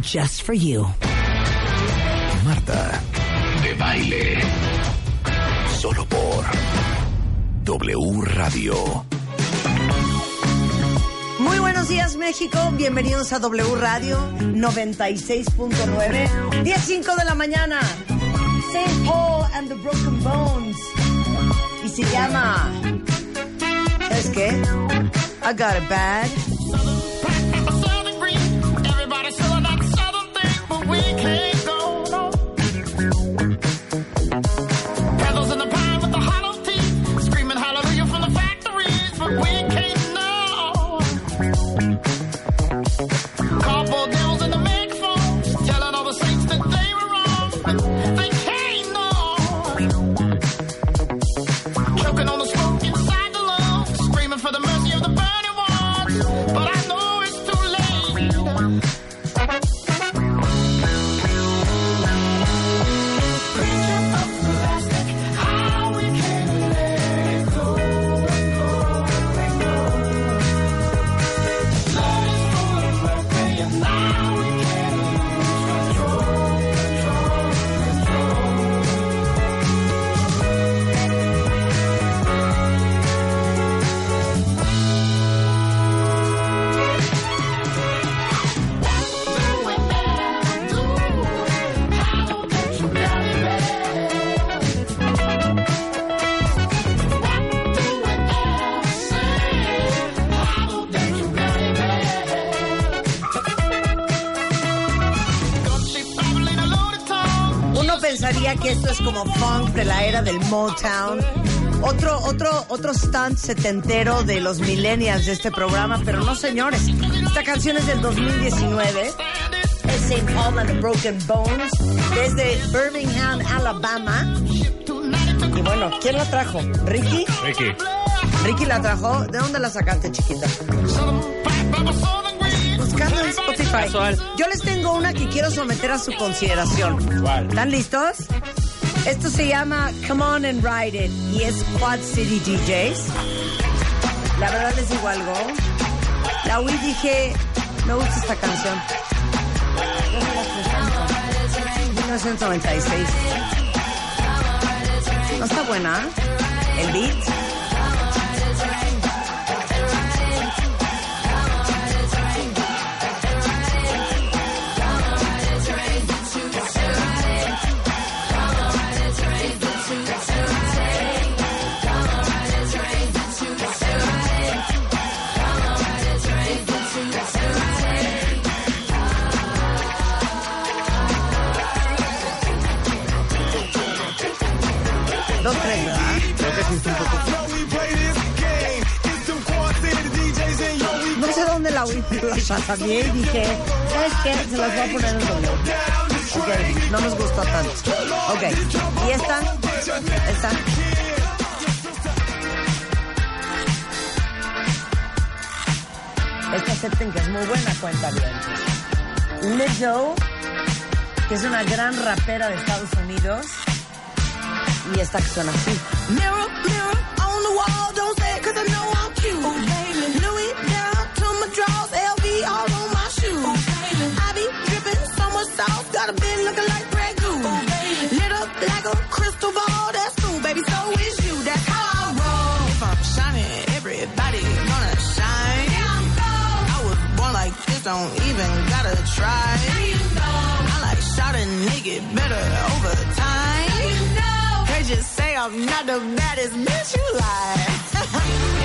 Just for you. Marta de Baile. Solo por W Radio. Muy buenos días México, bienvenidos a W Radio 96.9, 10.05 de la mañana, St. Paul and the Broken Bones. Y se llama, ¿sabes qué? I got it bad. Del Motown. Otro, otro, otro stunt setentero de los millennials de este programa, pero no señores. Esta canción es del 2019. Es St. Paul and the Broken Bones, desde Birmingham, Alabama. Y bueno, ¿quién la trajo? ¿Ricky? Ricky. ¿Ricky la trajo? ¿De dónde la sacaste, chiquita? Buscando en Spotify. Yo les tengo una que quiero someter a su consideración. ¿Están listos? Esto se llama Come On and Ride It y es Quad City DJs. La verdad les digo algo. La oí dije, me gusta esta canción. 1996. ¿No está buena? El beat. la también y dije, ¿sabes qué? Se las voy a poner en doble. Ok, no nos gustó tanto. Ok, ¿y esta? Esta. Esta acepten que es muy buena cuenta bien. Lizzo, que es una gran rapera de Estados Unidos. Y esta que suena así. Mirror, mirror on the wall, don't say it 'cause I know I'm cute. Try. I like shot a nigga better over time. You know. They just say I'm not the baddest bitch you like.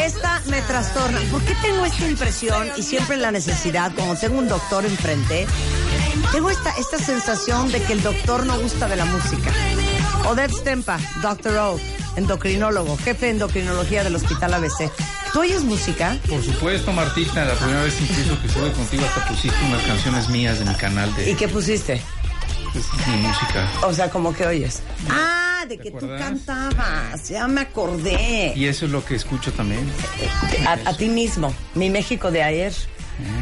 Esta me trastorna. ¿Por qué tengo esta impresión y siempre la necesidad, cuando tengo un doctor enfrente, tengo esta, esta sensación de que el doctor no gusta de la música? Odette Stempa, Dr. O, endocrinólogo, jefe de endocrinología del Hospital ABC. ¿Tú oyes música? Por supuesto, Martita, la primera vez incluso que estuve contigo hasta pusiste unas canciones mías de mi canal de ¿Y qué pusiste? Música. O sea, ¿cómo que oyes? Ah, de que tú cantabas. Ya me acordé. Y eso es lo que escucho también. A, a ti mismo, mi México de ayer.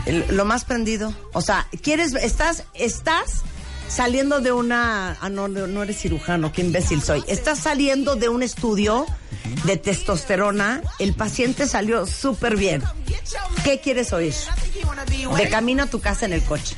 El- lo más prendido. O sea, ¿quieres, estás, estás saliendo de una, ah, no, no no eres cirujano, qué imbécil soy. Estás saliendo de un estudio de testosterona. El paciente salió súper bien. ¿Qué quieres oír? De camino a tu casa en el coche.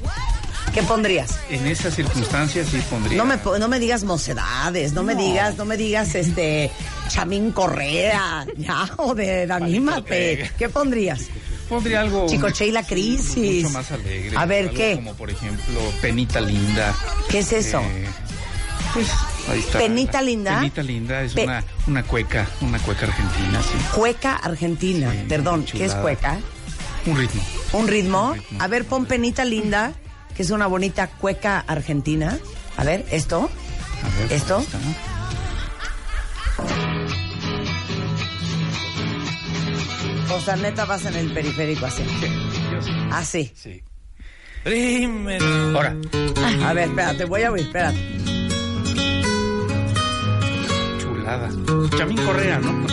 ¿Qué pondrías? En esas circunstancias sí pondría. No me, no me digas mocedades, no me digas, no me digas este Chamín Correa, ya, o de anímate. ¿Qué pondrías? Pondría algo. Chicoche y la crisis. Mucho más alegre. A ver, ¿qué? Como por ejemplo, Penita Linda. ¿Qué es eso? Eh, pues ahí está. Penita Linda. Penita Linda es Pe- una, una cueca, una cueca argentina, sí. Cueca argentina. Sí, Perdón, ¿qué es cueca? Un ritmo. ¿Un ritmo? Un ritmo. A ver, pon penita linda, que es una bonita cueca argentina. A ver, esto. A ver, ¿Esto? O sea, neta vas en el periférico así. Yo sí. Así. Sí. Ahora, A ver, espérate, voy a oír, espérate. Chamín Correa, ¿no?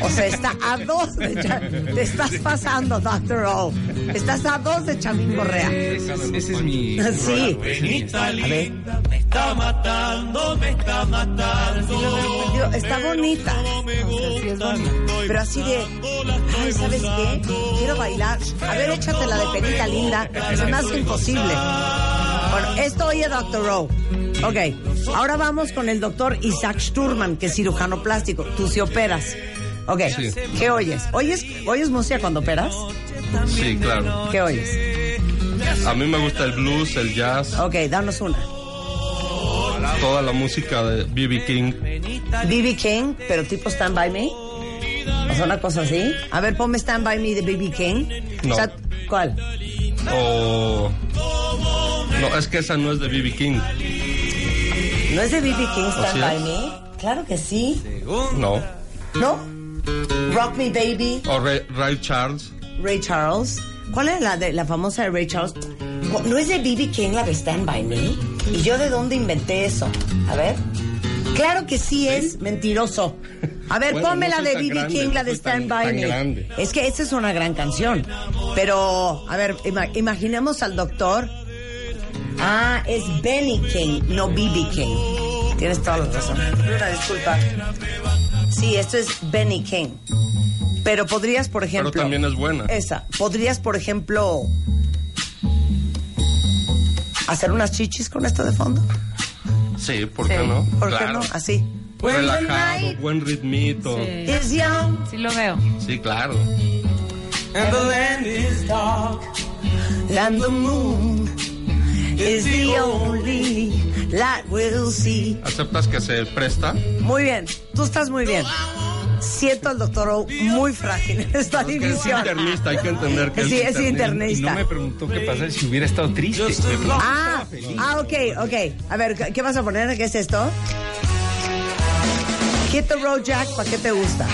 O sea, está a dos de Cha- Te estás pasando, Doctor O. Estás a dos de Chamín Correa. Ese, es- ese es mi. Sí. ese es mi estilo. A ver. Digo, está bonita. O sea, sí es bonita. Pero así de, ay, ¿sabes qué? Quiero bailar. A ver, échate la de penita linda. Se me hace imposible. Bueno, esto oye Doctor O. Ok, ahora vamos con el doctor Isaac Sturman, que es cirujano plástico. Tú sí operas. Ok, ¿qué oyes? ¿Oyes, ¿Oyes música cuando operas? Sí, claro. ¿Qué oyes? A mí me gusta el blues, el jazz, Ok, danos una. toda la música de B.B. King. B.B. King, pero tipo Stand By Me. O sea, una cosa así. A ver, ponme Stand By Me de B.B. King. No. O sea, ¿Cuál? O. No, es que esa no es de B.B. King. ¿No es de B.B. King Stand ¿Así By es? Me? Claro que sí. No. ¿No? Rock Me Baby, O Ray, Ray Charles. Ray Charles. ¿Cuál es la, de, la famosa de Ray Charles? ¿No es de B.B. King la de Stand By Me? ¿Y yo de dónde inventé eso? A ver. Claro que sí es mentiroso. A ver, Bueno, ponme no la de B.B. King, la no de tan- Stand By tan Me. grande. Es que esa es una gran canción. Pero, a ver, ima- imaginemos al doctor. Ah, es Benny King, no B.B. King. Tienes toda la razón. Una disculpa. Sí, esto es Benny King. Pero podrías, por ejemplo. Pero también es buena. Esa. Podrías, por ejemplo. hacer unas chichis con esto de fondo. Sí, ¿por qué no? ¿Por qué claro. no? Así. Relajado, night buen ritmito. is young Sí lo veo. Sí, claro. And the land is dark. and the moon is the only light we'll see. ¿Aceptas que se presta? Muy bien, tú estás muy bien. Siento al doctor O muy frágil en esta Es es división. internista, hay que entender que Sí, es Y internista. no me preguntó qué pasaba si hubiera estado triste. Ah, ah, ok, ok. A ver, ¿qué- ¿qué vas a poner? ¿Qué es esto? Hit the road, Jack, ¿para qué te gusta?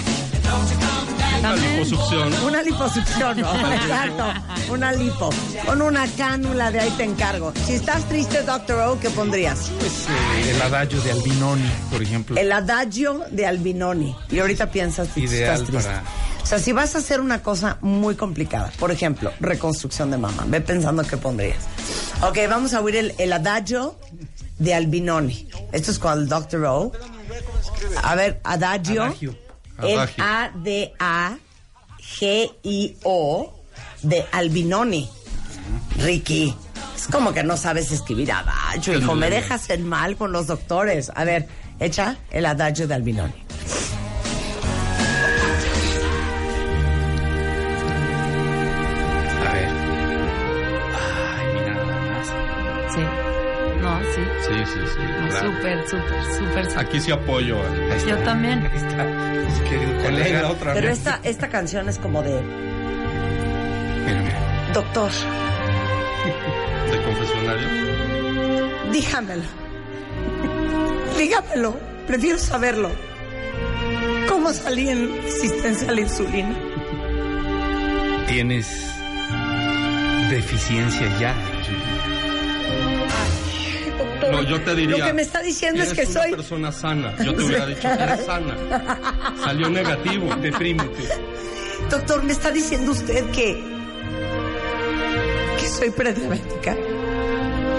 Una liposucción. Una liposucción, ¿no? Exacto, una lipo. Con una cánula de ahí te encargo. Si estás triste, Doctor O, ¿qué pondrías? pues, eh, el adagio de Albinoni, por ejemplo. El adagio de Albinoni. Y ahorita piensas que Ideal estás triste. para- O sea, si vas a hacer una cosa muy complicada, por ejemplo, reconstrucción de mama, ve pensando qué pondrías. Ok, vamos a oír el, el adagio de Albinoni. Esto es con el Dr. O. A ver, adagio. Adagio. El Adagio. De Albinoni. Ricky, es como que no sabes escribir adagio, hijo. Me dejas en mal con los doctores. A ver, echa el adagio de Albinoni. Sí. Sí, sí, claro. Súper, súper, súper. súper. Aquí sí apoyo. a- Yo también. Ahí está, mi querido Colega, colega. otra Pero vez. esta, esta canción es como de, mira. doctor, De confesionario. dígamelo. Dígamelo. Prefiero saberlo. ¿Cómo salí en resistencia a la insulina? Tienes deficiencia ya. No, yo te diría. Lo que me está diciendo es que una soy... persona sana. Yo te hubiera dicho que eres sana. Salió negativo. Deprímete. Doctor, me está diciendo usted que... que soy prediabética.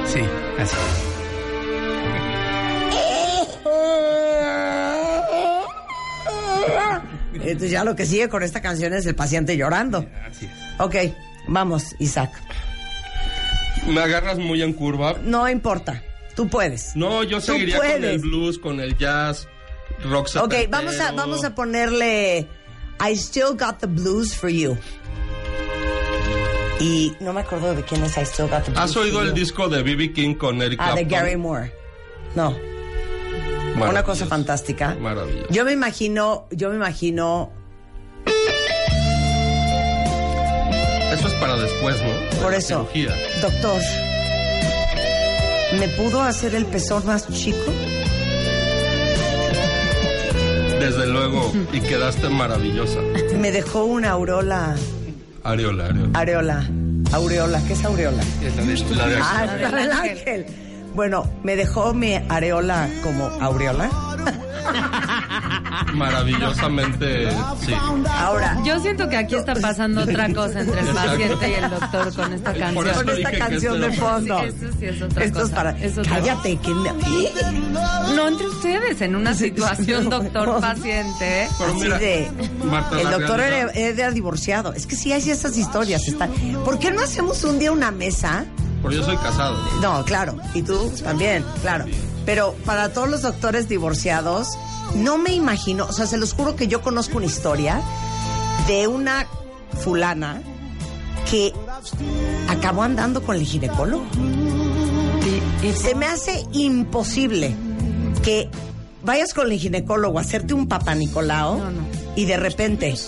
Sí, así. Entonces ya lo que sigue con esta canción es el paciente llorando. Así es. Ok, vamos, Isaac. Me agarras muy en curva. No importa, tú puedes. No, yo seguiría con el blues, con el jazz, rock Ok, setentero. vamos a, vamos a ponerle I Still Got the Blues for You. Y no me acuerdo de quién es I Still Got the Blues ¿Has oído for el You. disco de B.B. King con Eric Ah, de Clapton? Gary Moore. No, una Maravilloso. cosa fantástica. Maravilloso. Yo me imagino, yo me imagino, Eso es para después, ¿no? por La eso, cirugía. doctor, ¿me pudo hacer el pezón más chico? Desde luego. Y quedaste maravillosa. Me dejó una aureola, Areola, areola. areola, aureola, ¿qué es aureola? Es la de La de Ah, La del ángel. Bueno, me dejó mi areola como aureola. maravillosamente. Sí. Ahora, Yo siento que aquí está pasando otra cosa entre el Exacto. paciente y el doctor con esta canción. con esta que canción de fondo. Sí, eso sí es otra Esto es para. Es otra Cállate, que. No entre ustedes en una situación doctor-paciente. Pero Así mira, de. Marta, El doctor realidad- era, divorciado. Es que sí hay esas historias. Está. ¿Por qué no hacemos un día una mesa? Porque yo soy casado. No, claro. Y tú también, claro. Pero para todos los doctores divorciados, no me imagino. O sea, se los juro que yo conozco una historia de una fulana que acabó andando con el ginecólogo. Se me hace imposible que vayas con el ginecólogo a hacerte un papá Nicolao No, no. y de repente. Es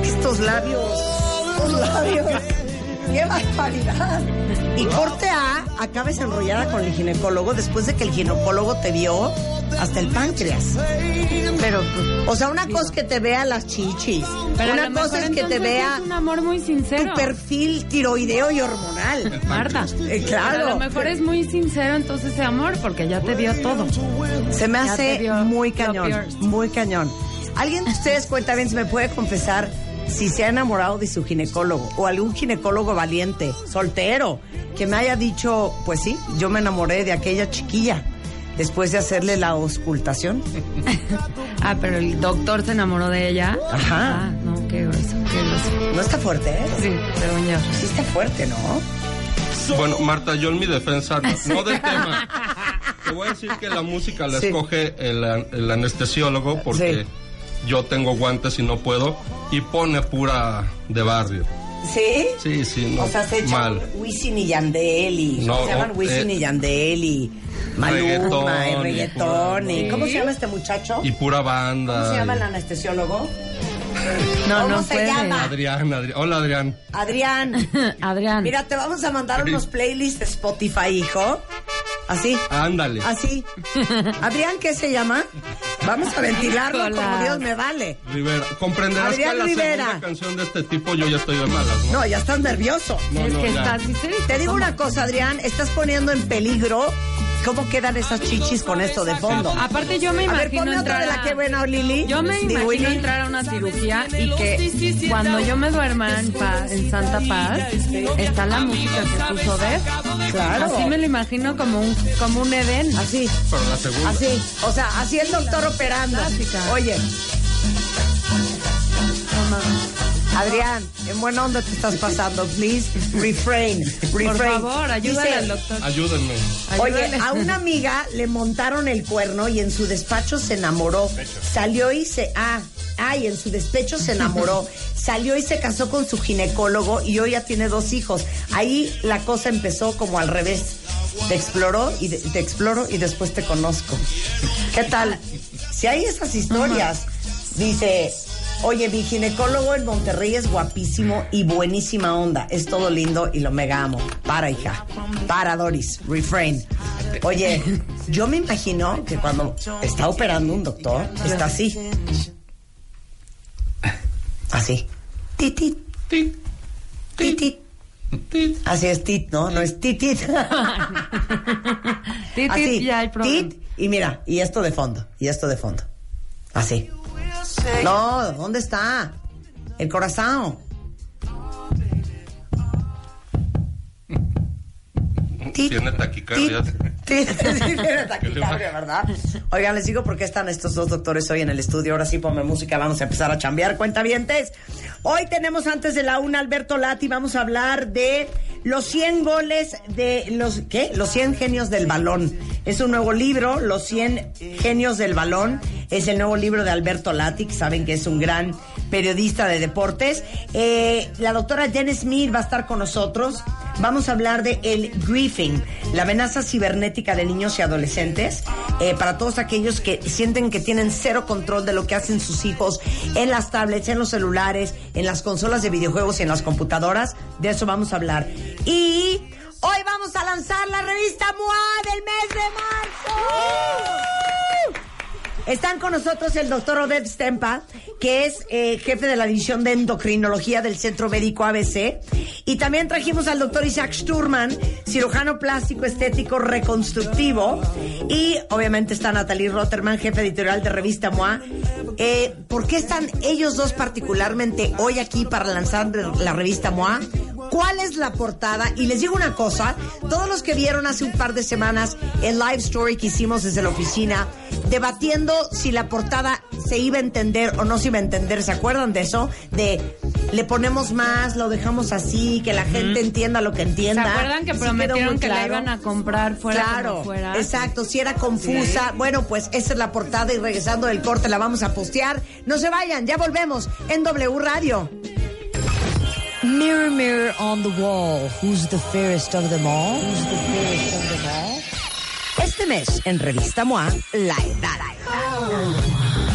que estos labios. Estos labios. ¡Qué barbaridad! Y corte A, acabes enrollada con el ginecólogo después de que el ginecólogo te vio hasta el páncreas. Pero, O sea, una cosa es que te vea las chichis. pero una cosa es que te vea Es un amor muy sincero. tu perfil tiroideo y hormonal. Marta. Eh, claro. A lo mejor es muy sincero entonces ese amor porque ya te dio todo. Se me Ya hace muy cañón, muy cañón. ¿Alguien de ustedes cuenta bien si me puede confesar si se ha enamorado de su ginecólogo o algún ginecólogo valiente, soltero, que me haya dicho, pues sí, yo me enamoré de aquella chiquilla después de hacerle la auscultación? Ah, pero el doctor se enamoró de ella. Ajá. Ah, no, qué grueso, qué grueso. No está fuerte, ¿eh? Sí, según yo. Sí está fuerte, ¿no? Bueno, Marta, yo en mi defensa, no, no del tema. Te voy a decir que la música la Sí. escoge el, el anestesiólogo porque Sí. Yo tengo guantes y no puedo. Y pone pura de barrio. ¿Sí? Sí, sí, no. O sea, se echan mal. Wisin y Yandel y... No, ¿Cómo se llaman? Wisin eh, y Yandel y Maluma reggaetón y reggaetón y... ¿Cómo se llama este muchacho? Y pura banda. ¿Cómo se llama el anestesiólogo? No, ¿Cómo no se puede. llama? Adrián, Adrián. Hola, Adrián. Adrián. Adrián. Mira, te vamos a mandar unos playlists de Spotify, hijo. Así. Ándale. Así. Adrián, ¿qué se llama? Vamos a ventilarlo como. Dios me vale. Rivera. Comprenderás Adrián que la Rivera. segunda canción de este tipo yo ya estoy de malas, ¿no? No, ya estás nervioso. No, es no, que ya. estás histérico. Te digo una cosa, Adrián. Estás poniendo en peligro cómo quedan esas chichis con esto de fondo. Aparte yo me A ver, imagino entrar de la a- que buena, Lili. Yo me imagino Willy. entrar a una cirugía y que cuando yo me duerma en, paz, en Santa Paz está la música que puso Beth. Claro. Así me lo imagino como un como un Edén. Así. Pero la segunda. Así, o sea, así el doctor operando. Oye. Adrián, en buena onda te estás pasando. Please, refrain. refrain. Por favor, ayúdale Dice, al doctor. Ayúdenme. Oye, a una amiga le montaron el cuerno y en su despacho se enamoró. Salió y se... Ah, ay, en su despecho se enamoró, salió y se casó con su ginecólogo y hoy ya tiene dos hijos. Ahí la cosa empezó como al revés. Te exploró y de- te exploro y después te conozco. ¿Qué tal? Si hay esas historias, dice, oye, mi ginecólogo en Monterrey es guapísimo y buenísima onda. Es todo lindo y lo mega amo. Para, hija. Para, Doris. Refrain. Oye, yo me imagino que cuando está operando un doctor, está así. Así. Titit. Titit. Así es tit, ¿no? No es titit. Titit, ya hay problema. Tit, y mira, y esto de fondo, y esto de fondo. Así. No, ¿dónde está? El corazón. Tiene taquicardia. Sí, taquicardia, ¿verdad? Oigan, les digo por qué están estos dos doctores hoy en el estudio. Ahora sí, ponme música, vamos a empezar a chambear. Cuentavientes. Hoy tenemos antes de la una Alberto Lati. Vamos a hablar de los 100 goles de los, ¿qué? Los 100 genios del balón. Es un nuevo libro, Los 100 genios del balón. Es el nuevo libro de Alberto Lati, que saben que es un gran periodista de deportes. Eh, la doctora Jen Smith va a estar con nosotros. Vamos a hablar de el griefing, la amenaza cibernética de niños y adolescentes, eh, para todos aquellos que sienten que tienen cero control de lo que hacen sus hijos en las tablets, en los celulares, en las consolas de videojuegos y en las computadoras. De eso vamos a hablar. Y hoy vamos a lanzar la revista MOA del mes de marzo. Están con nosotros el doctor Oded Stempa, que es eh, jefe de la división de endocrinología del Centro Médico ABC. Y también trajimos al doctor Isaac Sturman, cirujano plástico estético reconstructivo. Y obviamente está Natalie Rotterman, jefe editorial de revista MOA. Eh, ¿Por qué están ellos dos particularmente hoy aquí para lanzar la revista MOA? ¿Cuál es la portada? Y les digo una cosa, todos los que vieron hace un par de semanas el live story que hicimos desde la oficina, debatiendo si la portada se iba a entender o no se iba a entender, ¿se acuerdan de eso? De le ponemos más, lo dejamos así, que la gente entienda lo que ¿Se entienda. acuerdan que prometieron que la iban a comprar fuera Claro, como fuera? exacto, si era confusa. Bueno, pues esa es la portada y regresando del corte la vamos a postear. No se vayan, ya volvemos en W Radio. Mirror, mirror on the wall, who's the fairest of them all? Who's the fairest of them all? Este mes, en Revista MOA, La Edad. Oh.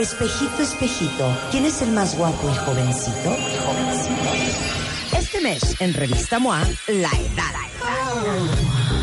Espejito, espejito, ¿quién es el más guapo y jovencito? Jovencito. Este mes, en Revista MOA, La Edad.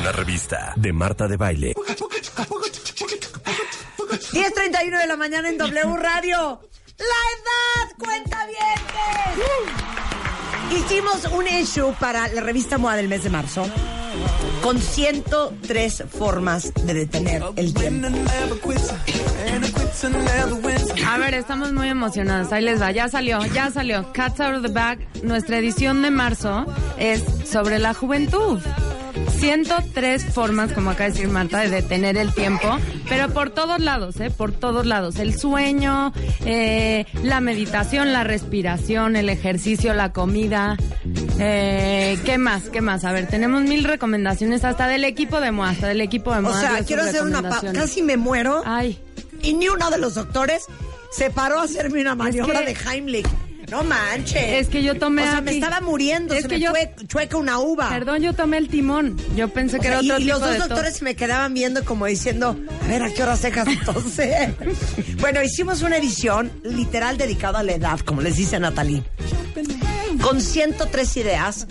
Una revista de Marta de Baile. 10.31 de la mañana en W Radio. La edad, cuenta bien. Hicimos un issue para la revista MOA del mes de marzo con 103 formas de detener el tiempo. A ver, estamos muy emocionados. Ahí les va. Ya salió, ya salió. Cats Out of the Bag. Nuestra edición de marzo es sobre la juventud. 103 formas, como acaba de decir Marta, de detener el tiempo, pero por todos lados, ¿eh? Por todos lados. El sueño, eh, la meditación, la respiración, el ejercicio, la comida. Eh, ¿Qué más? ¿Qué más? A ver, tenemos mil recomendaciones hasta del equipo de MOA, hasta del equipo de O MOA. sea, dio sus quiero hacer una... pa-. Casi me muero Ay. y ni uno de los doctores se paró a hacerme una maniobra que- de Heimlich. No manches. Es que yo tomé O sea, me estaba muriendo, Es se que me yo- fue chueca una uva. Perdón, yo tomé el timón. Yo pensé O que sea, era otro y tipo los dos de doctores me quedaban viendo como diciendo, a ver, ¿a qué horas dejas de toser? bueno, hicimos una edición literal dedicada a la edad, como les dice Natalie, con 103 ideas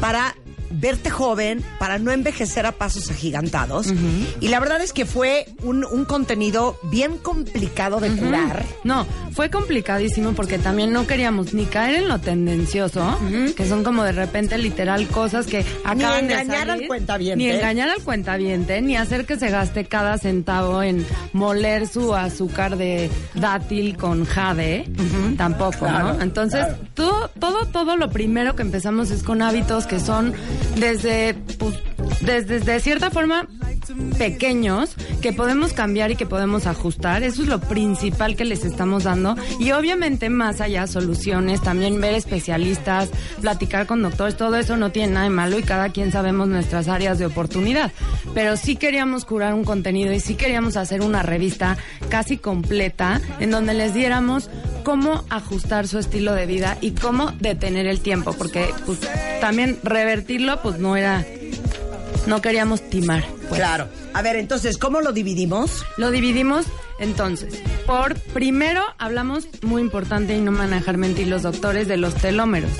para verte joven, para no envejecer a pasos agigantados. Y la verdad es que fue un, un contenido bien complicado de curar. No, fue complicadísimo porque también no queríamos ni caer en lo tendencioso, que son como de repente literal cosas que acaban de engañar salir, al cuentaviente. Ni engañar al cuentaviente, ni hacer que se gaste cada centavo en moler su azúcar de dátil con jade, tampoco, ¿no? Entonces, todo, todo, todo lo primero que empezamos es con hábitos que son desde, pues, desde, de cierta forma pequeños que podemos cambiar y que podemos ajustar. Eso es lo principal que les estamos dando. Y obviamente más allá soluciones, también ver especialistas, platicar con doctores, todo eso no tiene nada de malo y cada quien sabemos nuestras áreas de oportunidad. Pero sí queríamos curar un contenido y sí queríamos hacer una revista casi completa en donde les diéramos cómo ajustar su estilo de vida y cómo detener el tiempo, porque pues, también revertirlo pues no era, no queríamos timar. pues. Claro. A ver, entonces, ¿cómo lo dividimos? Lo dividimos entonces. Por primero hablamos, muy importante y no dejar mentir los doctores, de los telómeros.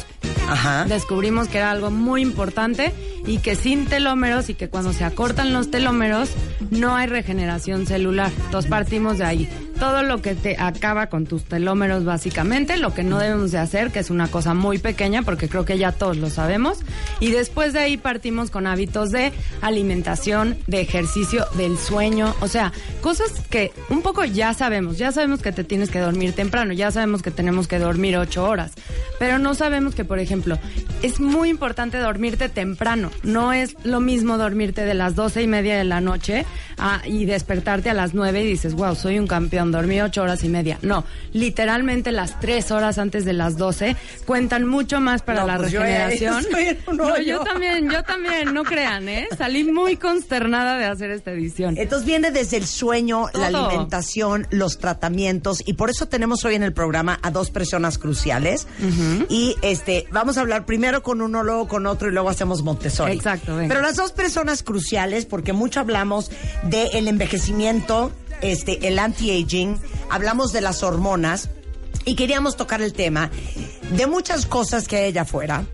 Ajá. Descubrimos que era algo muy importante y que sin telómeros y que cuando se acortan los telómeros no hay regeneración celular. Entonces partimos de ahí. Todo lo que te acaba con tus telómeros básicamente, lo que no debemos de hacer, que es una cosa muy pequeña porque creo que ya todos lo sabemos. Y después de ahí partimos con hábitos de alimentación, de ejercicio, del sueño, o sea, cosas que un poco ya sabemos. Ya sabemos que te tienes que dormir temprano, ya sabemos que tenemos que dormir ocho horas, pero no sabemos que, por ejemplo, es muy importante dormirte temprano. No es lo mismo dormirte de las doce y media de la noche a- y despertarte a las nueve y dices, wow, soy un campeón, dormí ocho horas y media. No, literalmente las tres horas antes de las doce cuentan mucho más para No, la pues yo, eh, regeneración. un No, yo también, yo también, no crean, ¿eh? Salí muy consternada de hacer esta edición. Entonces viene desde el sueño, la alimentación, los tratamientos y por eso tenemos hoy en el programa a dos personas cruciales y este vamos a hablar primero con uno, luego con otro y luego hacemos Montessori. Exacto, venga. Pero las dos personas cruciales porque mucho hablamos del envejecimiento, este el anti-aging, hablamos de las hormonas y queríamos tocar el tema de muchas cosas que hay allá afuera.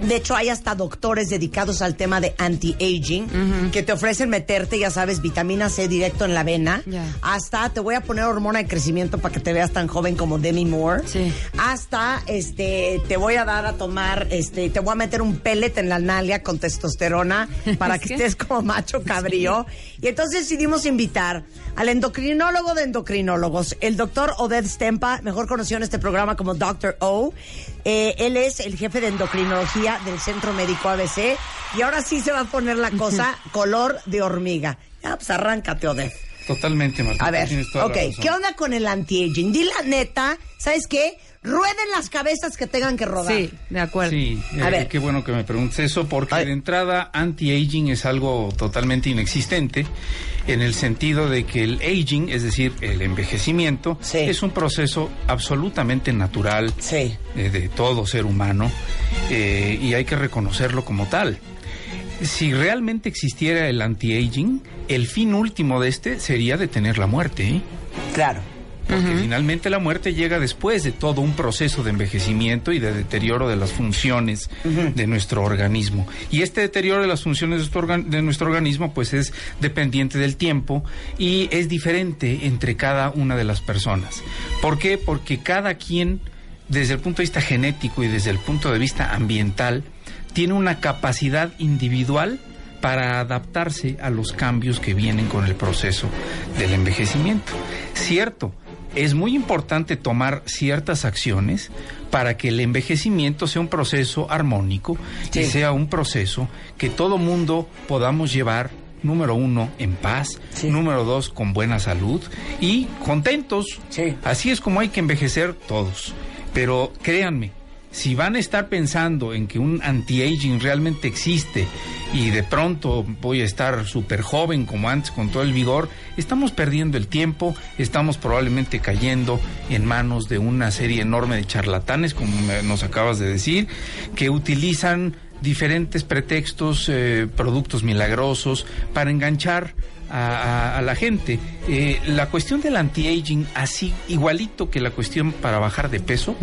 De hecho, hay hasta doctores dedicados al tema de anti-aging que te ofrecen meterte, ya sabes, vitamina C directo en la vena. Hasta te voy a poner hormona de crecimiento para que te veas tan joven como Demi Moore. Sí. Hasta este te voy a dar a tomar, este, te voy a meter un pellet en la nalga con testosterona para que estés como macho cabrío. Y entonces decidimos invitar al endocrinólogo de endocrinólogos, el doctor Oded Stempa, mejor conocido en este programa como Dr. O. Eh, él es el jefe de endocrinología del Centro Médico ABC. Y ahora sí se va a poner la cosa color de hormiga. Ya, pues arráncate, Oded. Totalmente, Marta. A ver, ok. ¿qué onda con el anti-aging? Di la neta, ¿sabes qué? Rueden las cabezas que tengan que rodar. Sí, de acuerdo. Sí, A eh, ver. qué bueno que me preguntes eso, porque Ay. de entrada anti-aging es algo totalmente inexistente, en el sentido de que el aging, es decir, el envejecimiento, Sí. es un proceso absolutamente natural Sí. eh, de todo ser humano eh, y hay que reconocerlo como tal. Si realmente existiera el anti-aging, el fin último de este sería detener la muerte. ¿eh? Claro. Porque finalmente la muerte llega después de todo un proceso de envejecimiento y de deterioro de las funciones de nuestro organismo. Y este deterioro de las funciones de nuestro, organ- de nuestro organismo pues es dependiente del tiempo y es diferente entre cada una de las personas. ¿Por qué? Porque cada quien, desde el punto de vista genético y desde el punto de vista ambiental, tiene una capacidad individual para adaptarse a los cambios que vienen con el proceso del envejecimiento. Cierto, es muy importante tomar ciertas acciones para que el envejecimiento sea un proceso armónico y Sí. sea un proceso que todo mundo podamos llevar número uno, en paz, Sí. número dos, con buena salud y contentos. Sí. Así es como hay que envejecer todos. Pero créanme, si van a estar pensando en que un anti-aging realmente existe y de pronto voy a estar súper joven como antes con todo el vigor, estamos perdiendo el tiempo, estamos probablemente cayendo en manos de una serie enorme de charlatanes, como nos acabas de decir, que utilizan diferentes pretextos, eh, productos milagrosos para enganchar a, a- a la gente. Eh, la cuestión del anti-aging, así igualito que la cuestión para bajar de peso,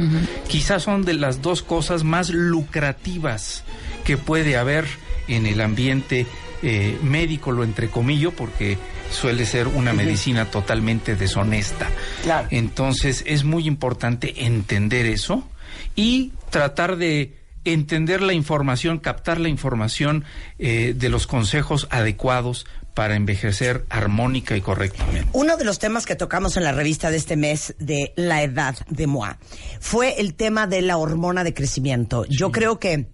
quizás son de las dos cosas más lucrativas que puede haber en el ambiente eh, médico, lo entrecomillo, porque suele ser una medicina totalmente deshonesta. Claro. Entonces es muy importante entender eso y tratar de entender la información, captar la información eh, de los consejos adecuados para envejecer armónica y correctamente. Uno de los temas que tocamos en la revista de este mes de La Edad de Moi fue el tema de la hormona de crecimiento. Yo creo que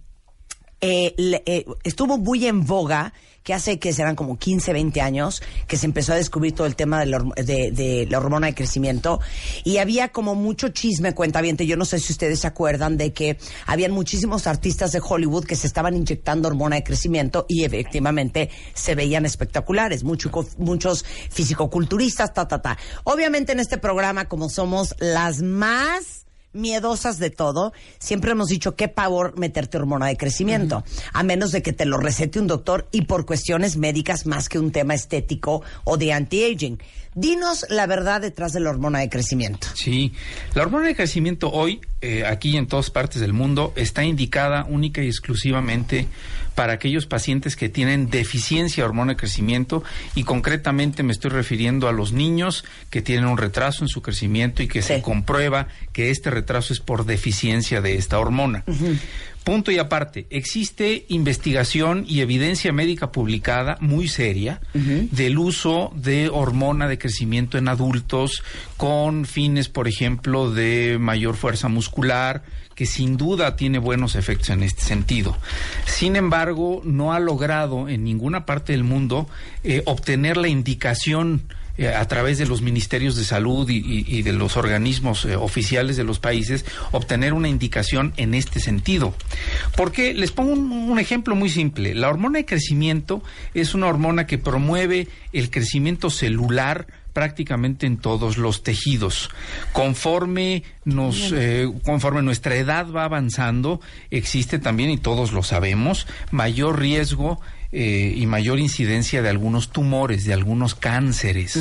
eh, le- eh, estuvo muy en boga que hace que serán como 15, 20 años que se empezó a descubrir todo el tema de la, de- de la hormona de crecimiento y había como mucho chisme, cuenta bien, yo no sé si ustedes se acuerdan de que habían muchísimos artistas de Hollywood que se estaban inyectando hormona de crecimiento y efectivamente se veían espectaculares, mucho, muchos fisicoculturistas, ta, ta, ta. Obviamente en este programa, como somos las más miedosas de todo, siempre hemos dicho qué pavor meterte hormona de crecimiento, a menos de que te lo recete un doctor y por cuestiones médicas más que un tema estético o de anti-aging. Dinos la verdad detrás de la hormona de crecimiento. Sí, la hormona de crecimiento hoy, eh, aquí y en todas partes del mundo, está indicada única y exclusivamente para aquellos pacientes que tienen deficiencia de hormona de crecimiento y concretamente me estoy refiriendo a los niños que tienen un retraso en su crecimiento y que se comprueba que este retraso es por deficiencia de esta hormona. Punto y aparte, existe investigación y evidencia médica publicada muy seria del uso de hormona de crecimiento en adultos con fines, por ejemplo, de mayor fuerza muscular, que sin duda tiene buenos efectos en este sentido. Sin embargo, no ha logrado en ninguna parte del mundo eh, obtener la indicación eh, a través de los ministerios de salud y, y- y de los organismos eh, oficiales de los países obtener una indicación en este sentido. Porque les pongo un, un ejemplo muy simple. La hormona de crecimiento es una hormona que promueve el crecimiento celular prácticamente en todos los tejidos. Conforme nos, eh, conforme nuestra edad va avanzando, existe también, y todos lo sabemos, mayor riesgo eh, y mayor incidencia de algunos tumores, de algunos cánceres.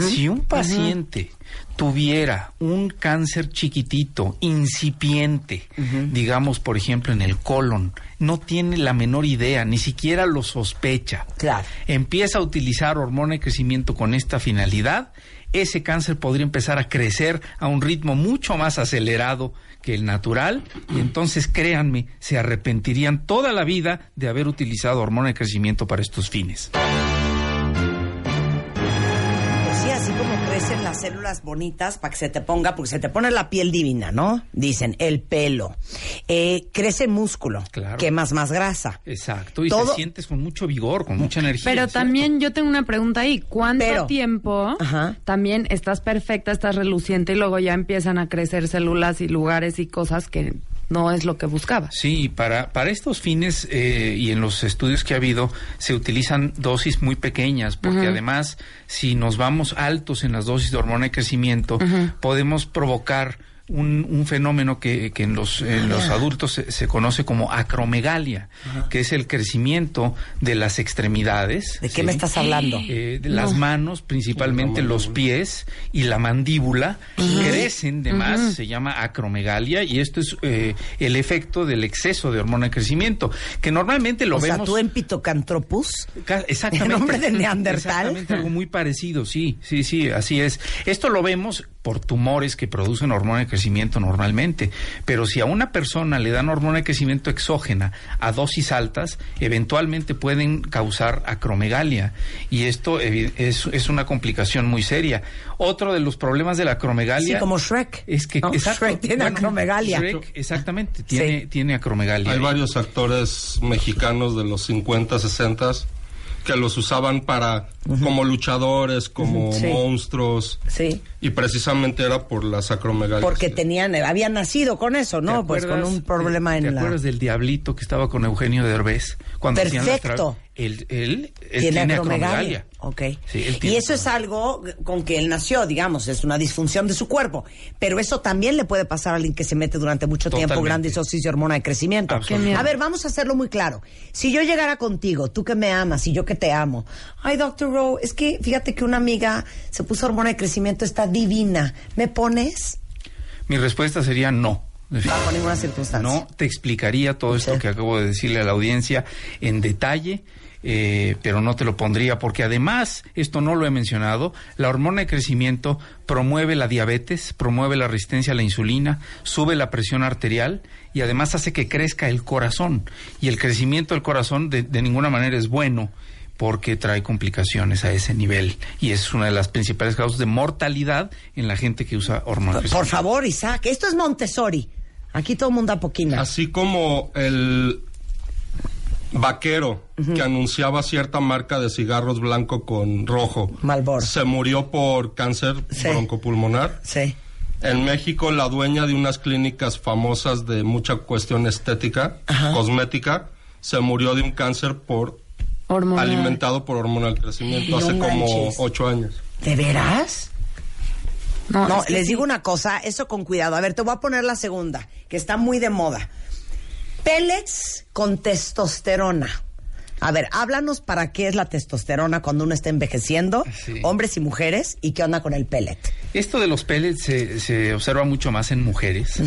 Si un paciente tuviera un cáncer chiquitito, incipiente, digamos, por ejemplo, en el colon, no tiene la menor idea, ni siquiera lo sospecha. Claro. Empieza a utilizar hormona de crecimiento con esta finalidad, ese cáncer podría empezar a crecer a un ritmo mucho más acelerado que el natural y entonces créanme, se arrepentirían toda la vida de haber utilizado hormona de crecimiento para estos fines. Crecen las células bonitas para que se te ponga, porque se te pone la piel divina, ¿no? Dicen, el pelo. Eh, crece músculo, Claro. quemas más grasa. Exacto, y Todo- te sientes con mucho vigor, con mucha energía. Pero también yo tengo una pregunta ahí. ¿Cuánto Pero- tiempo Ajá. también estás perfecta, estás reluciente y luego ya empiezan a crecer células y lugares y cosas que no es lo que buscabas? Sí, para, para estos fines eh, y en los estudios que ha habido se utilizan dosis muy pequeñas porque además si nos vamos altos en las dosis de hormona de crecimiento podemos provocar un, un fenómeno que, que en los, en los adultos se, se conoce como acromegalia, que es el crecimiento de las extremidades. ¿De qué ¿sí? me estás hablando? Eh, de las manos, principalmente los pies y la mandíbula, crecen de más, se llama acromegalia, y esto es eh, el efecto del exceso de hormona de crecimiento, que normalmente lo o sea, vemos... tú en Pitocantropus, Ca- Exactamente. ¿El nombre de Neandertal? Exactamente, algo muy parecido, sí, sí, sí, así es. Esto lo vemos por tumores que producen hormona de crecimiento normalmente, pero si a una persona le dan hormona de crecimiento exógena a dosis altas, eventualmente pueden causar acromegalia y esto es, es una complicación muy seria. Otro de los problemas de la acromegalia sí, como Shrek. es que ¿no? exacto, Shrek tiene bueno, acromegalia. Shrek, exactamente, tiene, Sí. tiene acromegalia. Hay varios actores mexicanos de los 50, 60 que los usaban para como luchadores, como Sí. monstruos. Sí. Y precisamente era por la sacromegalia. Porque tenían, habían nacido con eso, ¿Te ¿no? Pues con un problema ¿Te en la... acuerdas del diablito que estaba con Eugenio Derbez? Cuando Perfecto. tra- Él, él, él tiene tiene acromegalia. acromegalia. Ok. Sí, él y eso es algo con que él nació, digamos, es una disfunción de su cuerpo. Pero eso también le puede pasar a alguien que se mete durante mucho tiempo gran dosis de hormona de crecimiento. A ver, vamos a hacerlo muy claro. Si yo llegara contigo, tú que me amas y yo que te amo, ay, Doctor Rowe, es que fíjate que una amiga se puso hormona de crecimiento, está divina. ¿Me pones? Mi respuesta sería no. Bajo ninguna circunstancia. No te explicaría todo esto Sí. que acabo de decirle a la audiencia en detalle, eh, pero no te lo pondría porque además, esto no lo he mencionado, la hormona de crecimiento promueve la diabetes, promueve la resistencia a la insulina, sube la presión arterial y además hace que crezca el corazón. Y el crecimiento del corazón de, de ninguna manera es bueno porque trae complicaciones a ese nivel y es una de las principales causas de mortalidad en la gente que usa hormona de Por, favor, Isaac, esto es Montessori. Aquí todo el mundo da poquina. Así como el vaquero que anunciaba cierta marca de cigarros blanco con rojo Marlboro. se murió por cáncer Sí. broncopulmonar. Sí. En México, la dueña de unas clínicas famosas de mucha cuestión estética, Ajá. cosmética, se murió de un cáncer por Hormonal. alimentado por hormona del crecimiento No hace como ocho años. ¿De veras? No, No, les sí. digo una cosa, eso con cuidado. A ver, te voy a poner la segunda, que está muy de moda. Pellets con testosterona. A ver, háblanos para qué es la testosterona cuando uno está envejeciendo, Sí. hombres y mujeres, y qué onda con el pellet. Esto de los pellets se, se observa mucho más en mujeres.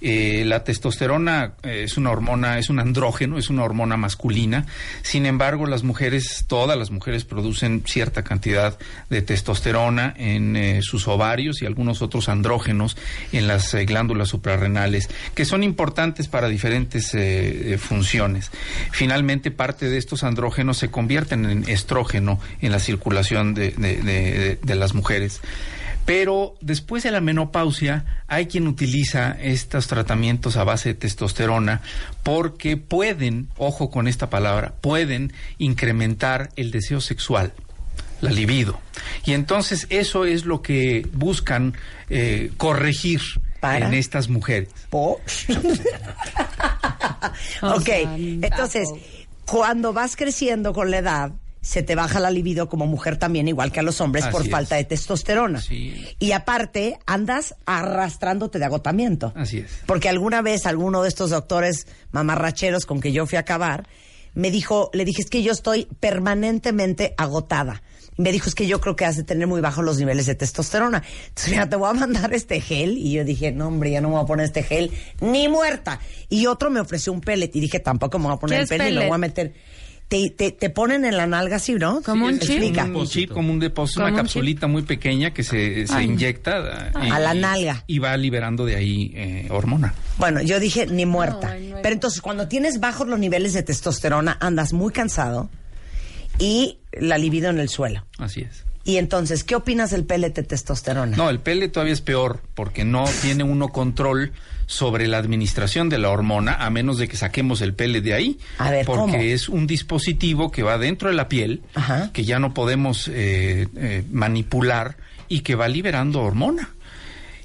Eh, la testosterona eh, es una hormona, es un andrógeno, es una hormona masculina. Sin embargo, las mujeres, todas las mujeres producen cierta cantidad de testosterona en eh, sus ovarios y algunos otros andrógenos en las eh, glándulas suprarrenales, que son importantes para diferentes funciones. Finalmente, parte de estos andrógenos se convierten en estrógeno en la circulación de- de- de- de las mujeres. Pero después de la menopausia hay quien utiliza estos tratamientos a base de testosterona porque pueden, ojo con esta palabra, pueden incrementar el deseo sexual, la libido. Y entonces eso es lo que buscan eh, corregir Para. en estas mujeres. Ok, entonces. Cuando vas creciendo con la edad, se te baja la libido como mujer también, igual que a los hombres, por es. falta de testosterona. Sí. Y aparte, andas arrastrándote de agotamiento. Así es. Porque alguna vez alguno de estos doctores mamarracheros con que yo fui a acabar, me dijo, le dije, es que yo estoy permanentemente agotada. Y me dijo, es que yo creo que has de tener muy bajos los niveles de testosterona. Entonces, mira, te voy a mandar este gel. Y yo dije, no, hombre, ya no me voy a poner este gel ni muerta. Y otro me ofreció un pellet. Y dije, tampoco me voy a poner ¿Qué el pellet, me pellet? voy a meter. Te, te, te ponen en la nalga así, ¿no? Como un chip. Explica. Un chip, como un depósito, Como una un chip. capsulita muy pequeña que se, inyecta eh, A la nalga. y va liberando de ahí eh, hormona. Bueno, yo dije ni muerta. no, Pero entonces, cuando tienes bajos los niveles de testosterona, andas muy cansado y la libido en el suelo. Así es. Y entonces, ¿qué opinas del pellet de testosterona? No, el pellet todavía es peor porque no tiene uno control sobre la administración de la hormona a menos de que saquemos el pellet de ahí. A ver, porque ¿cómo? es un dispositivo que va dentro de la piel Ajá. que ya no podemos eh, eh, manipular y que va liberando hormona.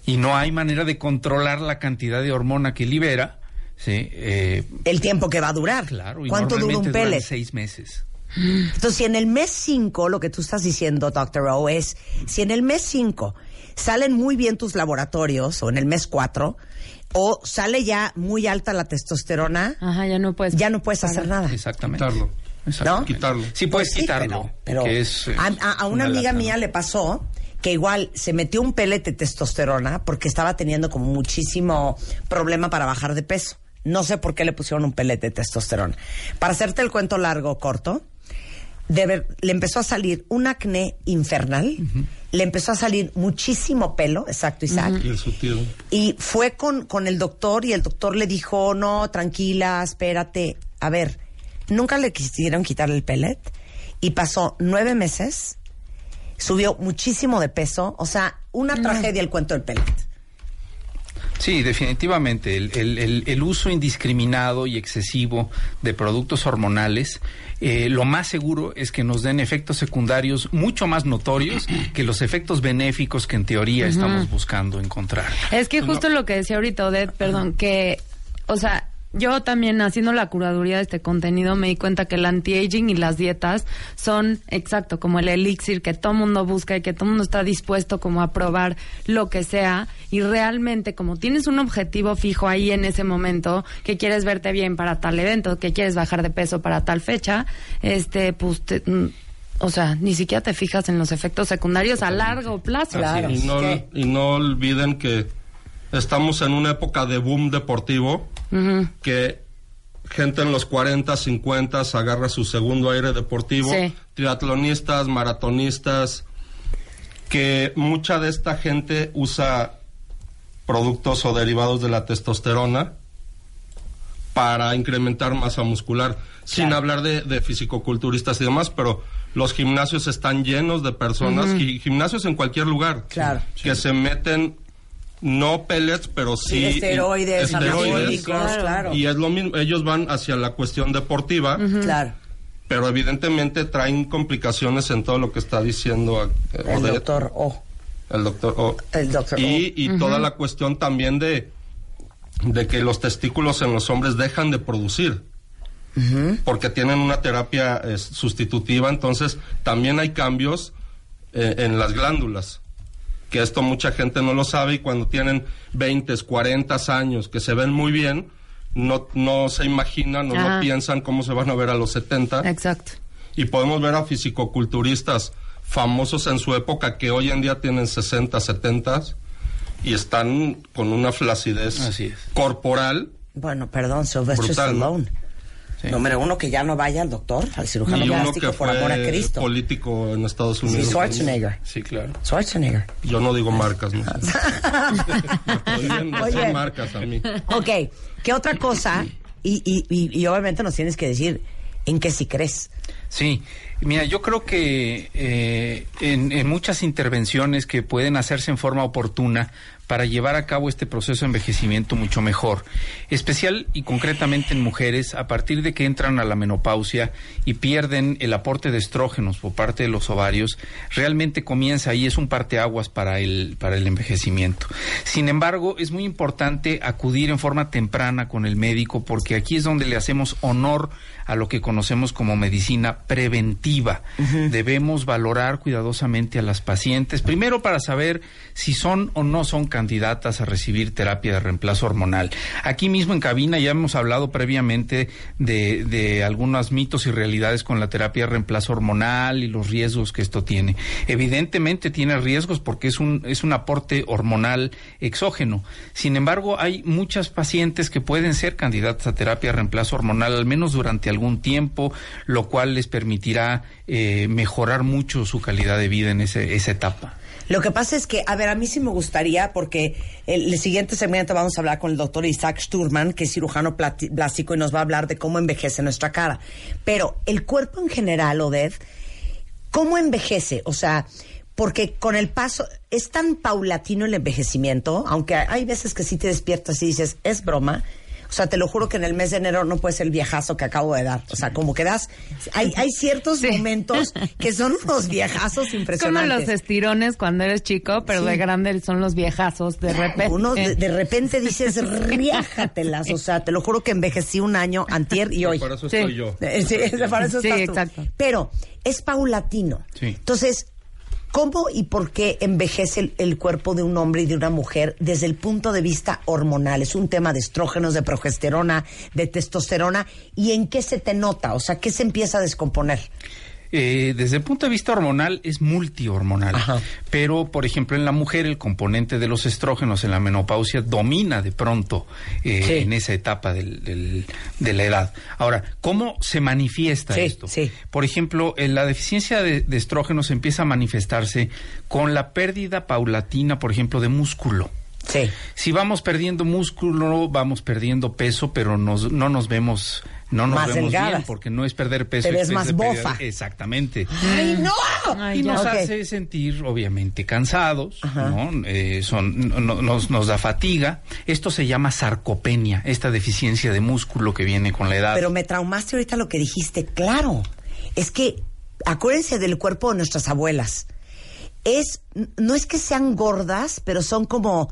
Y no hay manera de controlar la cantidad de hormona que libera. ¿sí? Eh, El tiempo que va a durar. claro, y ¿Cuánto dura un pellet? seis meses. Entonces, si en el mes 5, lo que tú estás diciendo, Dr. O, es, si en el mes 5 salen muy bien tus laboratorios, o en el mes 4, o sale ya muy alta la testosterona, Ajá, ya no puedes. ya no puedes hacer nada. Exactamente. Quitarlo. Exactamente. Quitarlo. Sí, puedes Pues sí, quitarlo. Pero, pero que es, eh, a, a- a una, amiga lata, ¿no? mía le pasó que igual se metió un pellet de testosterona porque estaba teniendo como muchísimo problema para bajar de peso. No sé por qué le pusieron un pellet de testosterona. Para hacerte el cuento largo o corto, de ver- le empezó a salir un acné infernal, le empezó a salir muchísimo pelo, exacto, Isaac. Sutil. Y fue con, con el doctor y el doctor le dijo, no, tranquila, espérate. A ver, nunca le quisieron quitar el pellet y pasó nueve meses, subió muchísimo de peso, o sea, una tragedia el cuento del pellet. Sí, definitivamente. El, el- el- el uso indiscriminado y excesivo de productos hormonales, eh, lo más seguro es que nos den efectos secundarios mucho más notorios que los efectos benéficos que en teoría estamos buscando encontrar. Es que justo lo que decía ahorita Odette, perdón, que, o sea, yo también haciendo la curaduría de este contenido me di cuenta que el anti-aging y las dietas son, exacto, como el elixir que todo mundo busca y que todo mundo está dispuesto como a probar lo que sea y realmente como tienes un objetivo fijo ahí en ese momento, que quieres verte bien para tal evento, que quieres bajar de peso para tal fecha, este, pues, te- mm, o sea, ni siquiera te fijas en los efectos secundarios a largo plazo. Claro. Y no, ¿Qué? y no olviden que estamos en una época de boom deportivo, que gente en los 40, 50 agarra su segundo aire deportivo, Sí. triatlonistas, maratonistas, que mucha de esta gente usa productos o derivados de la testosterona para incrementar masa muscular, sin hablar de, de fisicoculturistas y demás, pero los gimnasios están llenos de personas, gi- gimnasios en cualquier lugar, Claro. que se meten no pellets, pero sí esteroides, esteroides. anabólicos, claro. Y es lo mismo, ellos van hacia la cuestión deportiva, Claro. pero evidentemente traen complicaciones en todo lo que está diciendo eh, El Odette, doctor O. el doctor O. El doctor Y, y toda la cuestión también de, de que los testículos en los hombres dejan de producir. Porque tienen una terapia eh, sustitutiva, entonces también hay cambios eh, en las glándulas. Que esto mucha gente no lo sabe y cuando tienen 20, 40 años que se ven muy bien, no, no se imaginan o Ajá. no piensan cómo se van a ver a los 70 Exacto. y podemos ver a fisicoculturistas famosos en su época que hoy en día tienen 60, 70 y están con una flacidez Así es. corporal Bueno, perdón, Sylvester Brutal, ¿no? Stallone. Sí. Número uno, que ya no vaya al doctor, al cirujano y uno plástico, que por amor a Cristo. político en Estados Sí, Unidos. Schwarzenegger. Sí, claro. Schwarzenegger. Yo no digo marcas, ¿no? Decir Oye. marcas a mí. Ok, ¿qué otra cosa? Y, y, y, y obviamente nos tienes que decir en qué sí crees. Sí, mira, yo creo que eh, en, en muchas intervenciones que pueden hacerse en forma oportuna para llevar a cabo este proceso de envejecimiento mucho mejor, especial y concretamente en mujeres a partir de que entran a la menopausia y pierden el aporte de estrógenos por parte de los ovarios, realmente comienza ahí es un parteaguas para el para el envejecimiento. Sin embargo, es muy importante acudir en forma temprana con el médico porque aquí es donde le hacemos honor a lo que conocemos como medicina preventiva. Debemos valorar cuidadosamente a las pacientes, primero para saber si son o no son candidatas a recibir terapia de reemplazo hormonal. Aquí mismo en cabina ya hemos hablado previamente de, de algunos mitos y realidades con la terapia de reemplazo hormonal y los riesgos que esto tiene. Evidentemente tiene riesgos porque es un, es un aporte hormonal exógeno. Sin embargo, hay muchas pacientes que pueden ser candidatas a terapia de reemplazo hormonal, al menos durante algún tiempo, lo cual les permitirá eh, mejorar mucho su calidad de vida en ese, esa etapa. Lo que pasa es que, a ver, a mí sí me gustaría, porque el, el siguiente segmento vamos a hablar con el doctor Isaac Sturman, que es cirujano plástico y nos va a hablar de cómo envejece nuestra cara. Pero el cuerpo en general, Oded, ¿cómo envejece? O sea, porque con el paso, es tan paulatino el envejecimiento, aunque hay veces que sí te despiertas y dices, es broma. O sea, te lo juro que en el mes de enero no puede ser el viajazo que acabo de dar. O sea, como que das, hay, hay ciertos momentos que son unos viajazos Como impresionantes. los estirones cuando eres chico, pero Sí. de grande son los viejazos de repente. Uno de, de repente dices, riájatelas. O sea, te lo juro que envejecí un año, antier y hoy. Por eso Sí. estoy yo. Sí, para eso Sí, estás tú. exacto. Pero es paulatino. Sí. Entonces, ¿cómo y por qué envejece el, cuerpo de un hombre y de una mujer desde el punto de vista hormonal? Es un tema de estrógenos, de progesterona, de testosterona. ¿Y en qué se te nota? O sea, ¿qué se empieza a descomponer? Eh, desde el punto de vista hormonal es multihormonal, Ajá. pero por ejemplo en la mujer el componente de los estrógenos en la menopausia domina de pronto eh, Sí. en esa etapa del- del- de la edad. Ahora, ¿cómo se manifiesta Sí, esto? sí. Por ejemplo, en la deficiencia de, de estrógenos empieza a manifestarse con la pérdida paulatina, por ejemplo, de músculo. Sí. Si vamos perdiendo músculo, vamos perdiendo peso, pero nos, no nos vemos, no nos Más vemos delgadas. bien, porque no es perder peso. Te ves es más perder- bofa. Exactamente. ¡Ay, no! Ay, y nos hace sentir obviamente cansados, ¿no? Eh, son, no- no- nos, nos da fatiga. Esto se llama sarcopenia, esta deficiencia de músculo que viene con la edad. Pero me traumaste ahorita lo que dijiste. Claro. Es que acuérdense del cuerpo de nuestras abuelas. Es, no es que sean gordas, pero son como.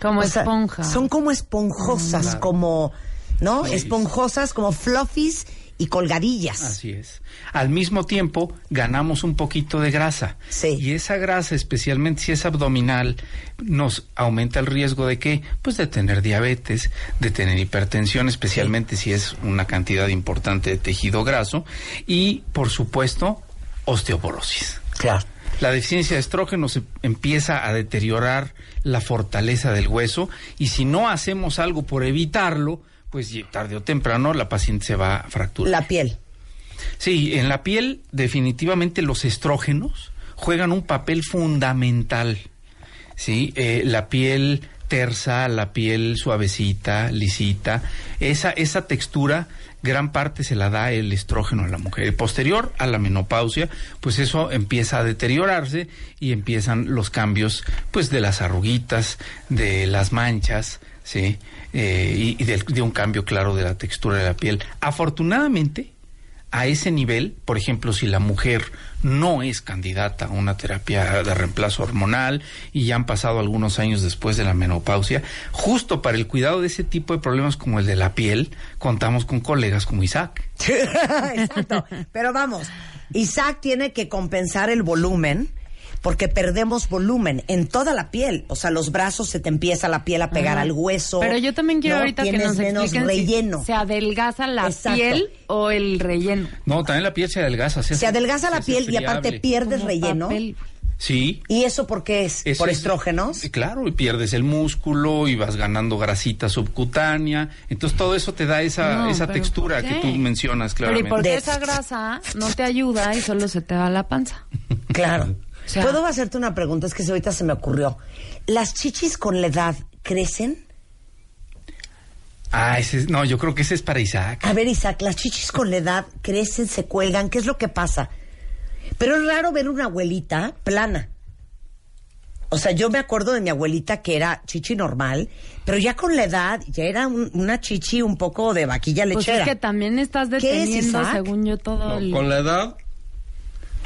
Como o sea, esponja. son como esponjosas, como. ¿No? Esponjosas, como fluffies y colgadillas. Así es. Al mismo tiempo, ganamos un poquito de grasa. Sí. Y esa grasa, especialmente si es abdominal, nos aumenta el riesgo de qué? Pues de tener diabetes, de tener hipertensión, especialmente si es una cantidad importante de tejido graso. Y, por supuesto, osteoporosis. Claro. La deficiencia de estrógeno se empieza a deteriorar la fortaleza del hueso y si no hacemos algo por evitarlo, pues tarde o temprano la paciente se va a fracturar. La piel. Sí, en la piel definitivamente los estrógenos juegan un papel fundamental. Sí, Eh, la piel tersa, la piel suavecita, lisita, esa esa textura gran parte se la da el estrógeno a la mujer. Posterior a la menopausia, pues eso empieza a deteriorarse y empiezan los cambios, pues de las arruguitas, de las manchas, sí, Eh, y, de un cambio claro de la textura de la piel. Afortunadamente, a ese nivel, por ejemplo, si la mujer no es candidata a una terapia de reemplazo hormonal y ya han pasado algunos años después de la menopausia, justo para el cuidado de ese tipo de problemas como el de la piel, contamos con colegas como Isaac. Exacto. Pero vamos, Isaac tiene que compensar el volumen porque perdemos volumen en toda la piel. O sea, los brazos se te empieza la piel a pegar Ajá. al hueso. Pero yo también quiero ¿no? ahorita que Tienes nos menos relleno. si se adelgaza la Exacto. piel o el relleno. No, también la piel se adelgaza. Se adelgaza la piel y aparte pierdes Como relleno. papel. Sí. ¿Y eso por qué es? Eso ¿Por es- estrógenos? Claro, y pierdes el músculo y vas ganando grasita subcutánea. Entonces todo eso te da esa, No, esa pero textura ¿por que tú mencionas Pero ¿y claramente. por qué De- esa grasa no te ayuda y solo se te va la panza? Claro. O sea- ¿Puedo hacerte una pregunta? Es que ahorita se me ocurrió. ¿Las chichis con la edad crecen? Ah, ese es- no, yo creo que ese es para Isaac. A ver, Isaac, las chichis con la edad crecen, se cuelgan. ¿Qué es lo que pasa? Pero es raro ver una abuelita plana. O sea, yo me acuerdo de mi abuelita que era chichi normal, pero ya con la edad ya era un- una chichi un poco de vaquilla Pues lechera. es que también estás ¿Qué es, deteniendo, según yo, todo No, el... con la edad,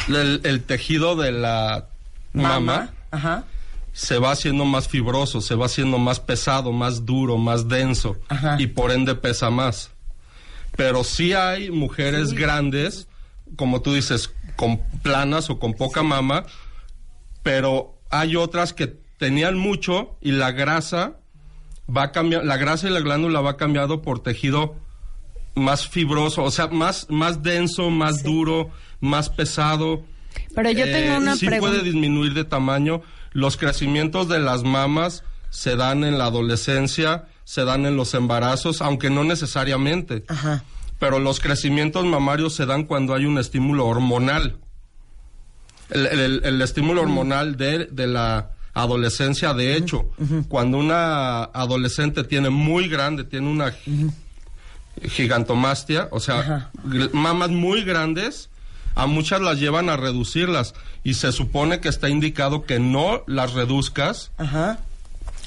el, el tejido de la mama, Ajá. se va haciendo más fibroso, se va haciendo más pesado, más duro, más denso Ajá. y por ende pesa más. Pero sí hay mujeres grandes, como tú dices, con planas o con poca mama, pero hay otras que tenían mucho y la grasa va cambiando, la grasa y la glándula va cambiando por tejido más fibroso, o sea, más, más denso, más duro, más pesado. Pero yo tengo Eh, una sí pregunta. puede disminuir de tamaño. Los crecimientos de las mamas se dan en la adolescencia, se dan en los embarazos, aunque no necesariamente. Ajá. Pero los crecimientos mamarios se dan cuando hay un estímulo hormonal. El, el- el estímulo hormonal de, de la adolescencia, de hecho, cuando una adolescente tiene muy grande, tiene una gigantomastia, o sea, mamas muy grandes, a muchas las llevan a reducirlas y se supone que está indicado que no las reduzcas Ajá.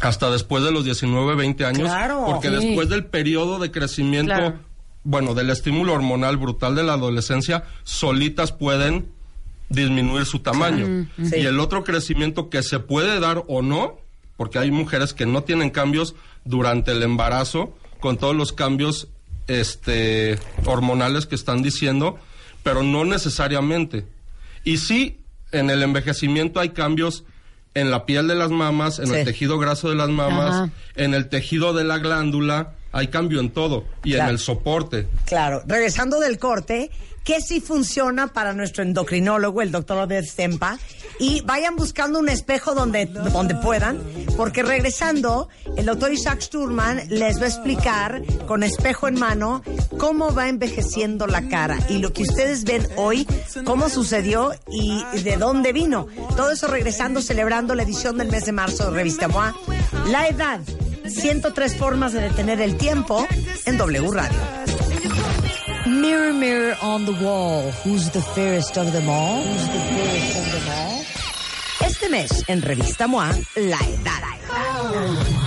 hasta después de los 19, 20 años, Claro. porque Sí. después del periodo de crecimiento, Claro. bueno, del estímulo hormonal brutal de la adolescencia, solitas pueden disminuir su tamaño. Sí. Y el otro crecimiento que se puede dar o no, porque hay mujeres que no tienen cambios durante el embarazo, con todos los cambios este, hormonales que están diciendo, pero no necesariamente. Y sí, en el envejecimiento hay cambios en la piel de las mamas, en Sí. el tejido graso de las mamas, Ajá. en el tejido de la glándula, Hay cambio en todo y Claro. en el soporte. Claro, regresando del corte, ¿qué sí funciona para nuestro endocrinólogo, el doctor Oded Stempa? Y vayan buscando un espejo donde, donde puedan, porque regresando, el doctor Isaac Sturman les va a explicar con espejo en mano cómo va envejeciendo la cara y lo que ustedes ven hoy, cómo sucedió y de dónde vino. Todo eso regresando, celebrando la edición del mes de marzo de Revista MOA. La edad, 103 formas de detener el tiempo en W Radio. Mirror, mirror on the wall, who's the fairest of them all? Who's the fairest of them all? Este mes, en Revista MOA, La Edad. Oh.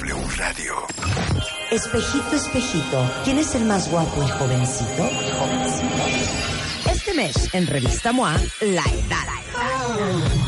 Radio. Espejito, espejito, ¿quién es el más guapo y jovencito? Este mes, en Revista MOA, La Edad.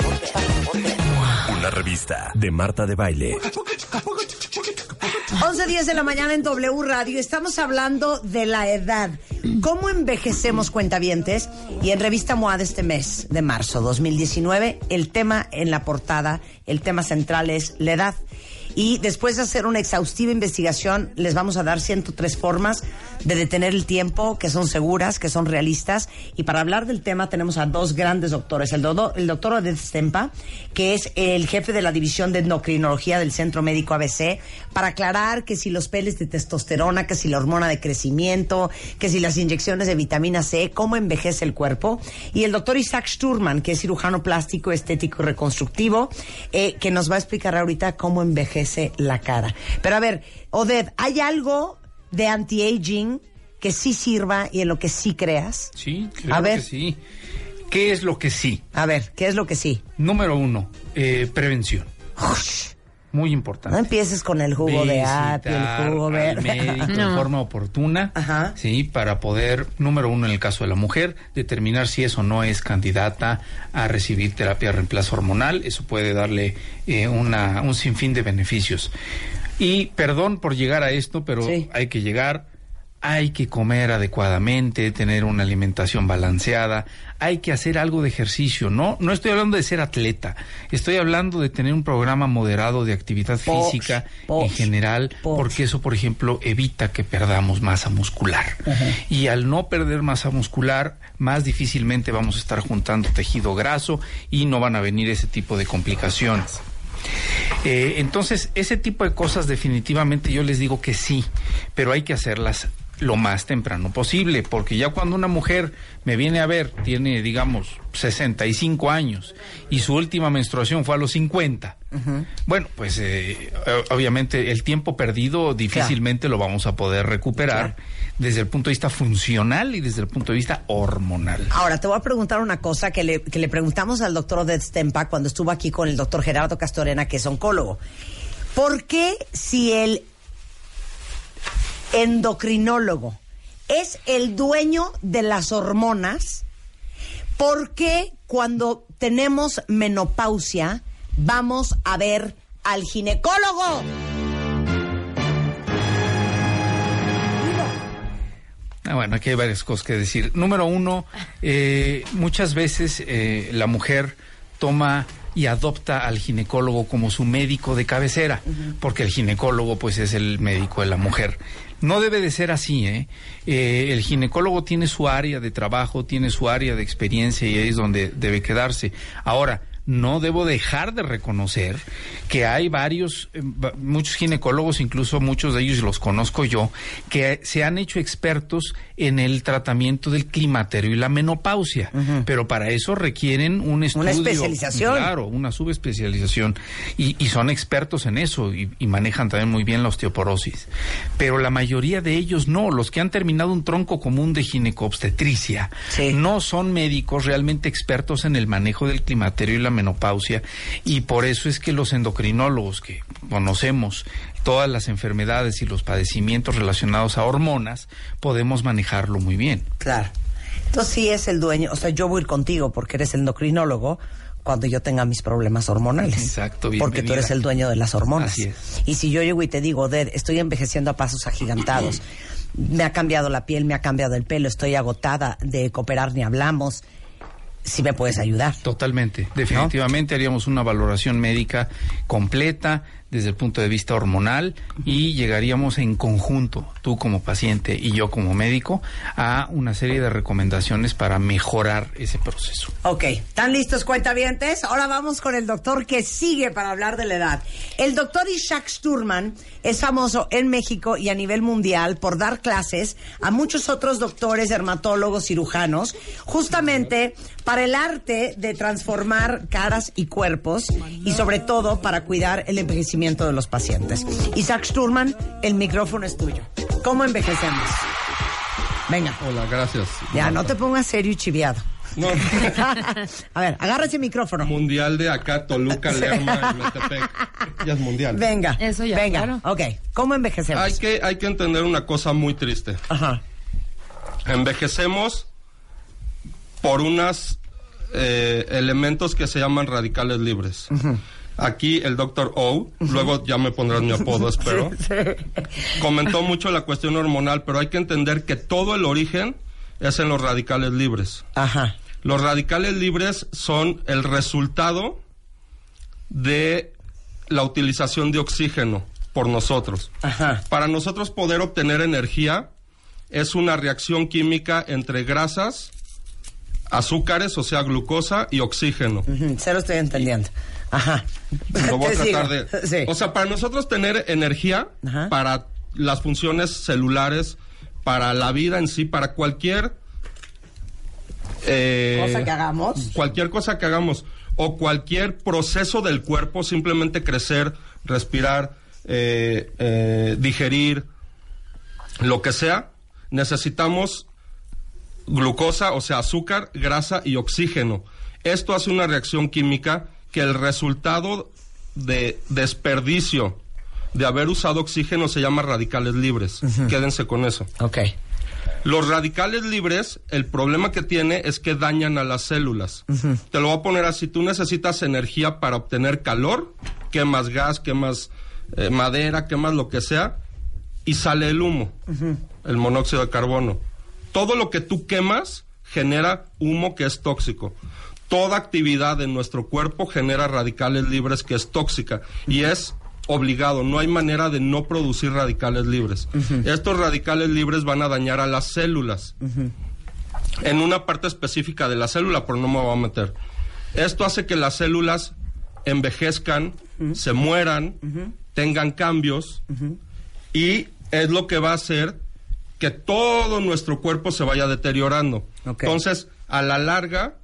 Una revista de Marta de Baile. 11.10 de la mañana en W Radio. Estamos hablando de la edad. ¿Cómo envejecemos cuentavientes? Y en Revista MOA de este mes de marzo 2019, el tema en la portada, el tema central es la edad. Y después de hacer una exhaustiva investigación, les vamos a dar 103 formas de detener el tiempo que son seguras, que son realistas. Y para hablar del tema tenemos a dos grandes doctores. El, el doctor Oded Stempa, que es el jefe de la división de endocrinología del Centro Médico ABC, para aclarar que si los peles de testosterona, que si la hormona de crecimiento, que si las inyecciones de vitamina C, cómo envejece el cuerpo. Y el doctor Isaac Sturman, que es cirujano plástico, estético y reconstructivo, eh, que nos va a explicar ahorita cómo envejece la cara. Pero a ver, Oded, ¿hay algo de anti-aging que sí sirva y en lo que sí creas? Sí, claro A ver. que sí. ¿Qué es lo que sí? A ver, ¿qué es lo que sí? Número uno, eh, prevención. Muy importante. No empieces con el jugo de apio, el jugo al verde. médico de No. forma oportuna, Ajá. sí, para poder, número uno en el caso de la mujer, determinar si es o no es candidata a recibir terapia de reemplazo hormonal. Eso puede darle eh, una, un sinfín de beneficios. Y perdón por llegar a esto, pero Sí. hay que llegar. Hay que comer adecuadamente, tener una alimentación balanceada, hay que hacer algo de ejercicio, ¿no? No estoy hablando de ser atleta, estoy hablando de tener un programa moderado de actividad física en general, porque eso, por ejemplo, evita que perdamos masa muscular. Y al no perder masa muscular, más difícilmente vamos a estar juntando tejido graso y no van a venir ese tipo de complicaciones. Eh, entonces, ese tipo de cosas definitivamente yo les digo que sí, pero hay que hacerlas lo más temprano posible, porque ya cuando una mujer me viene a ver, tiene, digamos, 65 años y su última menstruación fue a los 50, bueno, pues eh, obviamente el tiempo perdido difícilmente lo vamos a poder recuperar desde el punto de vista funcional y desde el punto de vista hormonal. Ahora, te voy a preguntar una cosa que le, que le preguntamos al doctor Oded Stempa cuando estuvo aquí con el doctor Gerardo Castorena, que es oncólogo. ¿Por qué si el endocrinólogo es el dueño de las hormonas, por qué cuando tenemos menopausia vamos a ver al ginecólogo? Ah, bueno, aquí hay varias cosas que decir. Número uno, eh, muchas veces eh, la mujer toma y adopta al ginecólogo como su médico de cabecera, porque el ginecólogo pues es el médico de la mujer. No debe de ser así, ¿eh? Eh, El ginecólogo tiene su área de trabajo, tiene su área de experiencia y ahí es donde debe quedarse. Ahora, no debo dejar de reconocer que hay varios, eh, muchos ginecólogos, incluso muchos de ellos los conozco yo, que se han hecho expertos en el tratamiento del climaterio y la menopausia, pero para eso requieren un estudio. especialización. Claro, una subespecialización y, y son expertos en eso y, y manejan también muy bien la osteoporosis. Pero la mayoría de ellos no, los que han terminado un tronco común de ginecobstetricia, Sí. no son médicos realmente expertos en el manejo del climaterio y la menopausia y por eso es que los endocrinólogos que conocemos todas las enfermedades y los padecimientos relacionados a hormonas podemos manejarlo muy bien. Claro. Entonces sí es el dueño, o sea, yo voy a ir contigo porque eres el endocrinólogo cuando yo tenga mis problemas hormonales. Exacto, Porque tú eres el dueño de las hormonas. Así es. Y si yo llego y te digo, Ded, estoy envejeciendo a pasos agigantados, me ha cambiado la piel, me ha cambiado el pelo, estoy agotada de cooperar ni hablamos, si me puedes ayudar. Totalmente, definitivamente haríamos una valoración médica completa desde el punto de vista hormonal y llegaríamos en conjunto, tú como paciente y yo como médico, a una serie de recomendaciones para mejorar ese proceso. Ok, ¿están listos cuentavientes? Ahora vamos con el doctor que sigue para hablar de la edad. El doctor Ishak Sturman es famoso en México y a nivel mundial por dar clases a muchos otros doctores, dermatólogos, cirujanos, justamente para el arte de transformar caras y cuerpos y sobre todo para cuidar el envejecimiento de los pacientes. Isaac Sturman, el micrófono es tuyo. ¿Cómo envejecemos? Venga. Hola, gracias. Ya, no te pongas serio y chiviado. No, a ver, agarra ese micrófono. mundial de acá, Toluca, Lerma, y Metepec. Ya es mundial. Venga. Eso ya, Venga. claro. Ok. ¿Cómo envejecemos? Hay que, hay que entender una cosa muy triste. Ajá. Envejecemos por unos elementos que se llaman radicales libres. Aquí el doctor O, luego ya me pondrás mi apodo, espero, comentó mucho la cuestión hormonal, pero hay que entender que todo el origen es en los radicales libres. Ajá. Los radicales libres son el resultado de la utilización de oxígeno por nosotros. Ajá. Para nosotros poder obtener energía es una reacción química entre grasas, azúcares, o sea, glucosa y oxígeno. Se lo estoy entendiendo. Ajá. Lo voy a tratar de... Sí. O sea, para nosotros tener energía Ajá. para las funciones celulares, para la vida en sí, para cualquier... eh, Cosa que hagamos. cualquier cosa que hagamos o cualquier proceso del cuerpo, simplemente crecer, respirar, eh, eh, digerir, lo que sea, necesitamos glucosa, o sea, azúcar, grasa y oxígeno. Esto hace una reacción química que el resultado de desperdicio de haber usado oxígeno se llama radicales libres. Quédense con eso. Ok. Los radicales libres, el problema que tiene es que dañan a las células. Te lo voy a poner así, tú necesitas energía para obtener calor, quemas gas, quemas eh, madera, quemas lo que sea, y sale el humo, el monóxido de carbono. Todo lo que tú quemas genera humo que es tóxico. Toda actividad en nuestro cuerpo genera radicales libres que es tóxica y es obligado, no hay manera de no producir radicales libres. Estos radicales libres van a dañar a las células. En una parte específica de la célula, pero no me voy a meter. Esto hace que las células envejezcan, se mueran, tengan cambios y es lo que va a hacer que todo nuestro cuerpo se vaya deteriorando. Entonces, a la larga,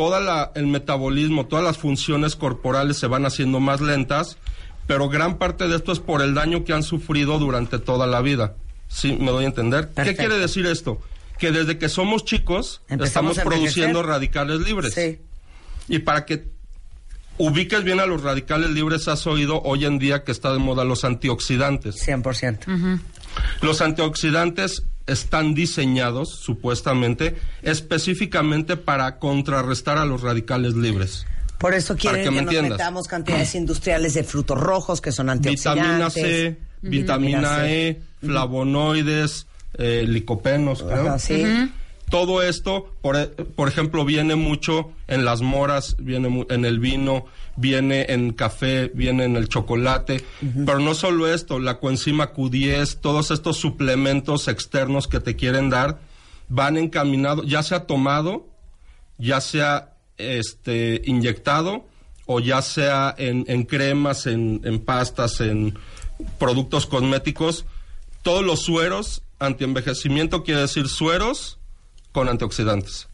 todo el metabolismo, todas las funciones corporales se van haciendo más lentas, pero gran parte de esto es por el daño que han sufrido durante toda la vida. ¿Sí? ¿Me doy a entender? ¿Qué quiere decir esto? Que desde que somos chicos Empezamos estamos produciendo radicales libres. Sí. Y para que ubiques bien a los radicales libres, has oído hoy en día que está de moda los antioxidantes. 100%. Los antioxidantes están diseñados, supuestamente, específicamente para contrarrestar a los radicales libres. Por eso quieren que que, me nos entiendas. metamos cantidades industriales de frutos rojos que son Vitamina antioxidantes. C, vitamina C. E, flavonoides, eh, licopenos, creo. Ajá, sí. Todo esto, por, e- por ejemplo, viene mucho en las moras, viene en el vino, viene en café, viene en el chocolate. Pero no solo esto, la coenzima Q10, todos estos suplementos externos que te quieren dar, van encaminados, ya sea tomado, ya sea este inyectado, o ya sea en, en cremas, en, en pastas, en productos cosméticos, todos los sueros antienvejecimiento quiere decir sueros con antioxidantes.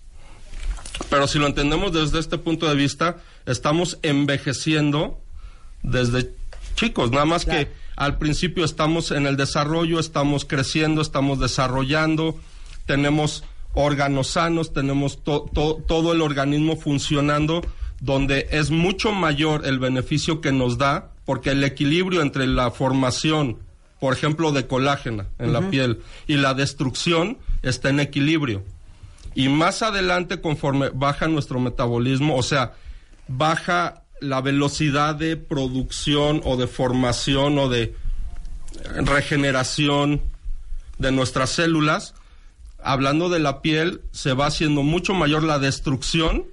Pero si lo entendemos desde este punto de vista, estamos envejeciendo desde chicos, nada más que al principio estamos en el desarrollo, estamos creciendo, estamos desarrollando, tenemos órganos sanos, tenemos to- to- todo el organismo funcionando, donde es mucho mayor el beneficio que nos da, porque el equilibrio entre la formación, por ejemplo, de colágena en la piel y la destrucción está en equilibrio. Y más adelante, conforme baja nuestro metabolismo, o sea, baja la velocidad de producción o de formación o de regeneración de nuestras células, hablando de la piel, se va haciendo mucho mayor la destrucción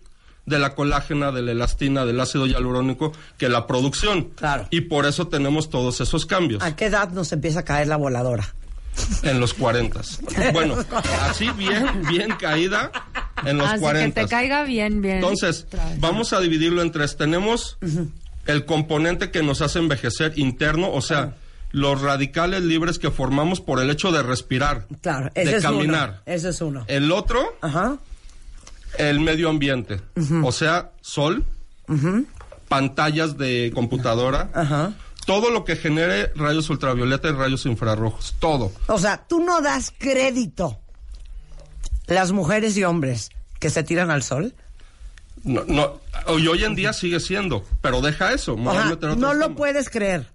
de la colágena, de la elastina, del ácido hialurónico que la producción. Claro. Y por eso tenemos todos esos cambios ¿A qué edad nos empieza a caer la voladora? En los 40. Bueno, así bien, bien caída en los Así 40. que te caiga bien, bien. Entonces, vamos a dividirlo en tres. Tenemos el componente que nos hace envejecer interno, o sea, los radicales libres que formamos por el hecho de respirar, Claro, ese de es caminar. uno. Ese es uno. El otro, Ajá. el medio ambiente, o sea, sol, pantallas de computadora, Ajá. Todo lo que genere rayos ultravioleta y rayos infrarrojos, todo. O sea, tú no das crédito las mujeres y hombres que se tiran al sol. No, no, y hoy en día sigue siendo, pero deja eso. Ajá, no lo puedes creer.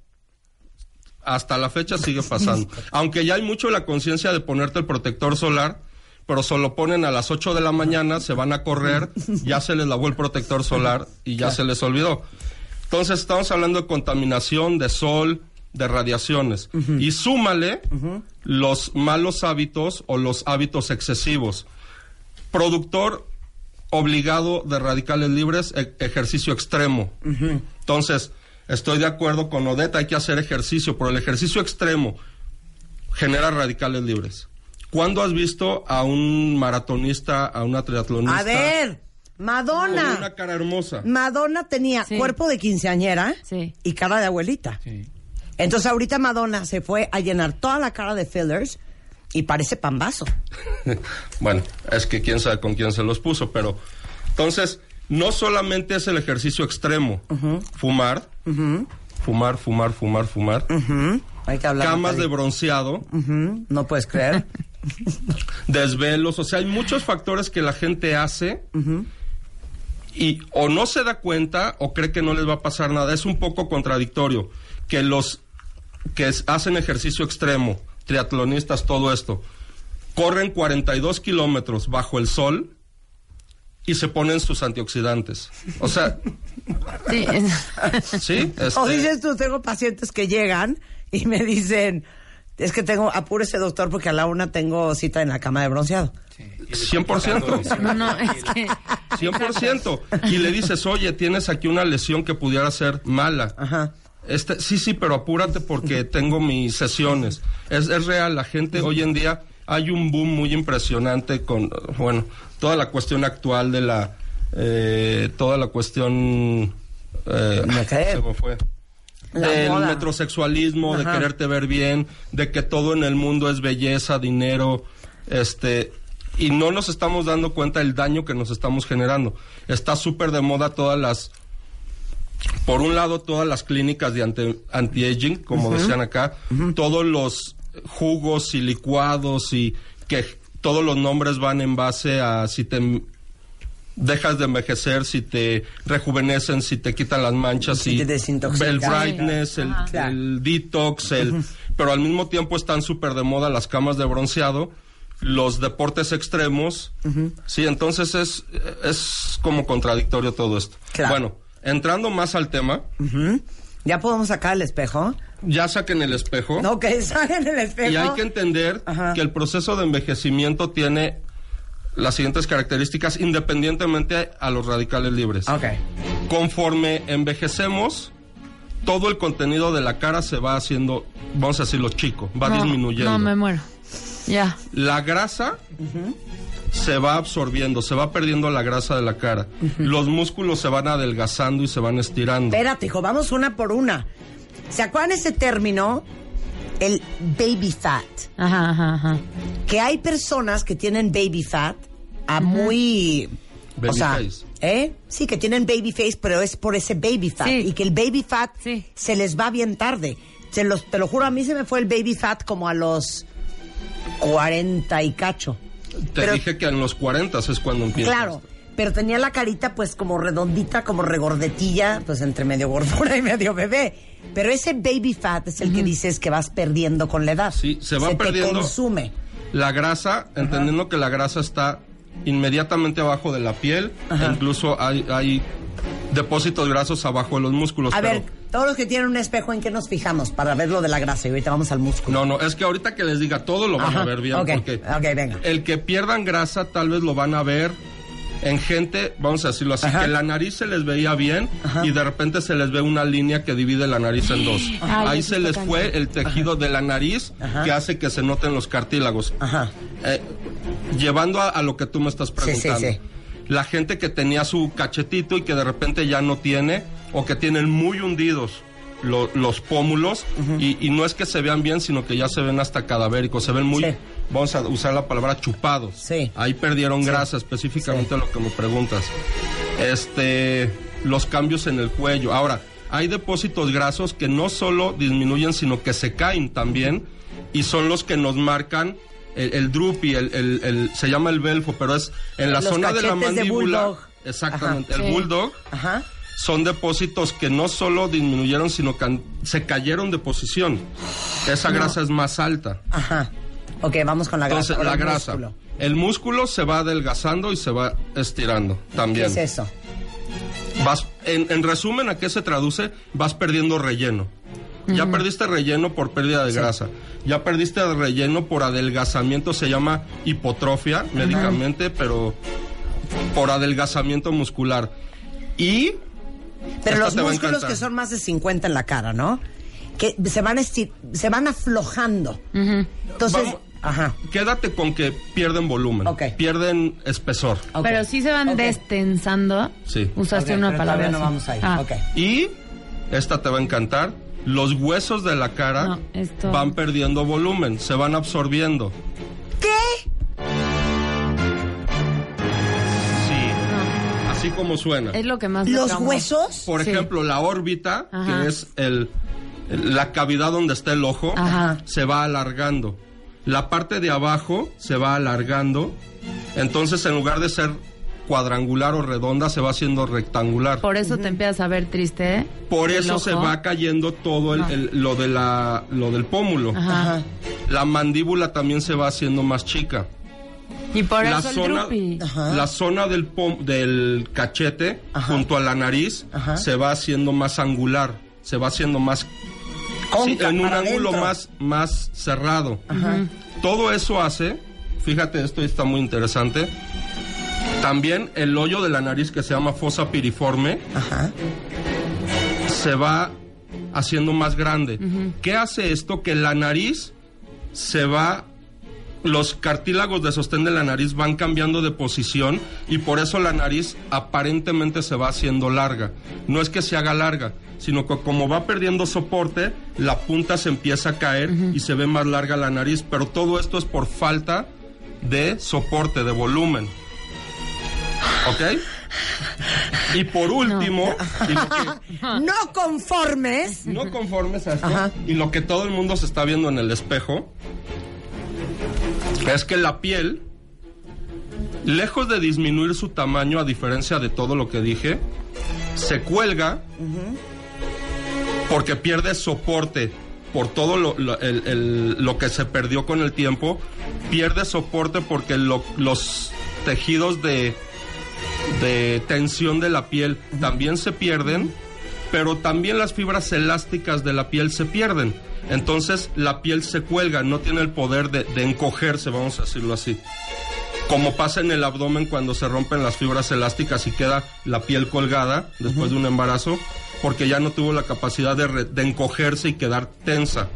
hasta la fecha sigue pasando. Aunque ya hay mucho la conciencia de ponerte el protector solar, pero solo ponen a las 8 de la mañana, se van a correr, ya se les lavó el protector solar y ya se les olvidó. Entonces estamos hablando de contaminación, de sol, de radiaciones. Y súmale los malos hábitos o los hábitos excesivos. Productor obligado de radicales libres, e- ejercicio extremo. Entonces, estoy de acuerdo con Odette, hay que hacer ejercicio, pero el ejercicio extremo genera radicales libres. ¿Cuándo has visto a un maratonista, a una triatlonista? A ver, Con Madonna. una cara hermosa. Madonna tenía Sí. cuerpo de quinceañera Sí. y cara de abuelita. Sí. Entonces ahorita Madonna se fue a llenar toda la cara de fillers y parece pambazo. bueno, es que quién sabe con quién se los puso, pero entonces no solamente es el ejercicio extremo, fumar, fumar, fumar, fumar, fumar, Hay que hablar. camas de bronceado, No puedes creer. desvelos, o sea, hay muchos factores que la gente hace y o no se da cuenta o cree que no les va a pasar nada. Es un poco contradictorio que los que hacen ejercicio extremo, triatlonistas, todo esto, corren 42 kilómetros bajo el sol y se ponen sus antioxidantes. O sea, Sí. sí, O este, dices tú, tengo pacientes que llegan y me dicen, es que tengo, apúrese doctor porque a la una tengo cita en la cama de bronceado. 100%. No, no, es que... 100%. Y le dices, oye, tienes aquí una lesión que pudiera ser mala. Ajá. Este, sí, sí, pero apúrate porque tengo mis sesiones. Es, es real, la gente hoy en día hay un boom muy impresionante con, bueno, toda la cuestión actual de la, eh, toda la cuestión, eh, me fue. Del metrosexualismo, de quererte ver bien, de que todo en el mundo es belleza, dinero, este, y no nos estamos dando cuenta del daño que nos estamos generando. Está súper de moda todas las, por un lado, todas las clínicas de anti-aging, como decían acá, todos los jugos y licuados y que todos los nombres van en base a si te dejas de envejecer, si te rejuvenecen, si te quitan las manchas, Si si te desintoxican. el brightness, el, el detox, el, pero al mismo tiempo están súper de moda las camas de bronceado, los deportes extremos, sí, entonces es, es como contradictorio todo esto. Claro. Bueno, entrando más al tema, ¿Ya podemos sacar el espejo? ya saquen el espejo. No, que saquen el espejo. Y hay que entender Ajá. que el proceso de envejecimiento tiene las siguientes características independientemente a los radicales libres. Ok. Conforme envejecemos, todo el contenido de la cara se va haciendo, vamos a decirlo chico, va no, disminuyendo. No, me muero. Ya. La grasa se va absorbiendo, se va perdiendo la grasa de la cara. Los músculos se van adelgazando y se van estirando. Espérate, hijo, vamos una por una. ¿Se acuerdan ese término? El baby fat. Ajá, ajá, ajá. Que hay personas que tienen baby fat a muy... Baby o sea, face. ¿eh? Sí, que tienen baby face, pero es por ese baby fat. Sí. Y que el baby fat Sí. se les va bien tarde. Se los, te lo juro, a mí se me fue el baby fat como a los 40 y cacho. Te pero- dije que en los 40 es cuando empieza. Claro, pero tenía la carita pues como redondita, como regordetilla, pues entre medio gordura y medio bebé. Pero ese baby fat es el que dices que vas perdiendo con la edad. Sí, se va te perdiendo. consume. La grasa, entendiendo que la grasa está inmediatamente abajo de la piel, e incluso hay, hay depósitos grasos abajo de los músculos. A pero- ver, todos los que tienen un espejo, ¿en qué nos fijamos para ver lo de la grasa? Y ahorita vamos al músculo. No, no, es que ahorita que les diga todo lo van Ajá, a ver bien, ok, porque ok, venga. el que pierdan grasa tal vez lo van a ver en gente, vamos a decirlo así, Ajá. que la nariz se les veía bien Ajá. y de repente se les ve una línea que divide la nariz en dos. Ay, Ahí se les fue el tejido de la nariz Ajá. que hace que se noten los cartílagos. Ajá. Eh, llevando a, a lo que tú me estás sí, preguntando. sí. La gente que tenía su cachetito y que de repente ya no tiene, o que tienen muy hundidos lo- los pómulos, y, y no es que se vean bien, sino que ya se ven hasta cadavéricos, se ven muy, Sí. vamos a usar la palabra chupados. Sí. Ahí perdieron grasa, específicamente lo que me preguntas. Este, los cambios en el cuello. Ahora, hay depósitos grasos que no solo disminuyen, sino que se caen también, y son los que nos marcan el, el droopy, el, el- el- se llama el belfo, pero es en la Los zona de la de mandíbula. bulldog. exactamente, Ajá. el bulldog Ajá. Son depósitos que no solo disminuyeron, sino que se cayeron de posición. Esa grasa es más alta. Ajá. Ok, vamos con la grasa. Entonces, la el grasa. músculo. El músculo se va adelgazando y se va estirando ¿Qué también. es eso? Vas, en, en resumen, ¿a qué se traduce? Vas perdiendo relleno. Ya perdiste relleno por pérdida de grasa. Ya perdiste relleno por adelgazamiento, se llama hipotrofia médicamente, pero por adelgazamiento muscular. Y Pero los músculos que son más de 50 en la cara, ¿no? Que se van, esti- se van aflojando. Entonces, Vamos- ajá. quédate con que pierden volumen, Ok. pierden espesor. ok. Pero sí se van destensando. Sí. Usaste una palabra. no vamos ahí. Ah. Ok. Y esta te va a encantar. Los huesos de la cara No, esto- van perdiendo volumen, se van absorbiendo. ¿Qué? Así como suena. Es lo que más ¿Los huesos? Por Sí. ejemplo, la órbita, Ajá. que es el, la cavidad donde está el ojo, Ajá. se va alargando. La parte de abajo se va alargando. Entonces, en lugar de ser cuadrangular o redonda, se va haciendo rectangular. Por eso te empiezas a ver triste, ¿eh? Por eso se va cayendo todo el, el- lo, de la, lo del pómulo. Ajá. La mandíbula también se va haciendo más chica. Y por la eso el zona, droopy. la zona del, pom- del cachete Ajá. junto a la nariz Ajá. se va haciendo más angular, se va haciendo más sí, en un ángulo más, más cerrado. Todo eso hace, fíjate, esto está muy interesante. También el hoyo de la nariz que se llama fosa piriforme Ajá. se va haciendo más grande. ¿Qué hace esto? Que la nariz se va, los cartílagos de sostén de la nariz van cambiando de posición y por eso la nariz aparentemente se va haciendo larga. No es que se haga larga, sino que como va perdiendo soporte, la punta se empieza a caer y se ve más larga la nariz, pero todo esto es por falta de soporte, de volumen. ¿Ok? Y por último, que- No conformes. no conformes a esto, Ajá. y lo que todo el mundo se está viendo en el espejo, es que la piel, lejos de disminuir su tamaño, a diferencia de todo lo que dije, se cuelga porque pierde soporte por todo lo, lo- lo que se perdió con el tiempo, pierde soporte porque lo- los tejidos de, de tensión de la piel también se pierden, pero también las fibras elásticas de la piel se pierden. Entonces la piel se cuelga, no tiene el poder de, de encogerse, vamos a decirlo así. Como pasa en el abdomen cuando se rompen las fibras elásticas y queda la piel colgada después de un embarazo, porque ya no tuvo la capacidad de, re- de encogerse y quedar tensa.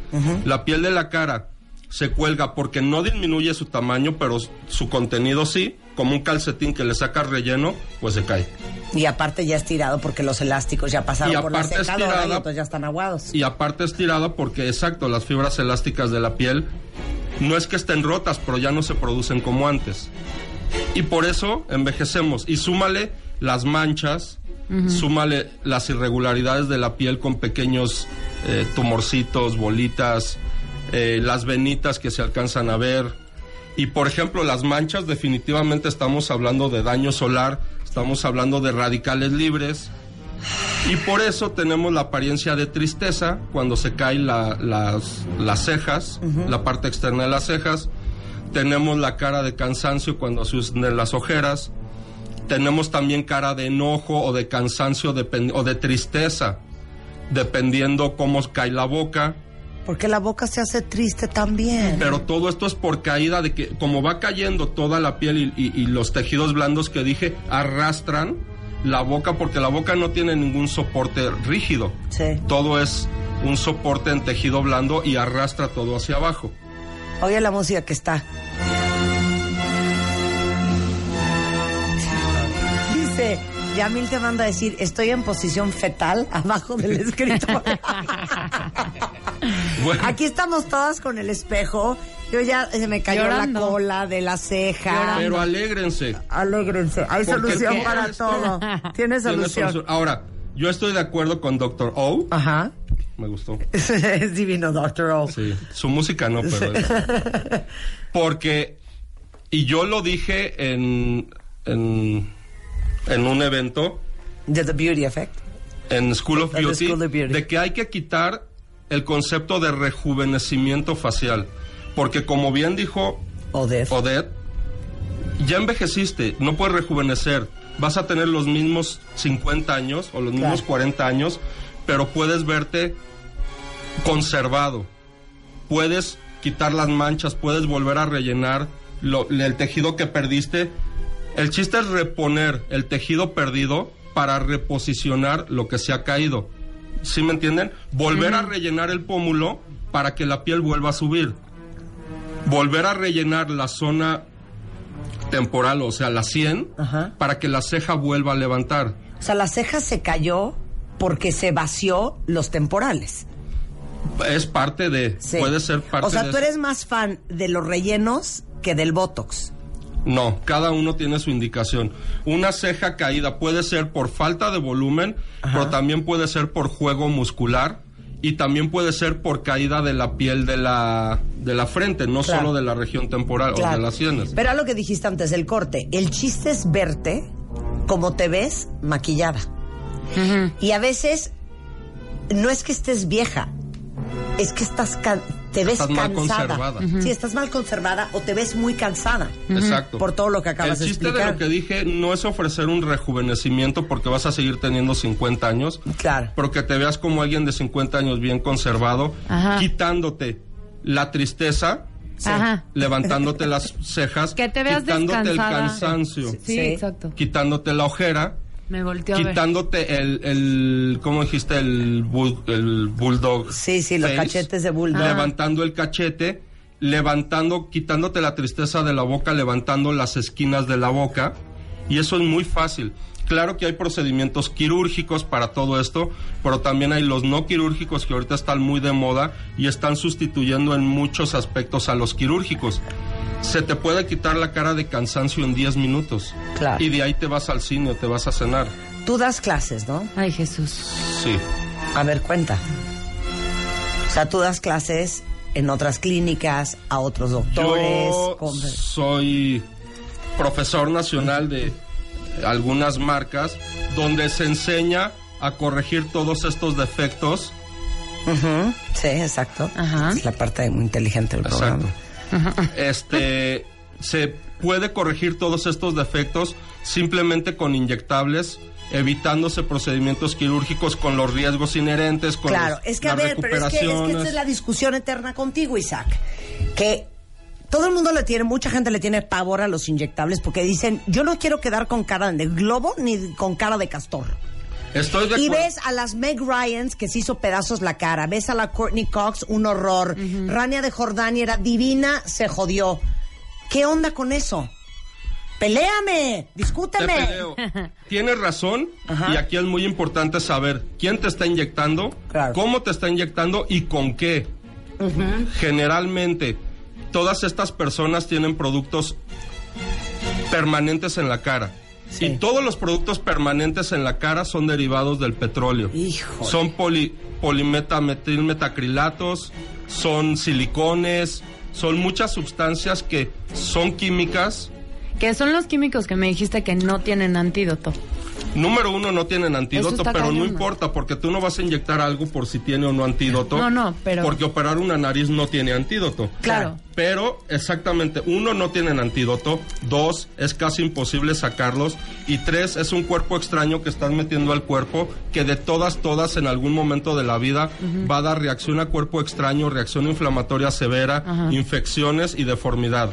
La piel de la cara se cuelga porque no disminuye su tamaño, pero su contenido sí, como un calcetín que le saca relleno, pues se cae. Y aparte ya estirado porque los elásticos ya pasaron Y por la secadora y estirada- entonces ya están aguados. Y aparte estirada porque, exacto, las fibras elásticas de la piel no es que estén rotas, pero ya no se producen como antes. Y por eso envejecemos. Y súmale las manchas, súmale las irregularidades de la piel con pequeños eh, tumorcitos, bolitas, eh, las venitas que se alcanzan a ver. Y por ejemplo, las manchas, definitivamente estamos hablando de daño solar, estamos hablando de radicales libres. Y por eso tenemos la apariencia de tristeza cuando se caen la- las, las cejas, la parte externa de las cejas. Tenemos la cara de cansancio cuando se unen las ojeras. Tenemos también cara de enojo o de cansancio o de tristeza, dependiendo cómo cae la boca. Porque la boca se hace triste también. Pero todo esto es por caída de que, como va cayendo toda la piel y, y- y los tejidos blandos que dije, arrastran la boca porque la boca no tiene ningún soporte rígido. Sí. Todo es un soporte en tejido blando y arrastra todo hacia abajo. Oye la música que está. Yamil te manda a decir, estoy en posición fetal abajo del escritorio. Bueno, Aquí estamos todas con el espejo. Yo ya se me cayó Llorando. la cola de la ceja. pero alégrense. Alégrense, hay Porque solución para esto todo. Tiene solución. solución. Ahora, yo estoy de acuerdo con Doctor O. Ajá. Me gustó. es divino, Doctor O. Sí, su música no, pero... Porque, y yo lo dije en, en, en un evento, De The Beauty Effect. en School of Beauty, School of Beauty. de que hay que quitar el concepto de rejuvenecimiento facial. Porque como bien dijo Odette. Odette, ya envejeciste, no puedes rejuvenecer. Vas a tener los mismos 50 años o los mismos Claro. 40 años, pero puedes verte conservado. Puedes quitar las manchas, puedes volver a rellenar lo- el tejido que perdiste. El chiste es reponer el tejido perdido para reposicionar lo que se ha caído. ¿Sí me entienden? Volver a rellenar el pómulo para que la piel vuelva a subir. Volver a rellenar la zona temporal, o sea, la 100, Ajá. para que la ceja vuelva a levantar. O sea, la ceja se cayó porque se vació los temporales. Es parte de, Sí. puede ser parte O sea, de tú eso. eres más fan de los rellenos que del Botox. No, cada uno tiene su indicación. Una ceja caída puede ser por falta de volumen, pero también puede ser por juego muscular y también puede ser por caída de la piel de la, de la frente, no Claro. solo de la región temporal o de las sienes. Pero a lo que dijiste antes del corte, el chiste es verte como te ves maquillada. Y a veces no es que estés vieja, es que estás can- te ves Estás mal cansada. conservada. Sí, estás mal conservada o te ves muy cansada. Exacto. Por todo lo que acabas El de chiste de explicar. lo que dije no es ofrecer un rejuvenecimiento porque vas a seguir teniendo 50 años, Claro. pero que te veas como alguien de 50 años bien conservado, Ajá. quitándote la tristeza, Ajá. levantándote las cejas, Que te veas quitándote el cansancio, Sí, Sí. exacto. quitándote la ojera, Me volteó a ver. quitándote el, el ¿cómo dijiste? El, bull- el bulldog. Sí, sí, los face, cachetes de bulldog. Levantando el cachete, levantando, quitándote la tristeza de la boca, levantando las esquinas de la boca. Y eso es muy fácil. Claro que hay procedimientos quirúrgicos para todo esto, pero también hay los no quirúrgicos que ahorita están muy de moda y están sustituyendo en muchos aspectos a los quirúrgicos. Se te puede quitar la cara de cansancio en 10 minutos. Claro. Y de ahí te vas al cine o te vas a cenar. Tú das clases, ¿no? Ay, Jesús. Sí. A ver, cuenta. O sea, tú das clases en otras clínicas, a otros doctores. Yo con- soy profesor nacional de algunas marcas donde se enseña a corregir todos estos defectos. Sí, exacto. Ajá. Es la parte muy inteligente del Exacto. programa. Este se puede corregir todos estos defectos simplemente con inyectables, evitándose procedimientos quirúrgicos con los riesgos inherentes, con Claro, los- es que a ver, pero es que, es que esta es la discusión eterna contigo, Isaac. Que todo el mundo le tiene, mucha gente le tiene pavor a los inyectables porque dicen, yo no quiero quedar con cara de globo ni con cara de castor. Estoy de Y ves a las Meg Ryans que se hizo pedazos la cara. Ves a la Courtney Cox, un horror. Rania de Jordania era divina, se jodió. ¿Qué onda con eso? ¡Peléame! Te ¡Discúteme! Tienes razón Ajá. y aquí es muy importante saber quién te está inyectando, Claro. cómo te está inyectando y con qué. Generalmente, todas estas personas tienen productos permanentes en la cara. Sí. Y todos los productos permanentes en la cara son derivados del petróleo. Híjole. Son poli, son silicones, son muchas sustancias que son químicas Que son los químicos que me dijiste que no tienen antídoto. Número uno, no tienen antídoto, pero no importa, porque tú no vas a inyectar algo por si tiene o no antídoto. No, no, pero- Porque operar una nariz no tiene antídoto. Claro. Pero, exactamente, uno, no tienen antídoto. Dos, es casi imposible sacarlos. Y tres, es un cuerpo extraño que estás metiendo al cuerpo que de todas, todas, en algún momento de la vida va a dar reacción a cuerpo extraño, reacción inflamatoria severa, infecciones y deformidad.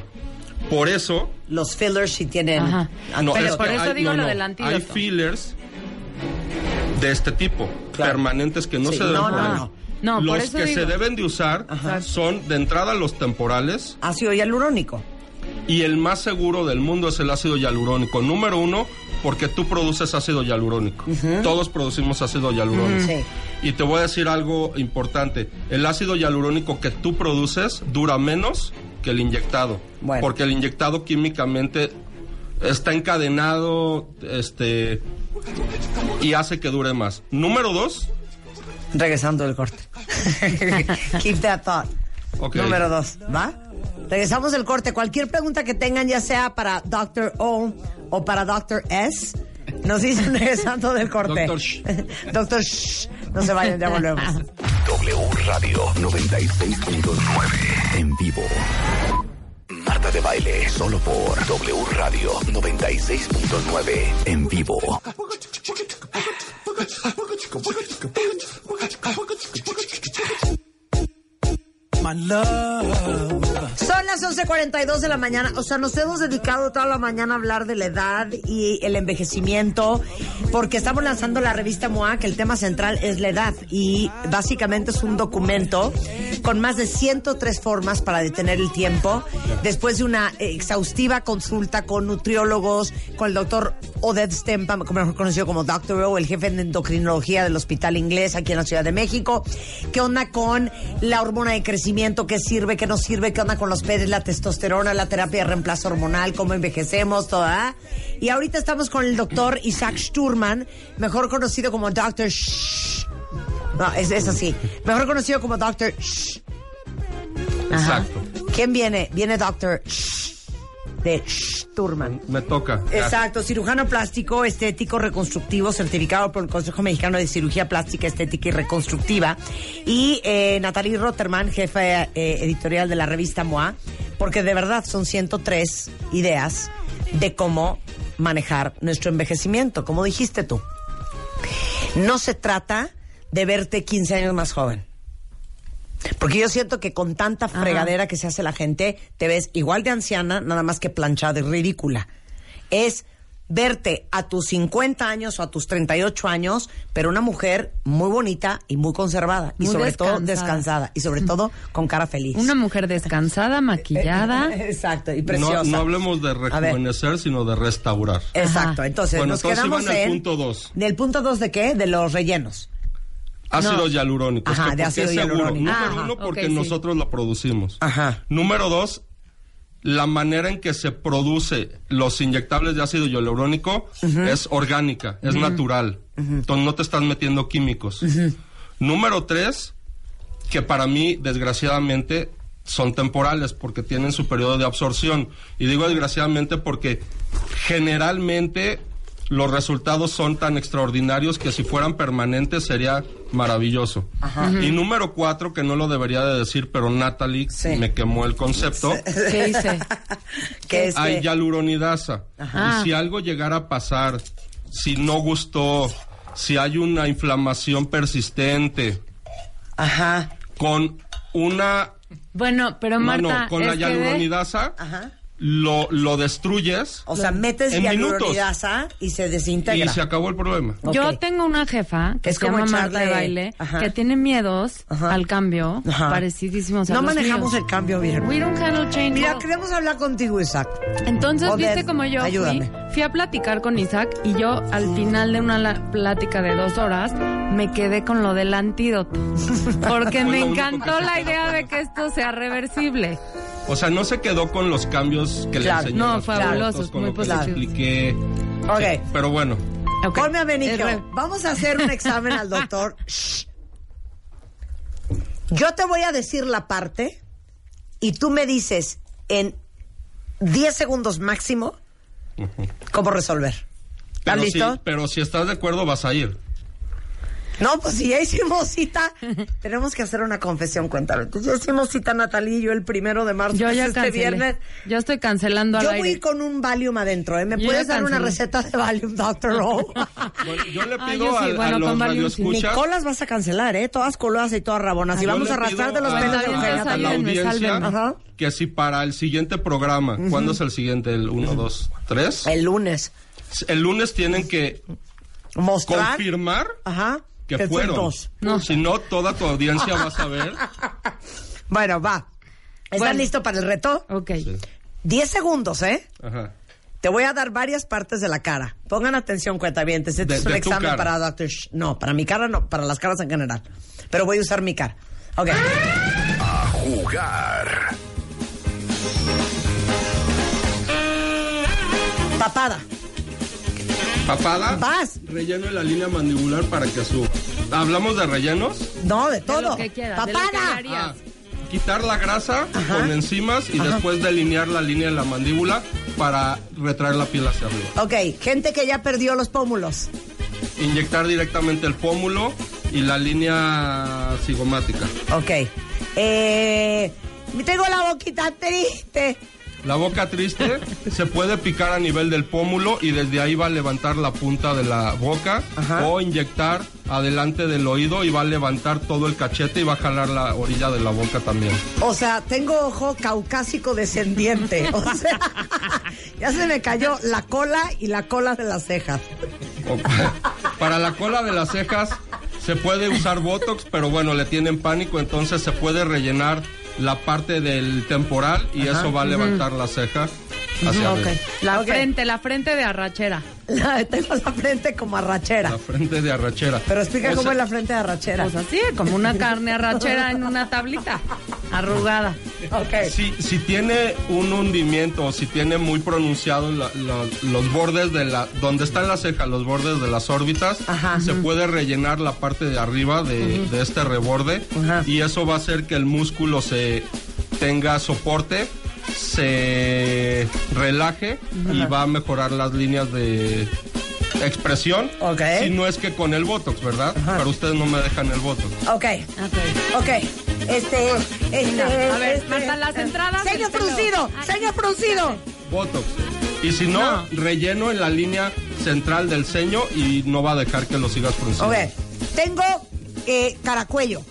Por eso, Los fillers sí tienen... Ajá. no, Pero es por eso hay- digo no, lo no, del antídoto. Hay fillers de este tipo, Claro. permanentes que no Sí, se deben poner. no. Por los eso que digo. se deben de usar son de entrada los temporales Ácido hialurónico. y el más seguro del mundo es el ácido hialurónico. Número uno, porque tú produces ácido hialurónico. Todos producimos ácido hialurónico. Sí. Y te voy a decir algo importante. El ácido hialurónico que tú produces dura menos que el inyectado. Bueno. Porque el inyectado químicamente está encadenado este, y hace que dure más. Número dos, Regresando del corte. Keep that thought. Ok. Número dos, ¿va? Regresamos del corte. Cualquier pregunta que tengan, ya sea para Dr. O o para Dr. S, nos dicen regresando del corte. Dr. Sh. Dr. Sh. No se vayan, ya volvemos. W Radio 96.9 en vivo. Marta de baile solo por W Radio 96.9 en vivo. Son las 11.42 de la mañana. O sea, nos hemos dedicado toda la mañana a hablar de la edad y el envejecimiento, porque estamos lanzando la revista MOA, que el tema central es la edad. Y básicamente es un documento con más de 103 formas para detener el tiempo, después de una exhaustiva consulta con nutriólogos, con el doctor Oded Stempa, mejor conocido como Dr. O, el jefe de endocrinología del Hospital Inglés aquí en la Ciudad de México. ¿Qué onda con la hormona de crecimiento? ¿Qué sirve? ¿Qué no sirve? ¿Qué onda con los pedes? La testosterona, la terapia de reemplazo hormonal, cómo envejecemos, toda. Y ahorita estamos con el doctor Isaac Sturman, mejor conocido como Dr. Shh. No, es, es así. Mejor conocido como Dr. Shh. exacto. ¿Quién viene? Viene Dr. Shh, de Sturman. Me toca. Exacto, cirujano plástico, estético, reconstructivo, certificado por el Consejo Mexicano de Cirugía Plástica, Estética y Reconstructiva. Y eh, Natalie Rotterman, jefa eh, editorial de la revista MOA, porque de verdad son 103 ideas de cómo manejar nuestro envejecimiento, como dijiste tú. No se trata de verte 15 años más joven. Porque yo siento que con tanta fregadera que se hace la gente, te ves igual de anciana, nada más que planchada y ridícula. Es verte a tus 50 años o a tus 38 años, pero una mujer muy bonita y muy conservada. y sobre todo descansada. Y sobre todo con cara feliz. Una mujer descansada, maquillada. Exacto, y preciosa. no hablemos de rejuvenecer, sino de restaurar. Exacto, entonces Bueno, nos entonces quedamos iban al en... punto dos. ¿Del punto 2 de qué? De los rellenos. Ácidos hialurónicos. Ajá, que de ¿por qué ácido seguro? hialurónico. Número Ajá, uno, porque sí. nosotros lo producimos. Ajá. Número dos, la manera en que se produce los inyectables de ácido hialurónico es orgánica, es natural. Entonces no te están metiendo químicos. Número tres, que para mí, desgraciadamente, son temporales porque tienen su periodo de absorción. Y digo desgraciadamente porque generalmente los resultados son tan extraordinarios que si fueran permanentes sería maravilloso. Y número cuatro, que no lo debería de decir, pero Natalie Sí. me quemó el concepto. ¿Qué hice? Que este- Hay hialuronidasa. Ajá. Y si algo llegara a pasar, si no gustó, si hay una inflamación persistente, Ajá. con una Bueno, pero Marta, no, con es la hialuronidasa, Ajá. Lo, lo destruyes O sea, metes En minutos. hialuronidasa y se desintegra. y se acabó el problema. Yo tengo una jefa que Es se como llama Marta de echarle- Baile, Ajá. que tiene miedos Ajá. al cambio, Ajá. parecidísimos a no los manejamos míos. el cambio bien. We don't handle change Mira, well. queremos hablar contigo, Isaac. Entonces, viste como yo fui, ayúdame. fui a platicar con Isaac y yo al final de una la- plática de dos horas me quedé con lo del antídoto. Porque me encantó la idea de que esto sea reversible. O sea, no se quedó con los cambios que Claro. le enseñó. No, fabulosos, muy lo que le positivos. expliqué. Ok. Sí, pero bueno, Ok. Ponme a re- Vamos a hacer un examen al doctor. Shh. Yo te voy a decir la parte y tú me dices en 10 segundos máximo cómo resolver. ¿Estás pero, listo? Si, pero si estás de acuerdo, vas a ir. No, pues si ya hicimos cita, tenemos que hacer una confesión, cuéntame. Ya hicimos cita Natalia y yo el primero de marzo, Yo ya este cancelé. viernes. Yo estoy cancelando al Yo aire. voy con un Valium adentro, ¿eh? ¿Me Yo puedes dar una receta de Valium, Doctor O? Bueno, yo le Ah, pido yo sí, al- a, bueno, los con Valium sí. Ni radioescuchas. colas vas a cancelar, ¿eh? Todas colosas y todas rabonas. Y yo vamos a arrastrar de los a- pelos de a la audiencia que si para el siguiente programa, ¿cuándo es el siguiente? ¿El 1, 2, 3? El lunes. El lunes tienen que Mostrar. confirmar Ajá. Que fue fueron. dos. No. Si no, toda tu audiencia va a saber. Bueno, va. ¿Estás Bueno. listo para el reto? Ok. Diez segundos, ¿eh? Ajá. Te voy a dar varias partes de la cara. Pongan atención, cuentavientes. Este De- es un examen cara. para Dr. Sh. No, para mi cara no, para las caras en general. Pero voy a usar mi cara. Ok. A jugar. Papada. Papada. Vas. Relleno en la línea mandibular para que suba. ¿Hablamos de rellenos? No, de De todo. lo que quieras, de lo que Papada. Ah, quitar la grasa Ajá. con enzimas y Ajá. después delinear la línea de la mandíbula para retraer la piel hacia arriba. Ok, gente que ya perdió los pómulos. Inyectar directamente el pómulo y la línea cigomática. Ok. Eh, tengo la boquita triste. La boca triste se puede picar a nivel del pómulo y desde ahí va a levantar la punta de la boca Ajá. o inyectar adelante del oído y va a levantar todo el cachete y va a jalar la orilla de la boca también. O sea, tengo ojo caucásico descendiente. O sea, ya se me cayó la cola y la cola de las cejas. Para la cola de las cejas se puede usar Botox, pero bueno, le tienen pánico, entonces se puede rellenar la parte del temporal y eso va a levantar la ceja hacia Ok. arriba. La frente, la frente de arrachera. La- tengo la frente como arrachera. La frente de arrachera. Pero explica O cómo sea, es la frente de arrachera. Pues así, como una carne arrachera en una tablita, arrugada. Ok. Si, si tiene un hundimiento o si tiene muy pronunciado la- la- los bordes de la... donde están las cejas, los bordes de las órbitas, Ajá. se puede rellenar la parte de arriba de, de este reborde y eso va a hacer que el músculo se tenga soporte, se relaje y va a mejorar las líneas de expresión. Ok. Si no es que con el Botox, ¿verdad? Pero ustedes no me dejan el Botox. Ok. Ok. Este. este A ver, este, las entradas del pelo. fruncido. Ay, Ceño fruncido. Botox. Y si no, No. relleno en la línea central del ceño y no va a dejar que lo sigas frunciendo. Ok. Tengo eh, caracuello.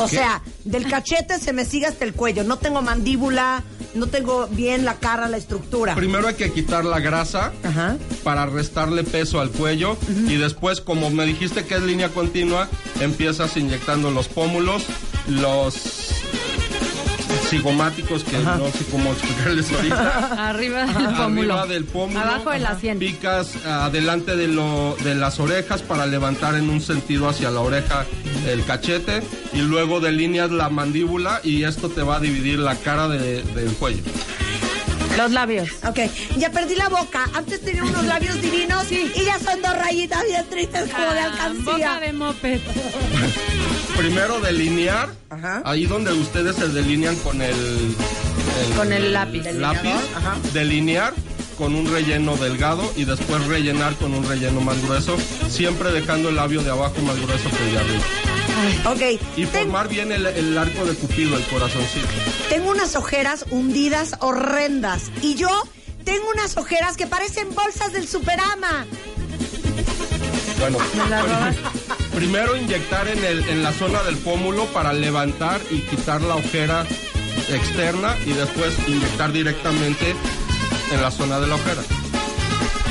O sea, del cachete se me sigue hasta el cuello. No tengo mandíbula, no tengo bien la cara, la estructura. Primero hay que quitar la grasa Ajá. para restarle peso al cuello y después, como me dijiste que es línea continua, empiezas inyectando los pómulos, los cigomáticos, que no sé cómo explicarles ahorita. Arriba del pómulo. Arriba del pómulo. Abajo de la sien. Picas adelante de, lo, de las orejas para levantar en un sentido hacia la oreja el cachete y luego delineas la mandíbula y esto te va a dividir la cara de- del cuello. Los labios. Ok, ya perdí la boca. Antes tenía unos labios divinos y ya son dos rayitas bien tristes como de Ah, alcancía. Boca de moped. Primero delinear, Ajá. ahí donde ustedes se delinean con el, el- Con el lápiz. lápiz, Ajá. delinear con un relleno delgado y después rellenar con un relleno más grueso, siempre dejando el labio de abajo más grueso que el de arriba. Ok, Y ten- formar bien el, el arco de cupido, el corazoncito. tengo unas ojeras hundidas horrendas. Y yo tengo unas ojeras que parecen bolsas del Superama. Bueno, primero inyectar en, el, en la zona del pómulo para levantar y quitar la ojera externa y después inyectar directamente en la zona de la ojera.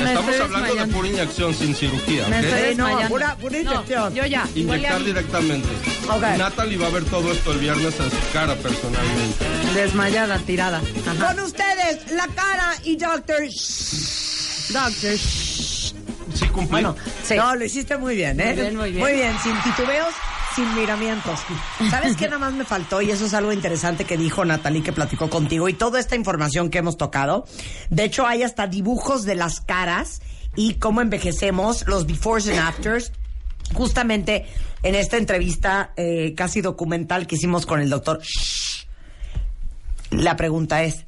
Estamos hablando de pura inyección sin cirugía, Me no, pura- pura No, inyección. yo ya. Inyectar directamente. Ok. Natalie va a ver todo esto el viernes en su cara personalmente. Desmayada, tirada. Ajá. Con ustedes, la cara y Doctor. Doctor. Sí, cumplí. Bueno, Sí. no, lo hiciste muy bien, ¿eh? Muy bien, muy bien. sin titubeos, sin miramientos. ¿Sabes qué nada más me faltó? Y eso es algo interesante que dijo Natalie, que platicó contigo, y toda esta información que hemos tocado. De hecho, hay hasta dibujos de las caras y cómo envejecemos, los befores and afters. Justamente en esta entrevista eh, casi documental que hicimos con el doctor, la pregunta es,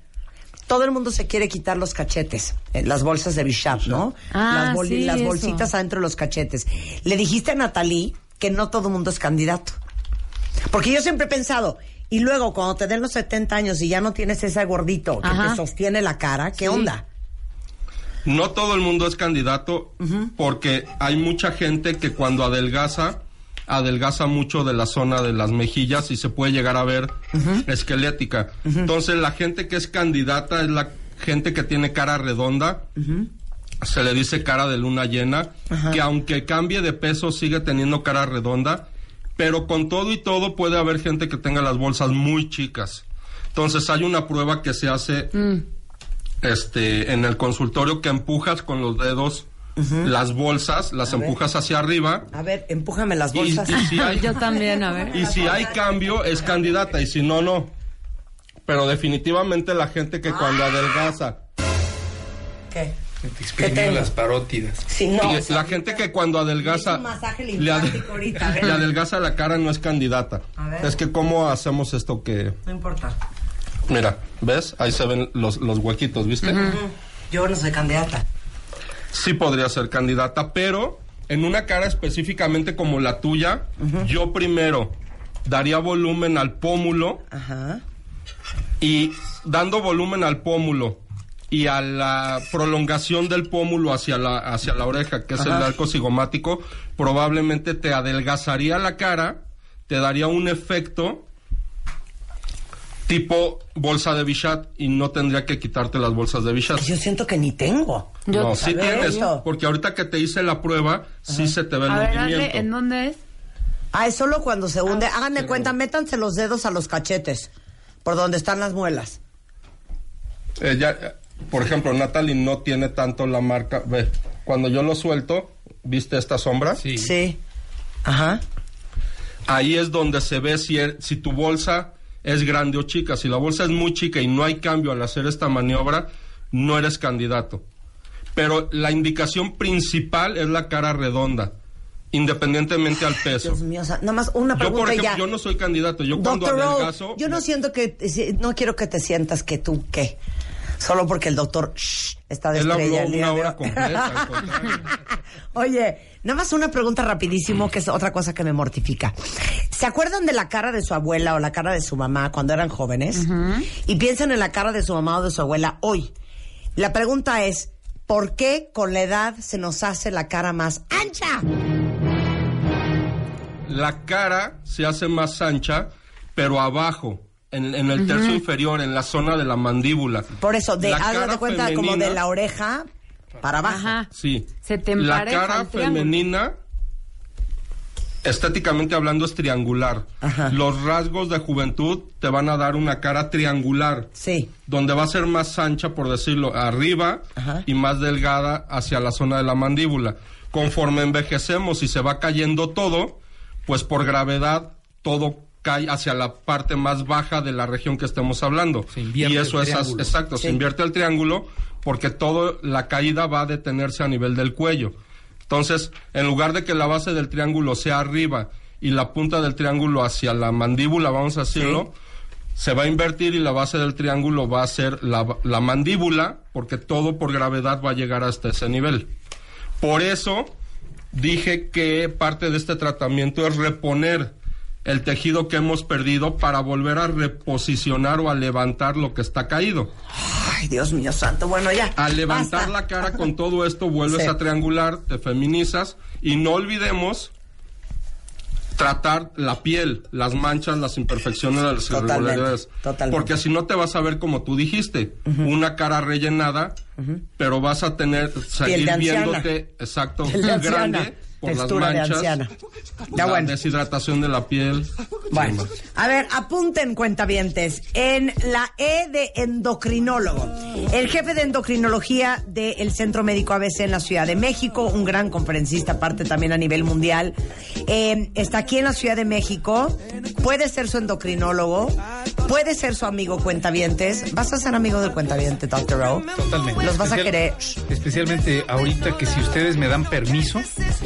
todo el mundo se quiere quitar los cachetes, eh, las bolsas de Bishop, ¿no? Ah, las, boli- sí, las eso. bolsitas adentro de los cachetes. Le dijiste a Natalie que no todo el mundo es candidato. Porque yo siempre he pensado, y luego cuando te den los 70 años y ya no tienes ese gordito que Ajá. te sostiene la cara, ¿qué onda? No todo el mundo es candidato porque hay mucha gente que cuando adelgaza, adelgaza mucho de la zona de las mejillas y se puede llegar a ver esquelética. Entonces la gente que es candidata es la gente que tiene cara redonda. Se le dice cara de luna llena, que aunque cambie de peso sigue teniendo cara redonda, pero con todo y todo puede haber gente que tenga las bolsas muy chicas. Entonces hay una prueba que se hace este en el consultorio que empujas con los dedos las bolsas, las A ver. empujas hacia arriba A ver, empújame las bolsas. y si hay, Yo también, a ver. y si hay cambio es candidata y si no no. Pero definitivamente la gente que cuando adelgaza ¿Qué? Te ¿Qué exprimió las parótidas. Sí, no. y o sea, la gente que cuando adelgaza masaje le, ade- linfático ahorita, a ver. le adelgaza la cara no es candidata. A ver. Es que cómo hacemos esto que No importa. mira, ¿ves? Ahí se ven los, los huequitos, ¿viste? Yo no soy candidata. sí podría ser candidata, pero en una cara específicamente como la tuya, yo primero daría volumen al pómulo Ajá. y dando volumen al pómulo y a la prolongación del pómulo hacia la hacia la oreja, que es el arco cigomático, probablemente te adelgazaría la cara, te daría un efecto tipo bolsa de Bichat y no tendría que quitarte las bolsas de Bichat. Yo siento que ni tengo. Yo- no, sí tienes, esto. porque ahorita que te hice la prueba, sí se te ve el A movimiento. ¿en dónde es? Ah, es solo cuando se hunde. Háganme cuenta, métanse los dedos a los cachetes, por donde están las muelas. Eh, ya, por ejemplo, Natalie no tiene tanto la marca. Ve, cuando yo lo suelto, ¿viste esta sombra? Sí. Sí. Ajá. Ahí es donde se ve si, er- si tu bolsa es grande o chica. Si la bolsa es muy chica y no hay cambio al hacer esta maniobra, no eres candidato. Pero la indicación principal es la cara redonda, independientemente al peso. Dios mío, o sea, nada más una Yo, pregunta por y ejemplo, ya. yo no soy candidato. Yo cuando Doctor O, adelgazo... yo no siento que, si- no quiero que te sientas que tú, ¿qué? Solo porque el doctor shh, está de Él habló estrella el día una hora completa. Oye, nada más una pregunta rapidísimo, que es otra cosa que me mortifica. ¿Se acuerdan de la cara de su abuela o la cara de su mamá cuando eran jóvenes? Y piensan en la cara de su mamá o de su abuela hoy. La pregunta es, ¿por qué con la edad se nos hace la cara más ancha? la cara se hace más ancha, pero abajo, en, en el tercio inferior, en la zona de la mandíbula. Por eso, de, cara de cuenta como de la oreja para abajo. Ajá. Sí. Se te La cara femenina, estéticamente hablando, es triangular. Ajá. Los rasgos de juventud te van a dar una cara triangular. Sí. Donde va a ser más ancha, por decirlo, arriba Ajá. y más delgada hacia la zona de la mandíbula. Conforme envejecemos y se va cayendo todo, pues por gravedad todo cae hacia la parte más baja de la región que estemos hablando. Se invierte y eso el es as- triángulo. exacto, Sí. se invierte el triángulo porque todo la caída va a detenerse a nivel del cuello. Entonces, en lugar de que la base del triángulo sea arriba y la punta del triángulo hacia la mandíbula, vamos a decirlo, se va a invertir y la base del triángulo va a ser la, la mandíbula, porque todo por gravedad va a llegar hasta ese nivel. Por eso dije que parte de este tratamiento es reponer el tejido que hemos perdido para volver a reposicionar o a levantar lo que está caído. Ay, Dios mío santo. Bueno, ya. Al levantar basta. la cara con todo esto, vuelves Sí. a triangular, te feminizas y no olvidemos tratar la piel, las manchas, las imperfecciones, las irregularidades. totalmente. Porque si no te vas a ver como tú dijiste, una cara rellenada, pero vas a tener, seguir viéndote, exacto, grande por las textura de anciana. Ya la bueno. deshidratación de la piel. Bueno, a ver, apunten cuentavientes. En la E de endocrinólogo, el jefe de endocrinología del Centro Médico ABC en la Ciudad de México, un gran conferencista, aparte también a nivel mundial, eh, está aquí en la Ciudad de México. Puede ser su endocrinólogo, puede ser su amigo cuentavientes. ¿Vas a ser amigo del cuentaviente, Dr. O? Totalmente. Los vas a querer. Especialmente ahorita que si ustedes me dan permiso,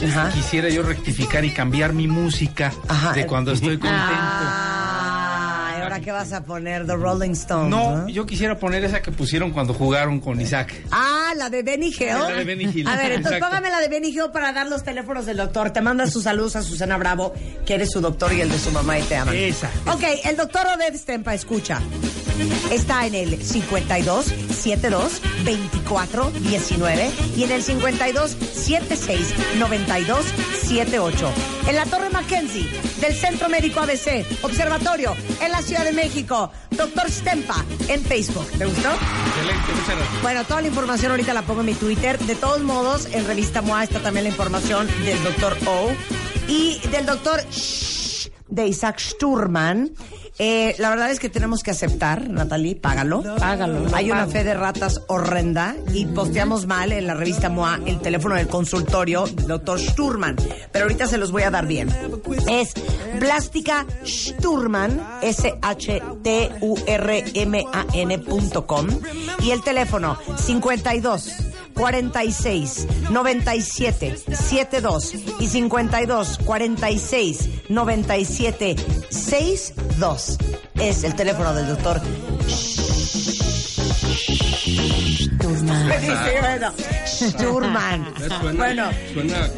Ajá. Quisiera yo rectificar y cambiar mi música Ajá. de cuando estoy contento. Ay, ahora qué vas a poner The Rolling Stones. No, yo quisiera poner esa que pusieron cuando jugaron con Isaac. Ah, la de Benny. La de Benny Hill, A ver, entonces exacto. póngame la de Benny Hill para dar los teléfonos del doctor. Te manda sus saludos a Susana Bravo, que eres su doctor y el de su mamá y te aman. Esa. Ok, el doctor Oded Stempa, escucha. Está en el 52 72 24 19 y en el 52 76 92 78. En la Torre Mackenzie del Centro Médico ABC, Observatorio, en la Ciudad de México. Doctor Stempa en Facebook. ¿Te gustó? Excelente, muchas gracias. Bueno, toda la información ahorita la pongo en mi Twitter. De todos modos, en Revista MOA está también la información del doctor O y del doctor Shh, de Isaac Sturman. Eh, la verdad es que tenemos que aceptar, Natalie, págalo. Págalo, lo Hay una fe de ratas horrenda y posteamos mal en la revista MOA el teléfono del consultorio del doctor Sturman. Pero ahorita se los voy a dar bien. Es Plástica Sturman, S-H-T-U-R-M-A-N punto com. Y el teléfono 52 46 97 72 y 52 46 97 62 es el teléfono del doctor Sturman. Sí, bueno, Sturman. Suena, Bueno, suena,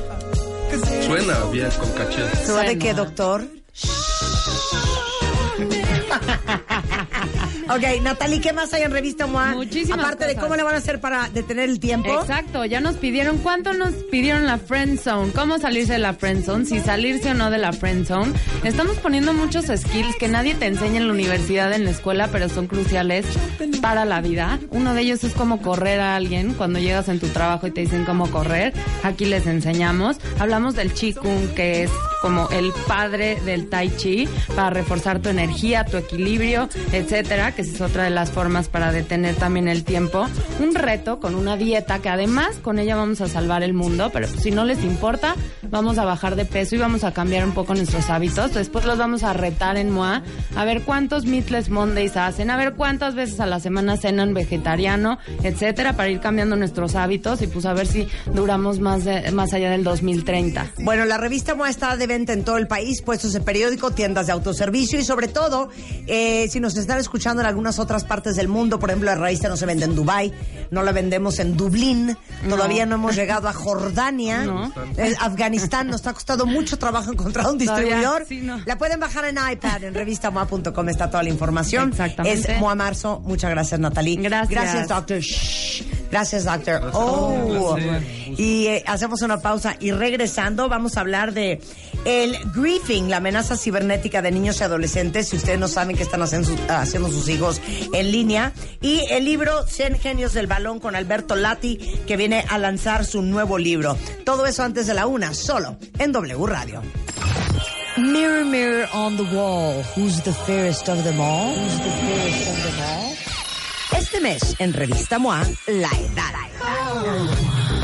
suena bien con caché. ¿sabe qué, doctor? Ok, Natalie, ¿qué más hay en Revista MOA? Muchísimas Aparte de cómo le van a hacer para detener el tiempo. Exacto, ya nos pidieron, ¿cuánto nos pidieron la friend zone? ¿Cómo salirse de la friend zone? Si salirse o no de la friend zone. Estamos poniendo muchos skills que nadie te enseña en la universidad, en la escuela, pero son cruciales para la vida. Uno de ellos es cómo correr a alguien cuando llegas en tu trabajo y te dicen cómo correr. Aquí les enseñamos. Hablamos del Qigong, que es como el padre del Tai Chi, para reforzar tu energía, tu equilibrio, etcétera, que esa es otra de las formas para detener también el tiempo. Un reto con una dieta que además con ella vamos a salvar el mundo, pero si no les importa, vamos a bajar de peso y vamos a cambiar un poco nuestros hábitos. Después los vamos a retar en MOA, a ver cuántos Meatless Mondays hacen, a ver cuántas veces a la semana cenan vegetariano, etcétera, para ir cambiando nuestros hábitos y pues a ver si duramos más, de- más allá del 2030. Bueno, la revista MOA está de venta en todo el país, puestos de periódico, tiendas de autoservicio y sobre todo, eh, si nos están escuchando en algunas otras partes del mundo, por ejemplo, la revista no se vende en Dubai, no la vendemos en Dublín, todavía no hemos llegado a Jordania, No. Eh, Afganistán, nos ha costado mucho trabajo encontrar un distribuidor. sí, no. La pueden bajar en iPad, en revistamoa.com está toda la información. Exactamente. Es Moa Marzo, muchas gracias Natalie. Gracias. Gracias, doctor. Shh. Gracias, doctor. Oh. Y eh, hacemos una pausa y regresando vamos a hablar de el griefing, la amenaza cibernética de niños y adolescentes, si ustedes no saben qué están haciendo, sus- haciendo sus hijos en línea. Y el libro 100 genios del balón con Alberto Lati, que viene a lanzar su nuevo libro. Todo eso antes de la una, solo en W Radio. Mirror, mirror on the wall, who's the fairest of them all? Who's the fairest of them all? Este mes, en Revista MOA, La Edad.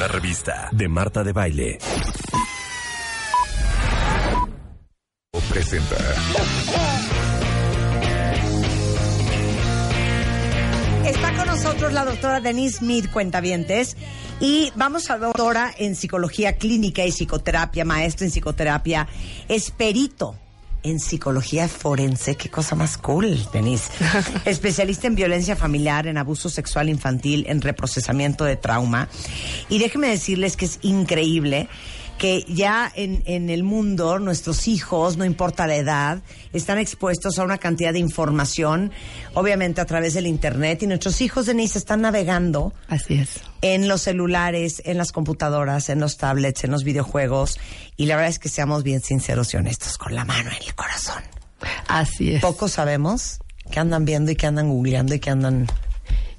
Una revista de Marta de Baile. Presenta Está con nosotros la doctora Denise Smith, cuentavientes, y vamos a ver doctora en psicología clínica y psicoterapia, maestra en psicoterapia, es perito en psicología forense. Qué cosa más cool, Denise. Especialista en violencia familiar, en abuso sexual infantil, en reprocesamiento de trauma. Y déjenme decirles que es increíble que ya en, en el mundo nuestros hijos, no importa la edad, están expuestos a una cantidad de información, obviamente a través del Internet, y nuestros hijos, Denise, están navegando Así es. en los celulares, en las computadoras, en los tablets, en los videojuegos, y la verdad es que seamos bien sinceros y honestos, con la mano en el corazón. Así es. Poco sabemos qué andan viendo y qué andan googleando y qué andan...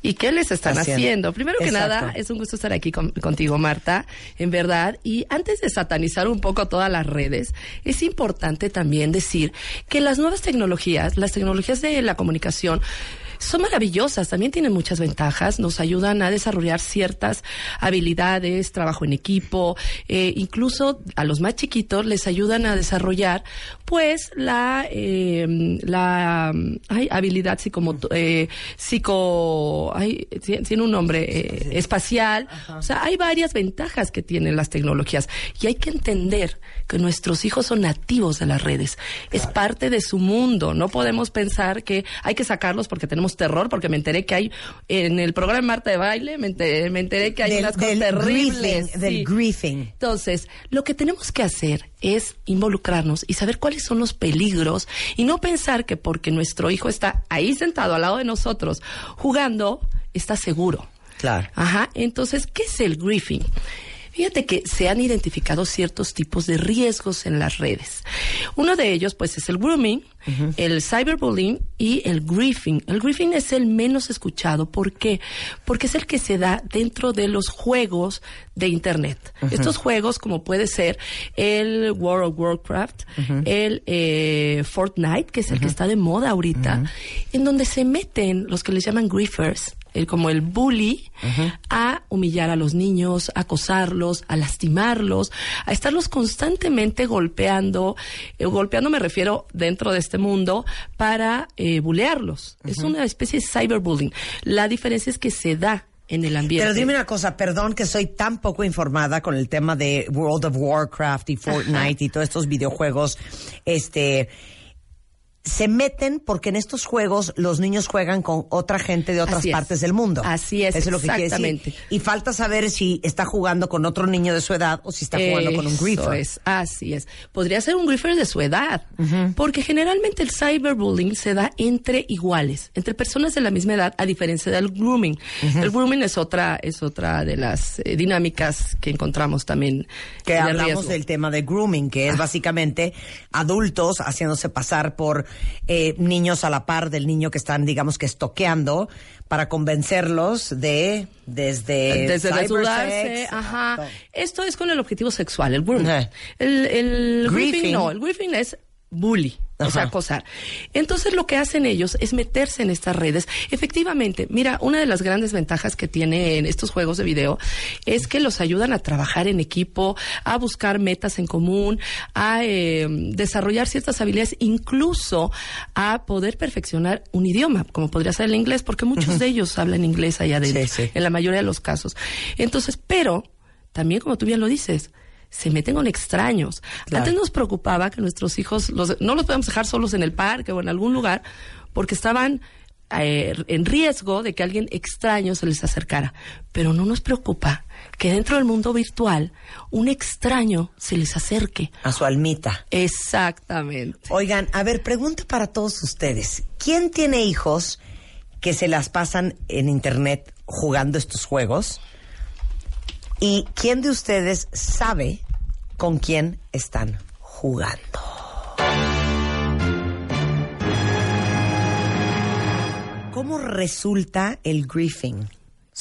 ¿Y qué les están Haciendo. haciendo? Primero que Exacto. nada, es un gusto estar aquí con- contigo, Marta, en verdad. Y antes de satanizar un poco todas las redes, es importante también decir que las nuevas tecnologías, las tecnologías de la comunicación, son maravillosas, también tienen muchas ventajas, nos ayudan a desarrollar ciertas habilidades, trabajo en equipo, eh, incluso a los más chiquitos les ayudan a desarrollar pues la, eh, la ay, habilidad psicomoto- eh, psico, ay, ti- tiene un nombre, eh, espacial, o sea, hay varias ventajas que tienen las tecnologías y hay que entender que nuestros hijos son nativos de las redes, es parte de su mundo, no podemos pensar que hay que sacarlos porque tenemos terror, porque me enteré que hay en el programa Marta de Baile, me enteré, me enteré que hay Del- unas cosas del terribles. griefing, del griefing. Entonces, lo que tenemos que hacer es involucrarnos y saber cuáles son los peligros y no pensar que porque nuestro hijo está ahí sentado al lado de nosotros jugando, está seguro. Claro. Ajá, entonces, ¿qué es el griefing? Fíjate que se han identificado ciertos tipos de riesgos en las redes. Uno de ellos, pues, es el grooming, el cyberbullying y el griefing. El griefing es el menos escuchado. ¿Por qué? Porque es el que se da dentro de los juegos de Internet. Estos juegos, como puede ser el World of Warcraft, el eh, Fortnite, que es el que está de moda ahorita, en donde se meten los que les llaman griefers, el, como el bully, a humillar a los niños, a acosarlos, a lastimarlos, a estarlos constantemente golpeando. Eh, golpeando me refiero dentro de este mundo para eh, bulearlos. Es una especie de cyberbullying. La diferencia es que se da en el ambiente. Pero dime una cosa, perdón que soy tan poco informada con el tema de World of Warcraft y Fortnite y todos estos videojuegos, este se meten porque en estos juegos los niños juegan con otra gente de otras Así es. partes del mundo. Así es, Eso es lo que quiere exactamente. decir. Y falta saber si está jugando con otro niño de su edad o si está jugando con un griefer. es, así es. Podría ser un griefer de su edad, porque generalmente el cyberbullying se da entre iguales, entre personas de la misma edad, a diferencia del grooming. El grooming es otra, es otra de las eh, dinámicas que encontramos también. que hablamos riesgo. del tema de grooming, que es básicamente adultos haciéndose pasar por eh, niños a la par del niño que están, digamos que estoqueando para convencerlos de desde Desde desnudarse, ajá. Esto es con el objetivo sexual, el grooming. Ajá. El, el Griefing. griefing no, el griefing es bully, o sea, acosar. Entonces lo que hacen ellos es meterse en estas redes. Efectivamente, mira, una de las grandes ventajas que tienen estos juegos de video es que los ayudan a trabajar en equipo, a buscar metas en común, a eh, desarrollar ciertas habilidades, incluso a poder perfeccionar un idioma, como podría ser el inglés, porque muchos de ellos hablan inglés allá adentro, Sí, sí. en la mayoría de los casos. Entonces, pero también como tú bien lo dices, se meten con extraños. Claro. Antes nos preocupaba que nuestros hijos los, no los podíamos dejar solos en el parque o en algún lugar porque estaban eh, en riesgo de que alguien extraño se les acercara. Pero no nos preocupa que dentro del mundo virtual un extraño se les acerque. a su almita. Exactamente. Oigan, a ver, pregunta para todos ustedes. ¿Quién tiene hijos que se las pasan en internet jugando estos juegos? ¿Y quién de ustedes sabe con quién están jugando? ¿Cómo resulta el griefing?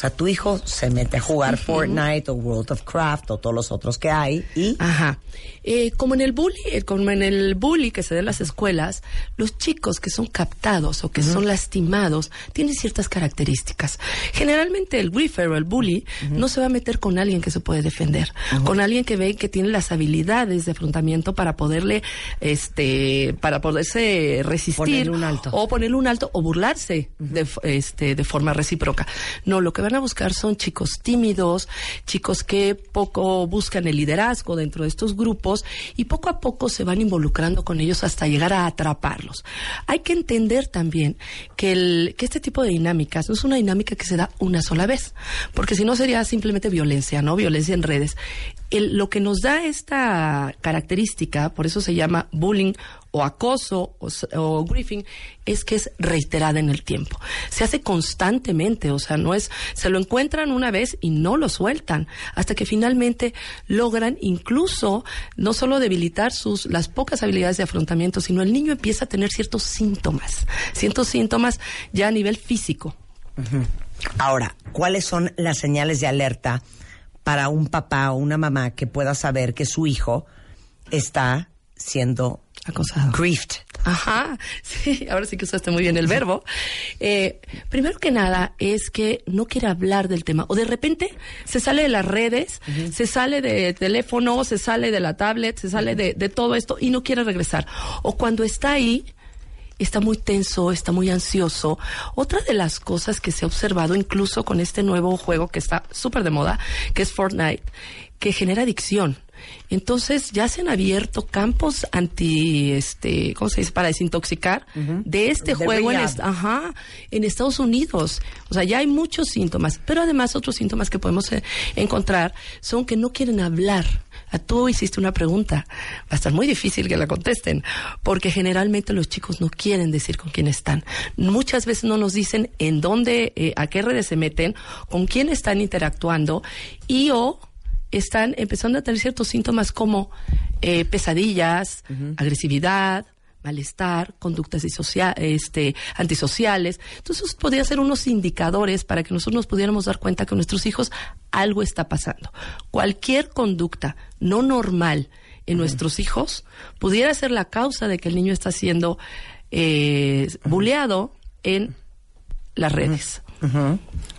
O sea, tu hijo se mete a jugar Fortnite o World of Craft o todos los otros que hay y Ajá. Eh, como en el bully, eh, como en el bully que se da en las escuelas, los chicos que son captados o que son lastimados tienen ciertas características. Generalmente el griefer o el bully no se va a meter con alguien que se puede defender, con alguien que ve que tiene las habilidades de afrontamiento para poderle, este, para poderse resistir Ponerle un alto. o ponerle un alto o burlarse de, este, de forma recíproca. No, lo que van a buscar son chicos tímidos, chicos que poco buscan el liderazgo dentro de estos grupos y poco a poco se van involucrando con ellos hasta llegar a atraparlos. Hay que entender también que, que este tipo de dinámicas no es una dinámica que se da una sola vez, porque si no sería simplemente violencia, ¿no? Violencia en redes. El- lo que nos da esta característica, por eso se llama bullying o acoso o, o griefing, es que es reiterada en el tiempo. Se hace constantemente, o sea, no es, se lo encuentran una vez y no lo sueltan, hasta que finalmente logran incluso no solo debilitar sus, las pocas habilidades de afrontamiento, sino el niño empieza a tener ciertos síntomas, ciertos síntomas ya a nivel físico. Ahora, ¿cuáles son las señales de alerta para un papá o una mamá que pueda saber que su hijo está siendo acosado? Griefed. Ajá, sí, ahora sí que usaste muy bien el verbo. Eh, primero que nada es que no quiere hablar del tema o de repente se sale de las redes, se sale de teléfono, se sale de la tablet, se sale de, de todo esto y no quiere regresar. O cuando está ahí, está muy tenso, está muy ansioso. Otra de las cosas que se ha observado incluso con este nuevo juego que está súper de moda, que es Fortnite, que genera adicción. Entonces ya se han abierto campos anti, este, ¿cómo se dice? Para desintoxicar de este juego en, rehab. est- ajá, en Estados Unidos. O sea, ya hay muchos síntomas, pero además otros síntomas que podemos eh, encontrar son que no quieren hablar. Ah, Tú hiciste una pregunta, va a estar muy difícil que la contesten, porque generalmente los chicos no quieren decir con quién están. Muchas veces no nos dicen en dónde, eh, a qué redes se meten, con quién están interactuando y o están empezando a tener ciertos síntomas como eh, pesadillas, agresividad, malestar, conductas este, antisociales. Entonces, esos podrían ser unos indicadores para que nosotros nos pudiéramos dar cuenta que nuestros hijos algo está pasando. Cualquier conducta no normal en nuestros hijos pudiera ser la causa de que el niño está siendo eh, bulleado en las redes.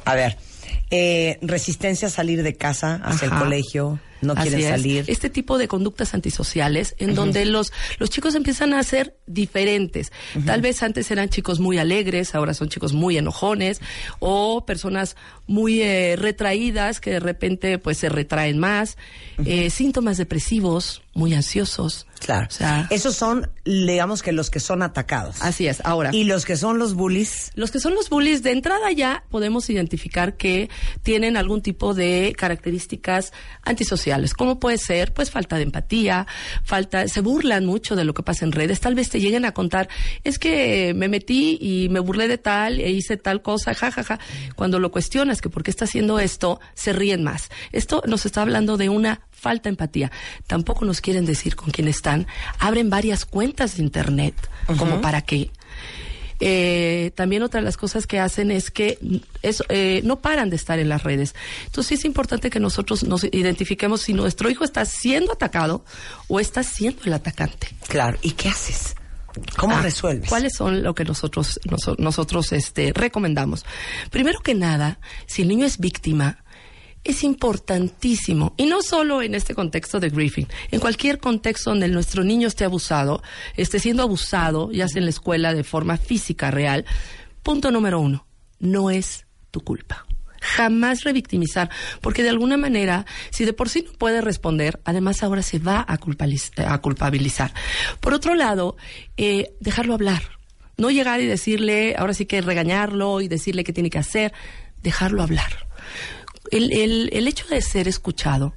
A ver, eh, resistencia a salir de casa hacia el colegio, no Así quieren es. salir. Este tipo de conductas antisociales en donde los, los chicos empiezan a ser diferentes. Tal vez antes eran chicos muy alegres, ahora son chicos muy enojones o personas muy eh, retraídas que de repente pues se retraen más. Eh, síntomas depresivos, muy ansiosos. Claro. O sea, Esos son, digamos que los que son atacados. así es. Ahora. Y los que son los bullies. Los que son los bullies, de entrada ya podemos identificar que tienen algún tipo de características antisociales. ¿Cómo puede ser? Pues falta de empatía, falta, se burlan mucho de lo que pasa en redes. Tal vez te lleguen a contar, es que me metí y me burlé de tal e hice tal cosa, jajaja. Cuando lo cuestionas que por qué está haciendo esto, se ríen más. Esto nos está hablando de una falta empatía. Tampoco nos quieren decir con quién están. Abren varias cuentas de internet. ¿Como para qué? Eh, también otra de las cosas que hacen es que eh, no paran de estar en las redes. Entonces sí es importante que nosotros nos identifiquemos si nuestro hijo está siendo atacado o está siendo el atacante. Claro. ¿Y qué haces? ¿Cómo Ah, resuelves? ¿Cuáles son lo que nosotros noso- nosotros este recomendamos? Primero que nada, si el niño es víctima, es importantísimo, y no solo en este contexto de griefing, en cualquier contexto donde nuestro niño esté abusado, esté siendo abusado, ya sea en la escuela de forma física real, punto número uno, no es tu culpa. Jamás revictimizar, porque de alguna manera, si de por sí no puede responder, además ahora se va a, a culpabilizar. Por otro lado, eh, dejarlo hablar. No llegar y decirle, ahora sí que regañarlo y decirle qué tiene que hacer, dejarlo hablar. El, el, el hecho de ser escuchado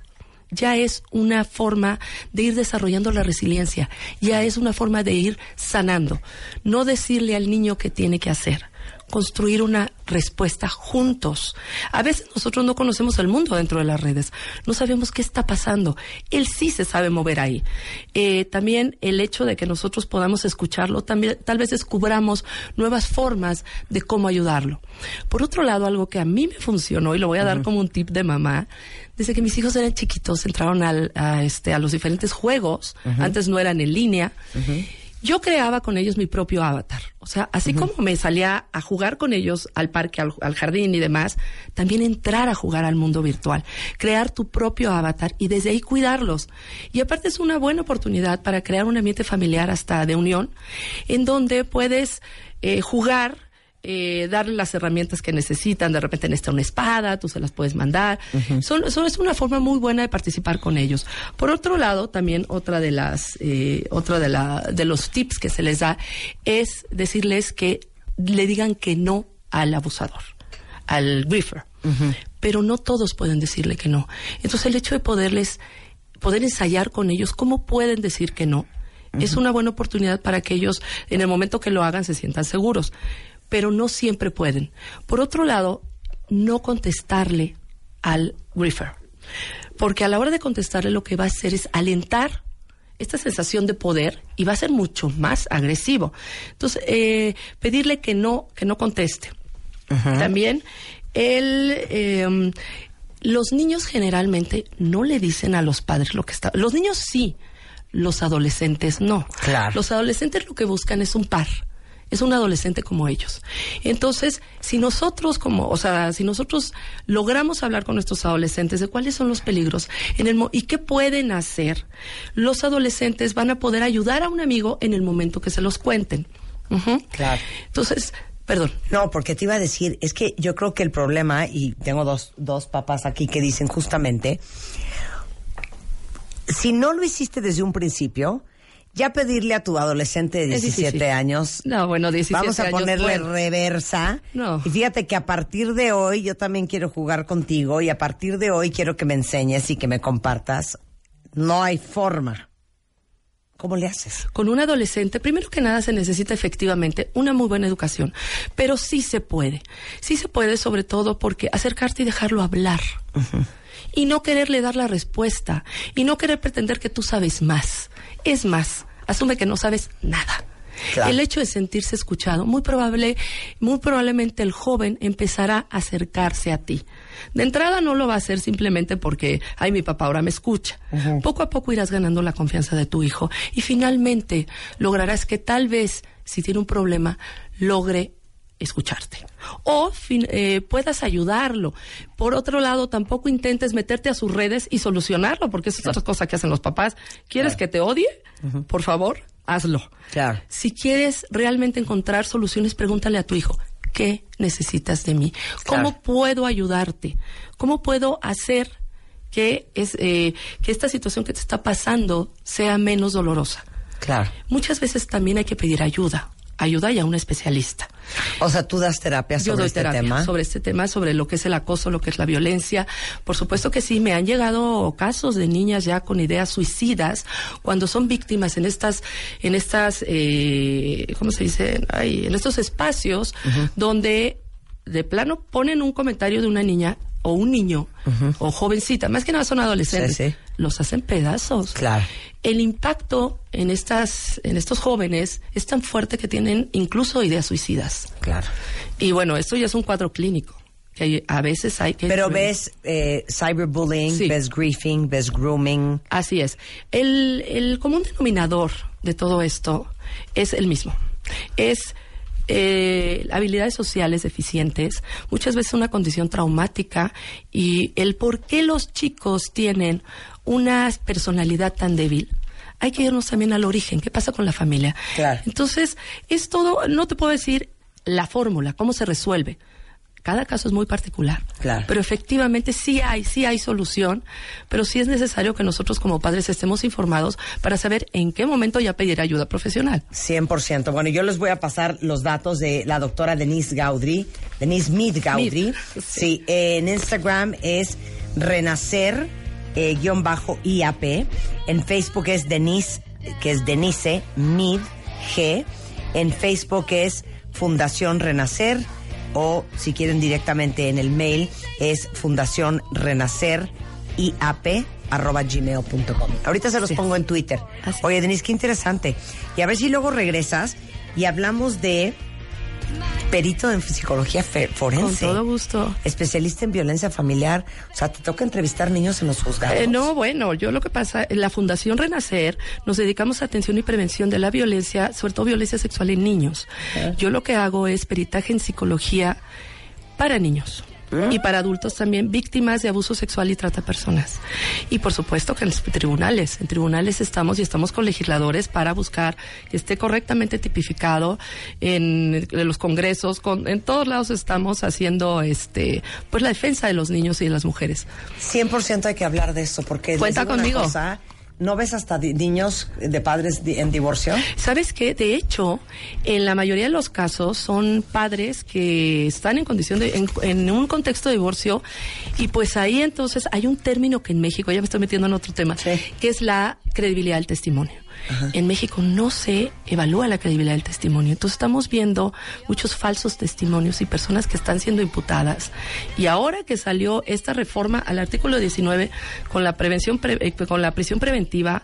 ya es una forma de ir desarrollando la resiliencia, ya es una forma de ir sanando. No decirle al niño qué tiene que hacer, construir una respuesta juntos. A veces nosotros no conocemos el mundo dentro de las redes, no sabemos qué está pasando. Él sí se sabe mover ahí. Eh, también el hecho de que nosotros podamos escucharlo, también tal vez descubramos nuevas formas de cómo ayudarlo. Por otro lado, algo que a mí me funcionó y lo voy a dar como un tip de mamá, desde que mis hijos eran chiquitos entraron al- a, este, a los diferentes juegos, antes no eran en línea. Yo creaba con ellos mi propio avatar. O sea, así como me salía a jugar con ellos al parque, al, al jardín y demás, también entrar a jugar al mundo virtual. Crear tu propio avatar y desde ahí cuidarlos. Y aparte es una buena oportunidad para crear un ambiente familiar hasta de unión, en donde puedes eh, jugar eh, darle las herramientas que necesitan. De repente necesitan una espada, tú se las puedes mandar. son, son- es una forma muy buena de participar con ellos. Por otro lado, también otra de las, eh, otra de la, de los tips que se les da es decirles que le digan que no al abusador, al griefer. Pero no todos pueden decirle que no. Entonces el hecho de poderles, poder ensayar con ellos cómo pueden decir que no, es una buena oportunidad para que ellos, en el momento que lo hagan, se sientan seguros. Pero no siempre pueden. Por otro lado, no contestarle al griefer. Porque a la hora de contestarle lo que va a hacer es alentar esta sensación de poder y va a ser mucho más agresivo. Entonces, eh, pedirle que no, que no conteste. También el, eh, los niños generalmente no le dicen a los padres lo que está. Los niños sí, los adolescentes no. Claro. Los adolescentes lo que buscan es un par. Es un adolescente como ellos. Entonces, si nosotros como, o sea, si nosotros logramos hablar con nuestros adolescentes de cuáles son los peligros en el y qué pueden hacer, los adolescentes van a poder ayudar a un amigo en el momento que se los cuenten. Claro. Entonces, perdón. No, porque te iba a decir, es que yo creo que el problema, y tengo dos, dos papás aquí que dicen justamente, si no lo hiciste desde un principio, ya pedirle a tu adolescente de Es 17 difícil. años, No, bueno, 17 vamos a años, ponerle bueno. reversa. No. Y fíjate que a partir de hoy yo también quiero jugar contigo y a partir de hoy quiero que me enseñes y que me compartas. No hay forma. ¿Cómo le haces? Con un adolescente, primero que nada se necesita efectivamente una muy buena educación, pero sí se puede. Sí se puede sobre todo porque acercarte y dejarlo hablar. Y no quererle dar la respuesta. Y no querer pretender que tú sabes más. Es más, asume que no sabes nada. Claro. El hecho de sentirse escuchado, muy probable, muy probablemente el joven empezará a acercarse a ti. De entrada no lo va a hacer simplemente porque, ay, mi papá ahora me escucha. Poco a poco irás ganando la confianza de tu hijo y finalmente lograrás que tal vez, si tiene un problema, logre escucharte. O fin- eh, puedas ayudarlo. Por otro lado, tampoco intentes meterte a sus redes y solucionarlo, porque esa es otra cosa que hacen los papás. ¿Quieres que te odie? Por favor, hazlo. Claro. Si quieres realmente encontrar soluciones, pregúntale a tu hijo, ¿qué necesitas de mí? ¿Cómo puedo ayudarte? ¿Cómo puedo hacer que, es, eh, que esta situación que te está pasando sea menos dolorosa? Claro. Muchas veces también hay que pedir ayuda, ayuda y a un especialista. O sea, tú das terapia Yo sobre doy este terapia tema. sobre este tema, sobre lo que es el acoso, lo que es la violencia. Por supuesto que sí, me han llegado casos de niñas ya con ideas suicidas cuando son víctimas en estas, en estas, eh, ¿cómo se dice? Ay, en estos espacios donde de plano ponen un comentario de una niña o un niño o jovencita, más que nada son adolescentes, Sí, sí. los hacen pedazos. Claro. El impacto en estas, en estos jóvenes es tan fuerte que tienen incluso ideas suicidas. Claro. Y bueno, esto ya es un cuadro clínico. Que a veces hay que. Pero ves eh, cyberbullying, Sí. ves griefing, ves grooming. Así es. El, el común denominador de todo esto es el mismo. Es eh, habilidades sociales deficientes, muchas veces una condición traumática y el por qué los chicos tienen una personalidad tan débil. Hay que irnos también al origen, qué pasa con la familia. Claro. Entonces, es todo, no te puedo decir la fórmula, cómo se resuelve. Cada caso es muy particular. Claro. Pero efectivamente sí hay, sí hay solución, pero sí es necesario que nosotros como padres estemos informados para saber en qué momento ya pedir ayuda profesional. 100%. Bueno, yo les voy a pasar los datos de la doctora Denise Gaudry, Denise Mead Gaudry. Mead, Sí, sí. eh, en Instagram es renacer eh, guion bajo IAP. En Facebook es Denise, que es Denise Mead G. En Facebook es Fundación Renacer o si quieren directamente en el mail es Fundación Renacer IAP arroba gmail.com. Ahorita se los Sí. pongo en Twitter. Así. Oye, Denise, qué interesante. Y a ver si luego regresas y hablamos de perito en psicología fe- Con forense. todo gusto. Especialista en violencia familiar. O sea, te toca entrevistar niños en los juzgados. Eh, no, bueno, yo lo que pasa, en la Fundación Renacer nos dedicamos a atención y prevención de la violencia, sobre todo violencia sexual en niños. Yo lo que hago es peritaje en psicología para niños. Y para adultos también víctimas de abuso sexual y trata de personas. Y por supuesto que en los tribunales, en tribunales estamos y estamos con legisladores para buscar que esté correctamente tipificado en, en los congresos, con, en todos lados estamos haciendo este pues la defensa de los niños y de las mujeres. 100% hay que hablar de eso, porque... Cuenta conmigo. cosa, ¿No ves hasta niños de padres en divorcio? ¿Sabes qué? De hecho, en la mayoría de los casos son padres que están en condición de, en, en un contexto de divorcio y pues ahí entonces hay un término que en México, ya me estoy metiendo en otro tema, Sí. que es la credibilidad del testimonio. En México no se evalúa la credibilidad del testimonio. Entonces estamos viendo muchos falsos testimonios y personas que están siendo imputadas. Y ahora que salió esta reforma al artículo 19 con la prevención pre- eh, con la prisión preventiva,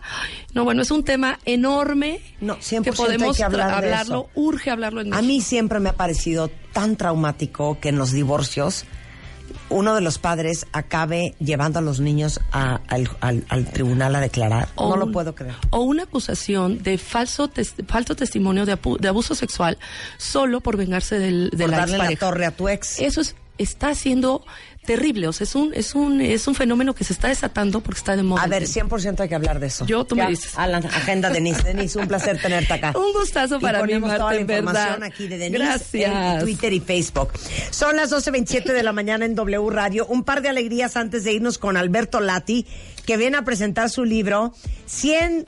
no bueno, es un tema enorme No, 100% que hay podemos que hablar tra- de hablarlo, eso. urge hablarlo en A México. mí siempre me ha parecido tan traumático que en los divorcios uno de los padres acabe llevando a los niños a- al, al- al tribunal a declarar. O no lo puedo creer. O una acusación de falso, tes- falso testimonio de, apu- de abuso sexual solo por vengarse del, de Por la darle la torre a tu ex. Eso es, está siendo terrible. O sea, es un, es un, es un fenómeno que se está desatando porque está de moda. A ver, tema. 100% hay que hablar de eso. Yo, tú me Ya, dices. A la agenda, Denise. Denise, un placer tenerte acá. Un gustazo Y para mí, ponemos toda la verdad. información aquí de Denise Gracias. en Twitter y Facebook. Son las 12.27 de la mañana en W Radio. Un par de alegrías antes de irnos con Alberto Lati, que viene a presentar su libro 100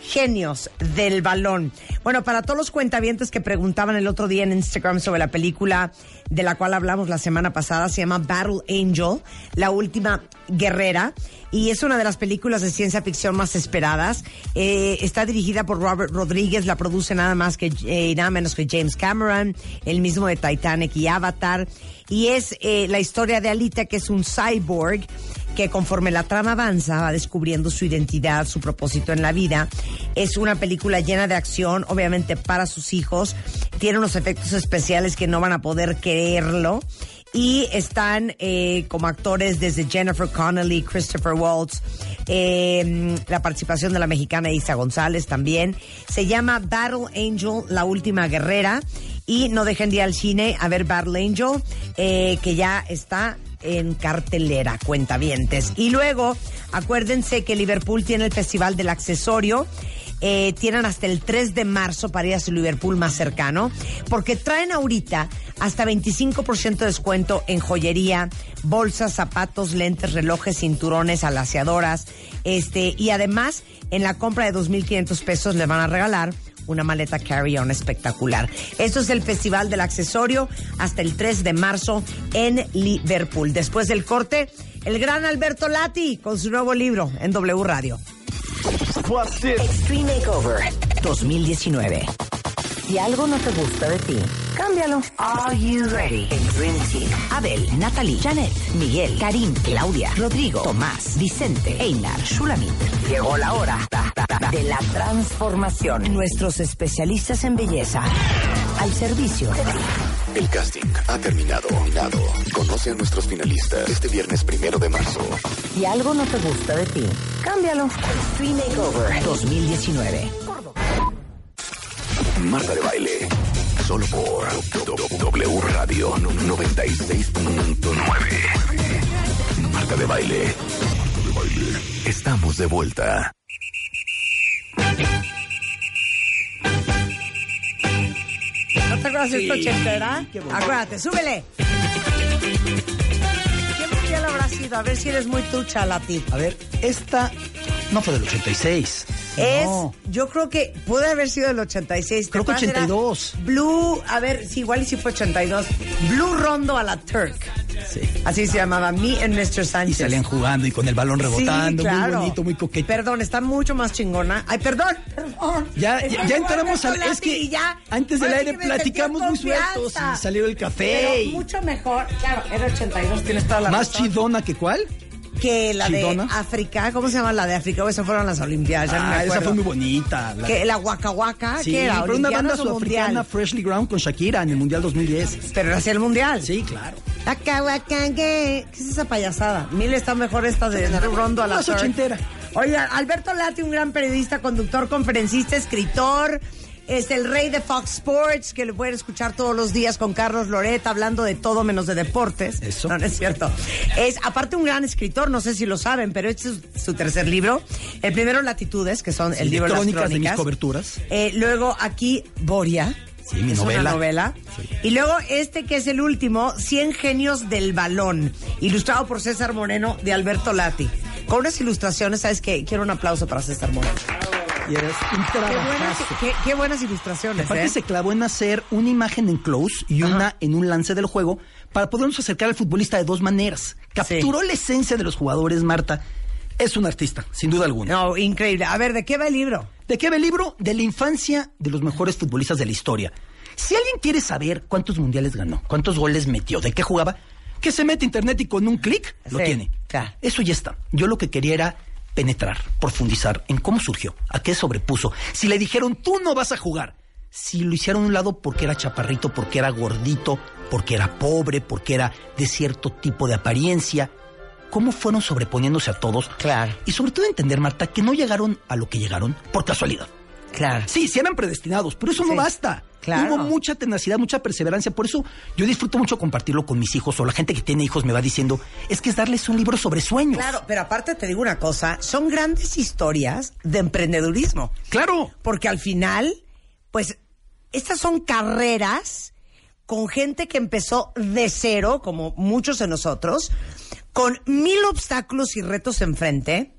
genios del balón. Bueno, para todos los cuentavientes que preguntaban el otro día en Instagram sobre la película de la cual hablamos la semana pasada, se llama Battle Angel, la última guerrera, y es una de las películas de ciencia ficción más esperadas. Eh, está dirigida por Robert Rodríguez, la produce nada más que eh, nada menos que James Cameron, el mismo de Titanic y Avatar, y es eh, la historia de Alita, que es un cyborg que conforme la trama avanza va descubriendo su identidad, su propósito en la vida. Es una película llena de acción, obviamente para sus hijos. Tiene unos efectos especiales que no van a poder creerlo. Y están eh, como actores desde Jennifer Connelly, Christopher Waltz, eh, la participación de la mexicana Isa González también. Se llama Battle Angel, la última guerrera. Y no dejen de ir al cine a ver Battle Angel, eh, que ya está en cartelera, cuentavientes. Y luego, acuérdense que Liverpool tiene el Festival del Accesorio. Eh, tienen hasta el 3 de marzo para ir a su Liverpool más cercano, porque traen ahorita hasta 25% de descuento en joyería, bolsas, zapatos, lentes, relojes, cinturones, alaciadoras, este, y además en la compra de 2.500 pesos le van a regalar una maleta carry-on espectacular. Esto es el Festival del Accesorio hasta el 3 de marzo en Liverpool. Después del corte, el gran Alberto Lati con su nuevo libro en W Radio. Extreme Makeover 2019. Si algo no te gusta de ti, cámbialo. Are you ready? El Dream Team. Abel, Natalie, Janet, Miguel, Karim, Claudia, Rodrigo, Tomás, Vicente, Einar, Shulamit. Llegó la hora ta, ta, ta, de la transformación. Nuestros especialistas en belleza al servicio de ti. El casting ha terminado. terminado. Conoce a nuestros finalistas este viernes primero de marzo. Si algo no te gusta de ti, cámbialo. Extreme Makeover 2019. Marta de baile. Solo por W Radio 96.9. Marta de baile. Estamos de vuelta. ¿No te acuerdas de esto, Chester, Acuérdate, súbele. ¿Qué mundial habrá sido? A ver si eres muy trucha, Lati. A ver, esta no fue del 86. Es, yo creo que puede haber sido el 86. ¿te Creo que acuerdas? Era 82. Blue, a ver, sí, igual y si fue 82. Blue Rondo a la Turk. Sí. Así se llamaba, Me and Mr. Y Sánchez. salían jugando y con el balón rebotando, Sí, muy bonito, muy coqueto. Perdón, está mucho más chingona. Ay, perdón, perdón. Ya, ya, ya entramos al. Es que y ya- antes del sí aire platicamos muy sueltos y salió el café. Pero y- mucho mejor. Claro, era 82, tienes toda la Más razón. chidona que cuál? Que la ¿Chidona? de África. ¿Cómo se llama la de África? O esas fueron las Olimpiadas, ya no me Ah, esa fue muy bonita. La- Que la Waka Waka, Sí, que era pero una banda ¿Olimpiadas o sudafricana? Freshly Ground, con Shakira en el Mundial 2010. Pero hacia el mundial. Sí, claro. Waka Waka, ¿qué ¿Qué es esa payasada? Mil está mejor esta de Rondo a la ochentera. Oye, Alberto Lati, un gran periodista, conductor, conferencista, escritor, es el rey de Fox Sports, que lo pueden escuchar todos los días con Carlos Loret hablando de todo menos de deportes. Eso. No, no es cierto. Es aparte un gran escritor, no sé si lo saben, pero este es su tercer libro. El primero Latitudes, que son Sí, el libro de las crónicas de mis coberturas. Eh, luego aquí Boria. Sí, mi es novela. Una novela. Y luego este que es el último, 100 genios del balón, ilustrado por César Moreno de Alberto Lati. Con unas ilustraciones, ¿sabes qué? Quiero un aplauso para César Moreno. Y eres un Qué buenas, trabajazo. qué- qué buenas ilustraciones, Aparte ¿eh? se clavó en hacer una imagen en close y una en un lance del juego para podernos acercar al futbolista de dos maneras. Capturó la esencia de los jugadores, Marta. Es un artista, sin duda alguna. No, increíble. A ver, ¿de qué va el libro? ¿De qué va el libro? De la infancia de los mejores futbolistas de la historia. Si alguien quiere saber cuántos mundiales ganó, cuántos goles metió, de qué jugaba, que se mete a internet y con un clic lo Sí, tiene. claro. Eso ya está. Yo lo que quería era penetrar, profundizar en cómo surgió, a qué sobrepuso. Si le dijeron, tú no vas a jugar. Si lo hicieron a un lado porque era chaparrito, porque era gordito, porque era pobre, porque era de cierto tipo de apariencia. ¿Cómo fueron sobreponiéndose a todos? Claro. Y sobre todo entender, Marta, que no llegaron a lo que llegaron por casualidad. Claro. Sí, sí eran predestinados, pero eso Sí, no basta. claro. Hubo mucha tenacidad, mucha perseverancia. Por eso yo disfruto mucho compartirlo con mis hijos o la gente que tiene hijos me va diciendo, es que es darles un libro sobre sueños. Claro, pero aparte te digo una cosa, son grandes historias de emprendedurismo. Claro. Porque al final, pues, estas son carreras con gente que empezó de cero, como muchos de nosotros, con mil obstáculos y retos enfrente.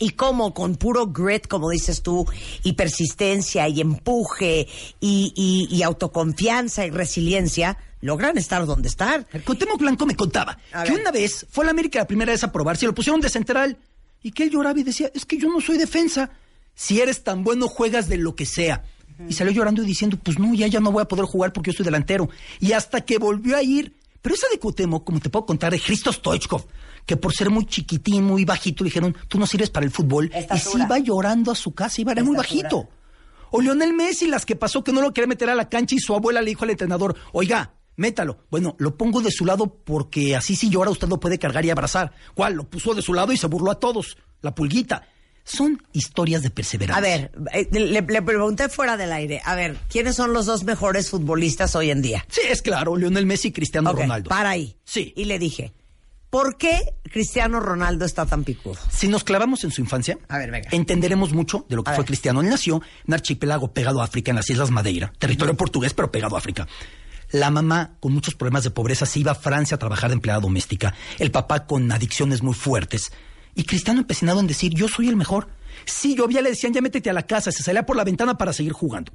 Y como con puro grit, como dices tú, y persistencia y empuje y, y- y autoconfianza y resiliencia, logran estar donde están. El Cuauhtémoc Blanco me contaba A que ver. una vez fue a la América la primera vez a probarse, lo pusieron de central y que él lloraba y decía, es que yo no soy defensa. Si eres tan bueno, juegas de lo que sea. Y salió llorando y diciendo, pues no, ya, ya no voy a poder jugar porque yo soy delantero. Y hasta que volvió a ir. Pero esa de Cuauhtémoc, como te puedo contar, de Christo Stoichkov, que por ser muy chiquitín, muy bajito, le dijeron, tú no sirves para el fútbol. Y se iba llorando a su casa, iba era muy bajito. O Lionel Messi, las que pasó que no lo quería meter a la cancha y su abuela le dijo al entrenador, oiga, métalo. Bueno, lo pongo de su lado porque así si llora usted lo puede cargar y abrazar. ¿Cuál? Lo puso de su lado y se burló a todos. La pulguita. Son historias de perseverancia. A ver, eh, le, le pregunté fuera del aire, a ver, ¿quiénes son los dos mejores futbolistas hoy en día? Sí, es claro, Lionel Messi y Cristiano Ronaldo. para ahí. Sí. Y le dije, ¿por qué Cristiano Ronaldo está tan picudo? Si nos clavamos en su infancia, A ver, venga. entenderemos mucho de lo que A fue ver. Cristiano. Él nació en un archipiélago pegado a África, en las Islas Madeira, territorio portugués, pero pegado a África. La mamá, con muchos problemas de pobreza, se iba a Francia a trabajar de empleada doméstica. El papá con adicciones muy fuertes. Y Cristiano empecinado en decir, yo soy el mejor. Sí, llovía, le decían, ya métete a la casa. Se salía por la ventana para seguir jugando.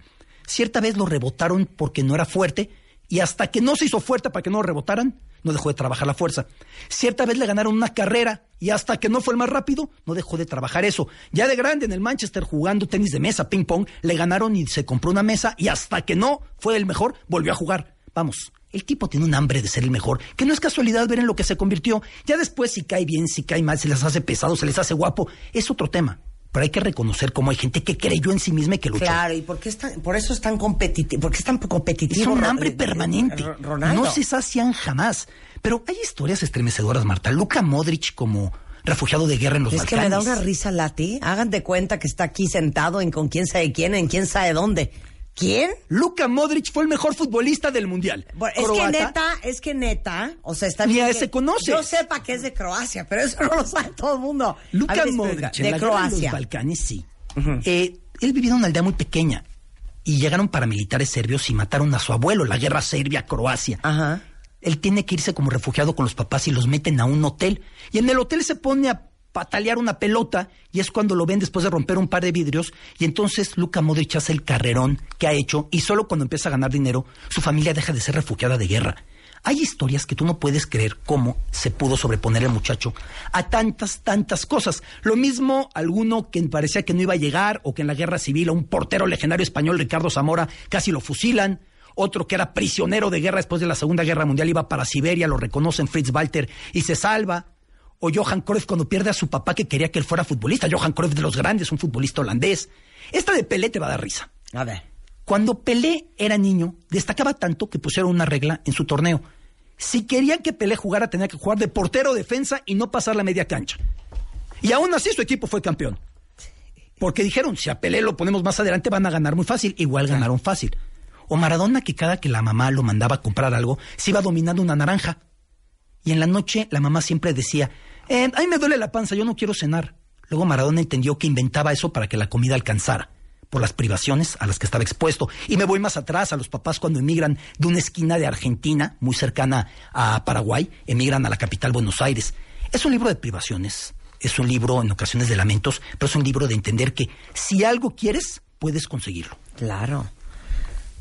Cierta vez lo rebotaron porque no era fuerte y hasta que no se hizo fuerte para que no lo rebotaran, no dejó de trabajar la fuerza. Cierta vez le ganaron una carrera y hasta que no fue el más rápido, no dejó de trabajar eso. Ya de grande en el Manchester jugando tenis de mesa, ping pong, le ganaron y se compró una mesa y hasta que no fue el mejor, volvió a jugar. Vamos, el tipo tiene un hambre de ser el mejor, que no es casualidad ver en lo que se convirtió. Ya después si cae bien, si cae mal, se les hace pesado, se les hace guapo, es otro tema. Pero hay que reconocer cómo hay gente que creyó en sí misma y que luchó. Claro, y por qué es tan- por eso es tan competitivo, porque es tan competitivo. Es un hambre eh, permanente. Ro- Ronaldo. No se sacian jamás. Pero hay historias estremecedoras, Marta. Luka Modric como refugiado de guerra en los Es que Balcanes. me da una risa, Lati. Hagan de cuenta que está aquí sentado en con quién sabe quién, en quién sabe dónde. ¿Quién? Luka Modric fue el mejor futbolista del mundial. Bueno, es que neta, es que neta, o sea, está Ni bien a que ese conoces. Yo sepa que es de Croacia, pero eso no lo sabe todo el mundo. A Luka Modric en de la guerra de los Croacia. Balcanes, sí. Eh, él vivía en una aldea muy pequeña y llegaron paramilitares serbios y mataron a su abuelo, la guerra Serbia-Croacia. Ajá. Él tiene que irse como refugiado con los papás y los meten a un hotel. Y en el hotel se pone a patalear una pelota y es cuando lo ven después de romper un par de vidrios y entonces Luka Modric hace el carrerón que ha hecho y solo cuando empieza a ganar dinero su familia deja de ser refugiada de guerra. Hay historias que tú no puedes creer cómo se pudo sobreponer el muchacho a tantas, tantas cosas. Lo mismo alguno que parecía que no iba a llegar o que en la guerra civil a un portero legendario español, Ricardo Zamora, casi lo fusilan. Otro que era prisionero de guerra después de la Segunda Guerra Mundial iba para Siberia, lo reconocen Fritz Walter y se salva. O Johan Cruyff cuando pierde a su papá que quería que él fuera futbolista. Johan Cruyff de los grandes, un futbolista holandés. Esta de Pelé te va a dar risa. A ver. Cuando Pelé era niño, destacaba tanto que pusieron una regla en su torneo. Si querían que Pelé jugara, tenía que jugar de portero defensa y no pasar la media cancha. Y aún así su equipo fue campeón. Porque dijeron, si a Pelé lo ponemos más adelante van a ganar muy fácil. Igual ganaron fácil. O Maradona que cada que la mamá lo mandaba a comprar algo, se iba dominando una naranja. Y en la noche la mamá siempre decía, eh, a mí me duele la panza, yo no quiero cenar. Luego Maradona entendió que inventaba eso para que la comida alcanzara por las privaciones a las que estaba expuesto. Y me voy más atrás a los papás cuando emigran de una esquina de Argentina, muy cercana a Paraguay, emigran a la capital Buenos Aires. Es un libro de privaciones, es un libro en ocasiones de lamentos, pero es un libro de entender que si algo quieres, puedes conseguirlo. Claro.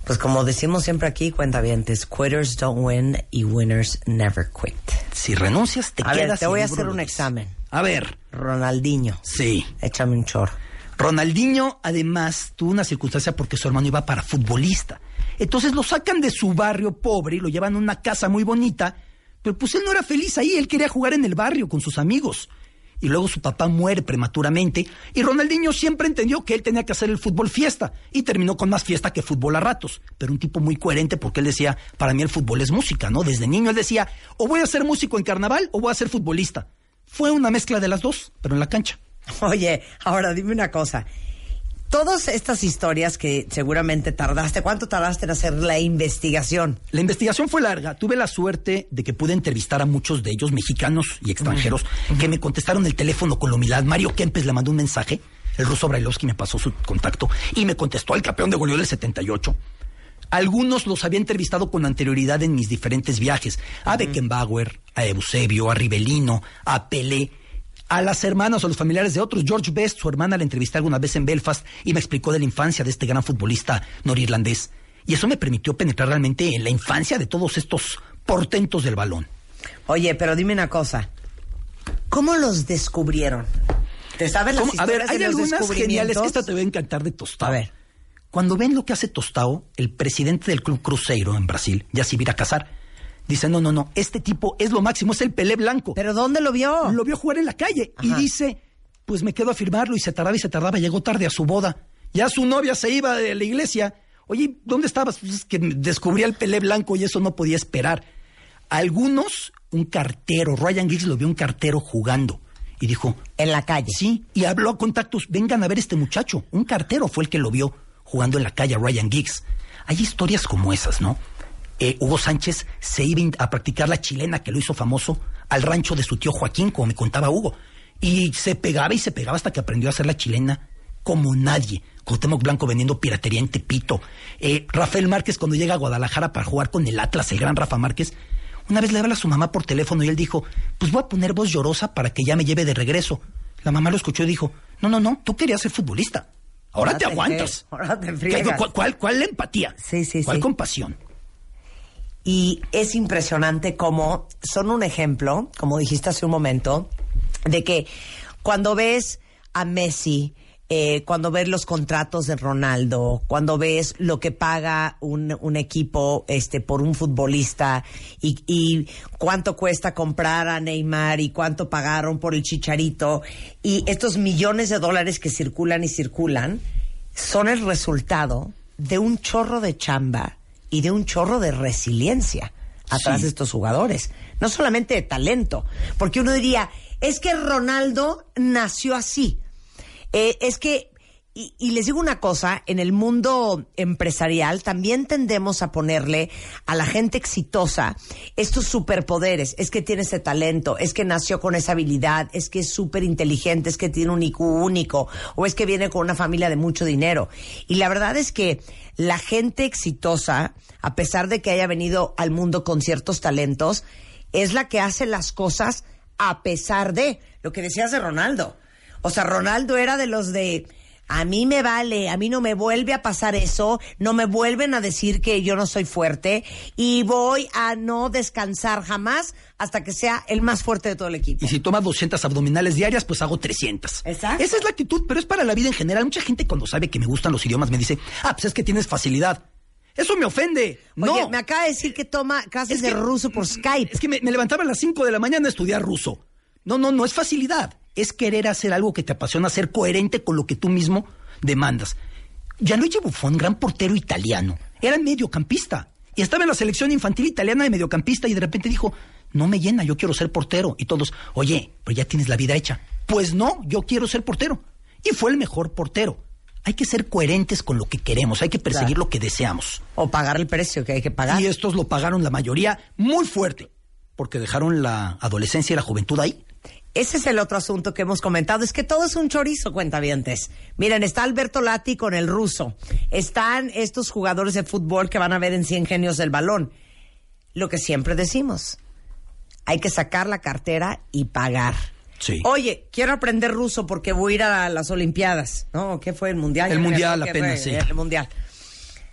Pues como decimos siempre aquí, cuenta bien, quitters don't win y winners never quit. Si renuncias, te A quedas ver, te voy a hacer un examen. A ver, Ronaldinho, sí. échame un chorro. Ronaldinho, además, tuvo una circunstancia porque su hermano iba para futbolista. Entonces lo sacan de su barrio pobre y lo llevan a una casa muy bonita, pero pues él no era feliz ahí, él quería jugar en el barrio con sus amigos. Y luego su papá muere prematuramente y Ronaldinho siempre entendió que él tenía que hacer el fútbol fiesta y terminó con más fiesta que fútbol a ratos. Pero un tipo muy coherente porque él decía, para mí el fútbol es música, ¿no? Desde niño él decía, o voy a ser músico en carnaval o voy a ser futbolista. Fue una mezcla de las dos, pero en la cancha. Oye, ahora dime una cosa. Todas estas historias que seguramente tardaste, ¿cuánto tardaste en hacer la investigación? La investigación fue larga. Tuve la suerte de que pude entrevistar a muchos de ellos, mexicanos y extranjeros, que me contestaron el teléfono con la humildad. Mario Kempes le mandó un mensaje. El ruso Brailovsky me pasó su contacto y me contestó el campeón de goleo del 78. Algunos los había entrevistado con anterioridad en mis diferentes viajes. A Beckenbauer, a Eusebio, a Rivelino, a Pelé, a las hermanas o los familiares de otros. George Best, su hermana, la entrevisté alguna vez en Belfast y me explicó de la infancia de este gran futbolista norirlandés. Y eso me permitió penetrar realmente en la infancia de todos estos portentos del balón. Oye, pero dime una cosa. ¿Cómo los descubrieron? ¿Te sabes las ¿Cómo? A ver, historias hay de los algunas geniales. descubrimientos? Esta te va a encantar de Tostao. A ver. Cuando ven lo que hace Tostao, el presidente del Club Cruzeiro en Brasil, ya se iba a casar, dice, no, no, no, este tipo es lo máximo, es el Pelé Blanco. ¿Pero dónde lo vio? Lo vio jugar en la calle y dice, pues me quedo a firmarlo y se tardaba y se tardaba, llegó tarde a su boda. Ya su novia se iba de la iglesia. Oye, ¿dónde estabas? Pues es que descubrí al Pelé Blanco y eso no podía esperar. Algunos, un cartero, Ryan Giggs lo vio un cartero jugando y dijo, En la calle. Sí, y habló a contactos, vengan a ver este muchacho. Un cartero fue el que lo vio jugando en la calle Ryan Giggs. Hay historias como esas, ¿no? Eh, Hugo Sánchez se iba a practicar la chilena que lo hizo famoso al rancho de su tío Joaquín, como me contaba Hugo. Y se pegaba y se pegaba hasta que aprendió a hacer la chilena como nadie. Cuauhtémoc Blanco vendiendo piratería en Tepito. Eh, Rafael Márquez cuando llega a Guadalajara para jugar con el Atlas, el gran Rafa Márquez, una vez le habla a su mamá por teléfono y él dijo, pues voy a poner voz llorosa para que ya me lleve de regreso. La mamá lo escuchó y dijo, no, no, no, tú querías ser futbolista. Ahora Ahora te te aguantas. ahora te ¿Qué- friegas. ¿Cuál, cuál, cuál la empatía? Sí, sí, ¿Cuál sí. compasión? Y es impresionante cómo son un ejemplo, como dijiste hace un momento, de que cuando ves a Messi, eh, cuando ves los contratos de Ronaldo, cuando ves lo que paga un, un equipo este, por un futbolista y, y cuánto cuesta comprar a Neymar y cuánto pagaron por el chicharito y estos millones de dólares que circulan y circulan, son el resultado de un chorro de chamba y de un chorro de resiliencia atrás Sí. de estos jugadores. No solamente de talento, porque uno diría, es que Ronaldo nació así. Eh, es que, y, y les digo una cosa, en el mundo empresarial también tendemos a ponerle a la gente exitosa estos superpoderes. Es que tiene ese talento, es que nació con esa habilidad, es que es súper inteligente, es que tiene un IQ único, o es que viene con una familia de mucho dinero. Y la verdad es que la gente exitosa, a pesar de que haya venido al mundo con ciertos talentos, es la que hace las cosas a pesar de lo que decías de Ronaldo. O sea, Ronaldo era de los de a mí me vale, a mí no me vuelve a pasar eso, no me vuelven a decir que yo no soy fuerte y voy a no descansar jamás hasta que sea el más fuerte de todo el equipo. Y si tomas 200 abdominales diarias, pues hago 300. Exacto. Esa es la actitud, pero es para la vida en general. Mucha gente cuando sabe que me gustan los idiomas me dice, ah, pues es que tienes facilidad. Eso me ofende. Oye, no. me acaba de decir que toma clases Es de ruso por Skype. Es que me, me levantaba a las 5 de la mañana a estudiar ruso. No, no, no es facilidad. Es querer hacer algo que te apasiona, ser coherente con lo que tú mismo demandas. Gianluigi Buffon, gran portero italiano, era mediocampista. Y estaba en la selección infantil italiana de mediocampista y de repente dijo, no me llena, yo quiero ser portero. Y todos, oye, pero ya tienes la vida hecha. Pues no, yo quiero ser portero. y fue el mejor portero. Hay que ser coherentes con lo que queremos, hay que perseguir Claro. lo que deseamos. O pagar el precio que hay que pagar. Y estos lo pagaron la mayoría muy fuerte, porque dejaron la adolescencia y la juventud ahí. Ese es el otro asunto que hemos comentado. Es que todo es un chorizo, cuentavientes. Miren, está Alberto Lati con el ruso. Están estos jugadores de fútbol que van a ver en 100 genios del balón. Lo que siempre decimos. Hay que sacar la cartera y pagar. Sí. Oye, quiero aprender ruso porque voy a ir a las Olimpiadas. ¿No? ¿Qué fue el Mundial? El Mundial apenas, sí. El Mundial.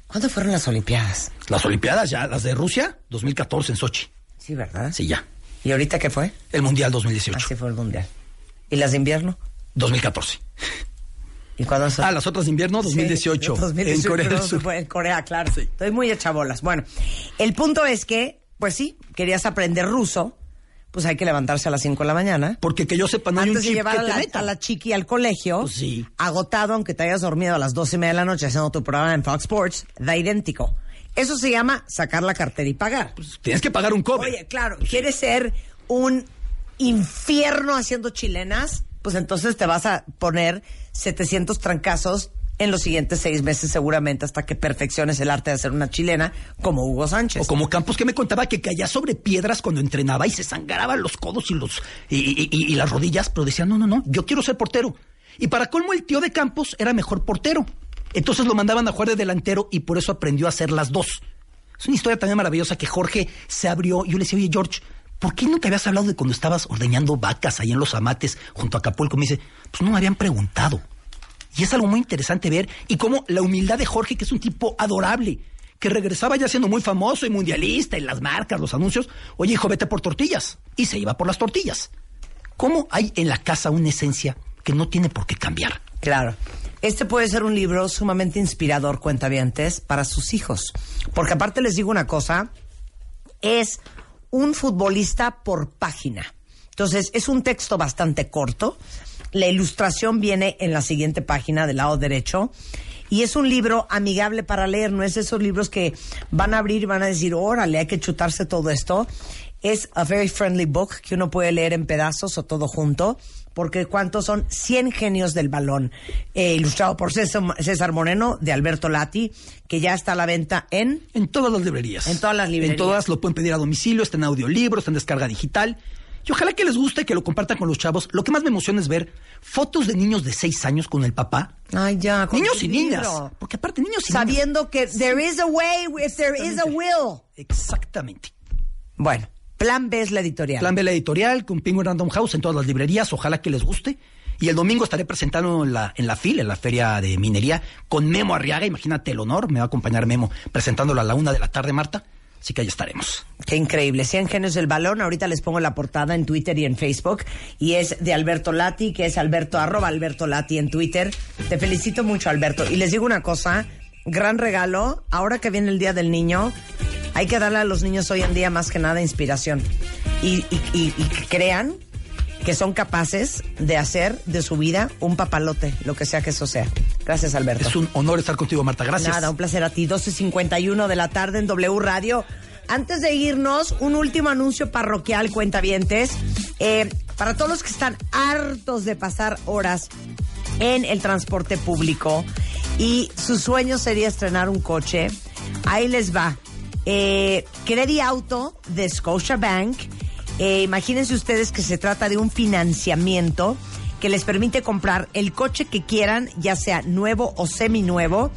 ¿Cuándo fueron las Olimpiadas? Las Olimpiadas ya, las de Rusia, 2014 en Sochi. Sí, ¿verdad? Sí, ya. ¿Y ahorita qué fue? El Mundial 2018. Así fue el Mundial. ¿Y las de invierno? 2014. ¿Y cuándo son? Ah, las otras de invierno, 2018. Sí, 2018, en Corea del Sur. En Corea, claro. Estoy muy hecha bolas. Bueno, el punto es que, pues sí, querías aprender ruso, pues hay que levantarse a las 5 de la mañana. Porque que yo sepa, no hay un Antes de llevar que a te la, a la chiqui al colegio, Pues sí. agotado, aunque te hayas dormido a las 12 y media de la noche haciendo tu programa en Fox Sports, da idéntico. Eso se llama sacar la cartera y pagar. Tienes que pagar un cobre. Oye, claro, ¿quieres ser un infierno haciendo chilenas? Pues entonces te vas a poner 700 trancazos en los siguientes seis meses seguramente hasta que perfecciones el arte de hacer una chilena como Hugo Sánchez. O como Campos que me contaba que caía sobre piedras cuando entrenaba y se sangraban los codos y los y, y- y- y las rodillas, pero decía, no, no, no, yo quiero ser portero. Y para colmo el tío de Campos era mejor portero. Entonces lo mandaban a jugar de delantero y por eso aprendió a hacer las dos. Es una historia también maravillosa que Jorge se abrió. Yo le decía, oye, George, ¿por qué nunca habías hablado de cuando estabas ordeñando vacas ahí en los amates junto a Acapulco? Me dice, pues no me habían preguntado. Y es algo muy interesante ver y cómo la humildad de Jorge, que es un tipo adorable, que regresaba ya siendo muy famoso y mundialista en las marcas, los anuncios, oye, hijo, vete por tortillas. Y se iba por las tortillas. ¿Cómo hay en la casa una esencia que no tiene por qué cambiar? Claro. Este puede ser un libro sumamente inspirador, cuentavientes, para sus hijos. Porque aparte les digo una cosa, es un futbolista por página. Entonces, es un texto bastante corto. La ilustración viene en la siguiente página del lado derecho. Y es un libro amigable para leer, no es esos libros que van a abrir y van a decir, órale, hay que chutarse todo esto. Es a very friendly book que uno puede leer en pedazos o todo junto, porque ¿cuántos son? 100 genios del balón, eh, ilustrado por César, Moreno de Alberto Lati, que ya está a la venta en... En todas las librerías. En todas las librerías. En todas lo pueden pedir a domicilio, está en audiolibro, está en descarga digital. Y ojalá que les guste, que lo compartan con los chavos. Lo que más me emociona es ver fotos de niños de seis años con el papá. Ay, ya, con Niños y niñas. Porque aparte, niños y niñas. Sabiendo que there is a way if there is a will. Exactamente. Bueno, Plan B es la editorial. Plan B la editorial con Penguin Random House en todas las librerías. Ojalá que les guste. Y el domingo estaré presentando en la, en la FIL, en la Feria de Minería, con Memo Arriaga. Imagínate el honor. Me va a acompañar Memo presentándolo a la una de la tarde, Marta. Así que ahí estaremos. Qué increíble. 100 genios del balón. Ahorita les pongo la portada en Twitter y en Facebook. Y es de Alberto Lati, que es Alberto, arroba Alberto Lati en Twitter. Te felicito mucho, Alberto. Y les digo una cosa, gran regalo. Ahora que viene el Día del Niño, hay que darle a los niños hoy en día más que nada inspiración. Y, y- y- y que crean que son capaces de hacer de su vida un papalote, lo que sea que eso sea. Gracias, Alberto. Es un honor estar contigo, Marta. Gracias. Nada, un placer a ti. 12.51 de la tarde en W Radio. Antes de irnos, un último anuncio parroquial, cuentavientes. Eh, para todos los que están hartos de pasar horas en el transporte público y su sueño sería estrenar un coche, ahí les va. Eh, Credit Auto de Scotiabank. Eh, imagínense ustedes que se trata de un financiamiento que les permite comprar el coche que quieran, ya sea nuevo o seminuevo,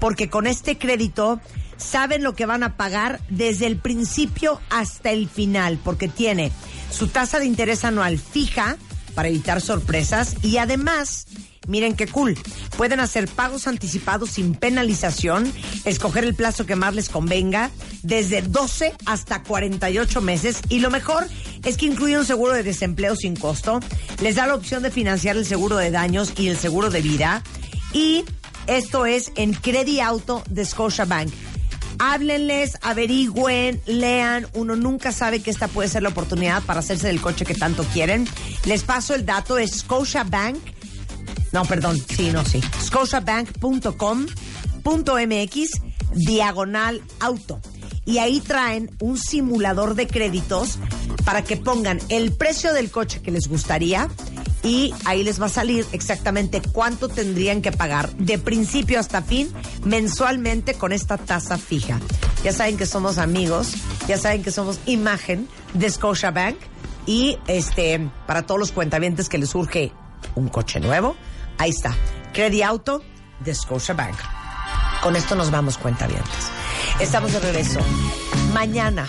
porque con este crédito saben lo que van a pagar desde el principio hasta el final, porque tiene su tasa de interés anual fija para evitar sorpresas y además Miren qué cool. Pueden hacer pagos anticipados sin penalización, escoger el plazo que más les convenga, desde 12 hasta 48 meses. Y lo mejor es que incluye un seguro de desempleo sin costo. Les da la opción de financiar el seguro de daños y el seguro de vida. Y esto es en Credit Auto de Scotiabank. Háblenles, averigüen, lean. Uno nunca sabe que esta puede ser la oportunidad para hacerse del coche que tanto quieren. Les paso el dato, es Scotiabank. No, perdón, sí, no, sí. Scotiabank.com.mx diagonal auto. Y ahí traen un simulador de créditos para que pongan el precio del coche que les gustaría y ahí les va a salir exactamente cuánto tendrían que pagar de principio hasta fin mensualmente con esta tasa fija. Ya saben que somos amigos, ya saben que somos imagen de Scotiabank y este para todos los cuentavientes que les surge un coche nuevo, ahí está, Credit Auto de Scotiabank. Con esto nos vamos cuentavientes. Estamos de regreso mañana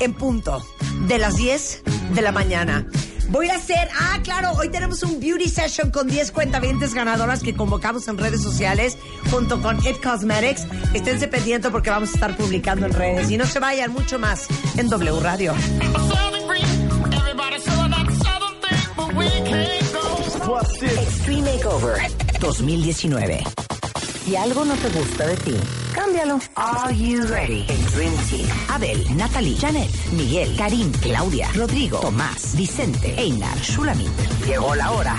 en punto de las 10 de la mañana. Voy a hacer, ah, claro, hoy tenemos un beauty session con 10 cuentavientes ganadoras que convocamos en redes sociales junto con It Cosmetics. Esténse pendientes porque vamos a estar publicando en redes. Y no se vayan mucho más en W Radio. Extreme Makeover 2019. Si algo no te gusta de ti, cámbialo. Are you ready? El Dream Team. Abel, Natalie, Janet, Miguel, Karim, Claudia, Rodrigo, Tomás, Vicente, Einar, Shulamit. Llegó la hora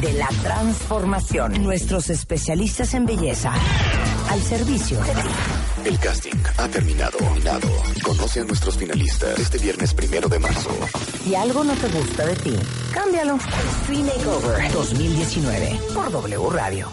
de la transformación. Nuestros especialistas en belleza al servicio de ti. El casting ha terminado. Terminado. Conoce a nuestros finalistas este viernes primero de marzo. Si algo no te gusta de ti, cámbialo. Extreme Makeover 2019 por W Radio.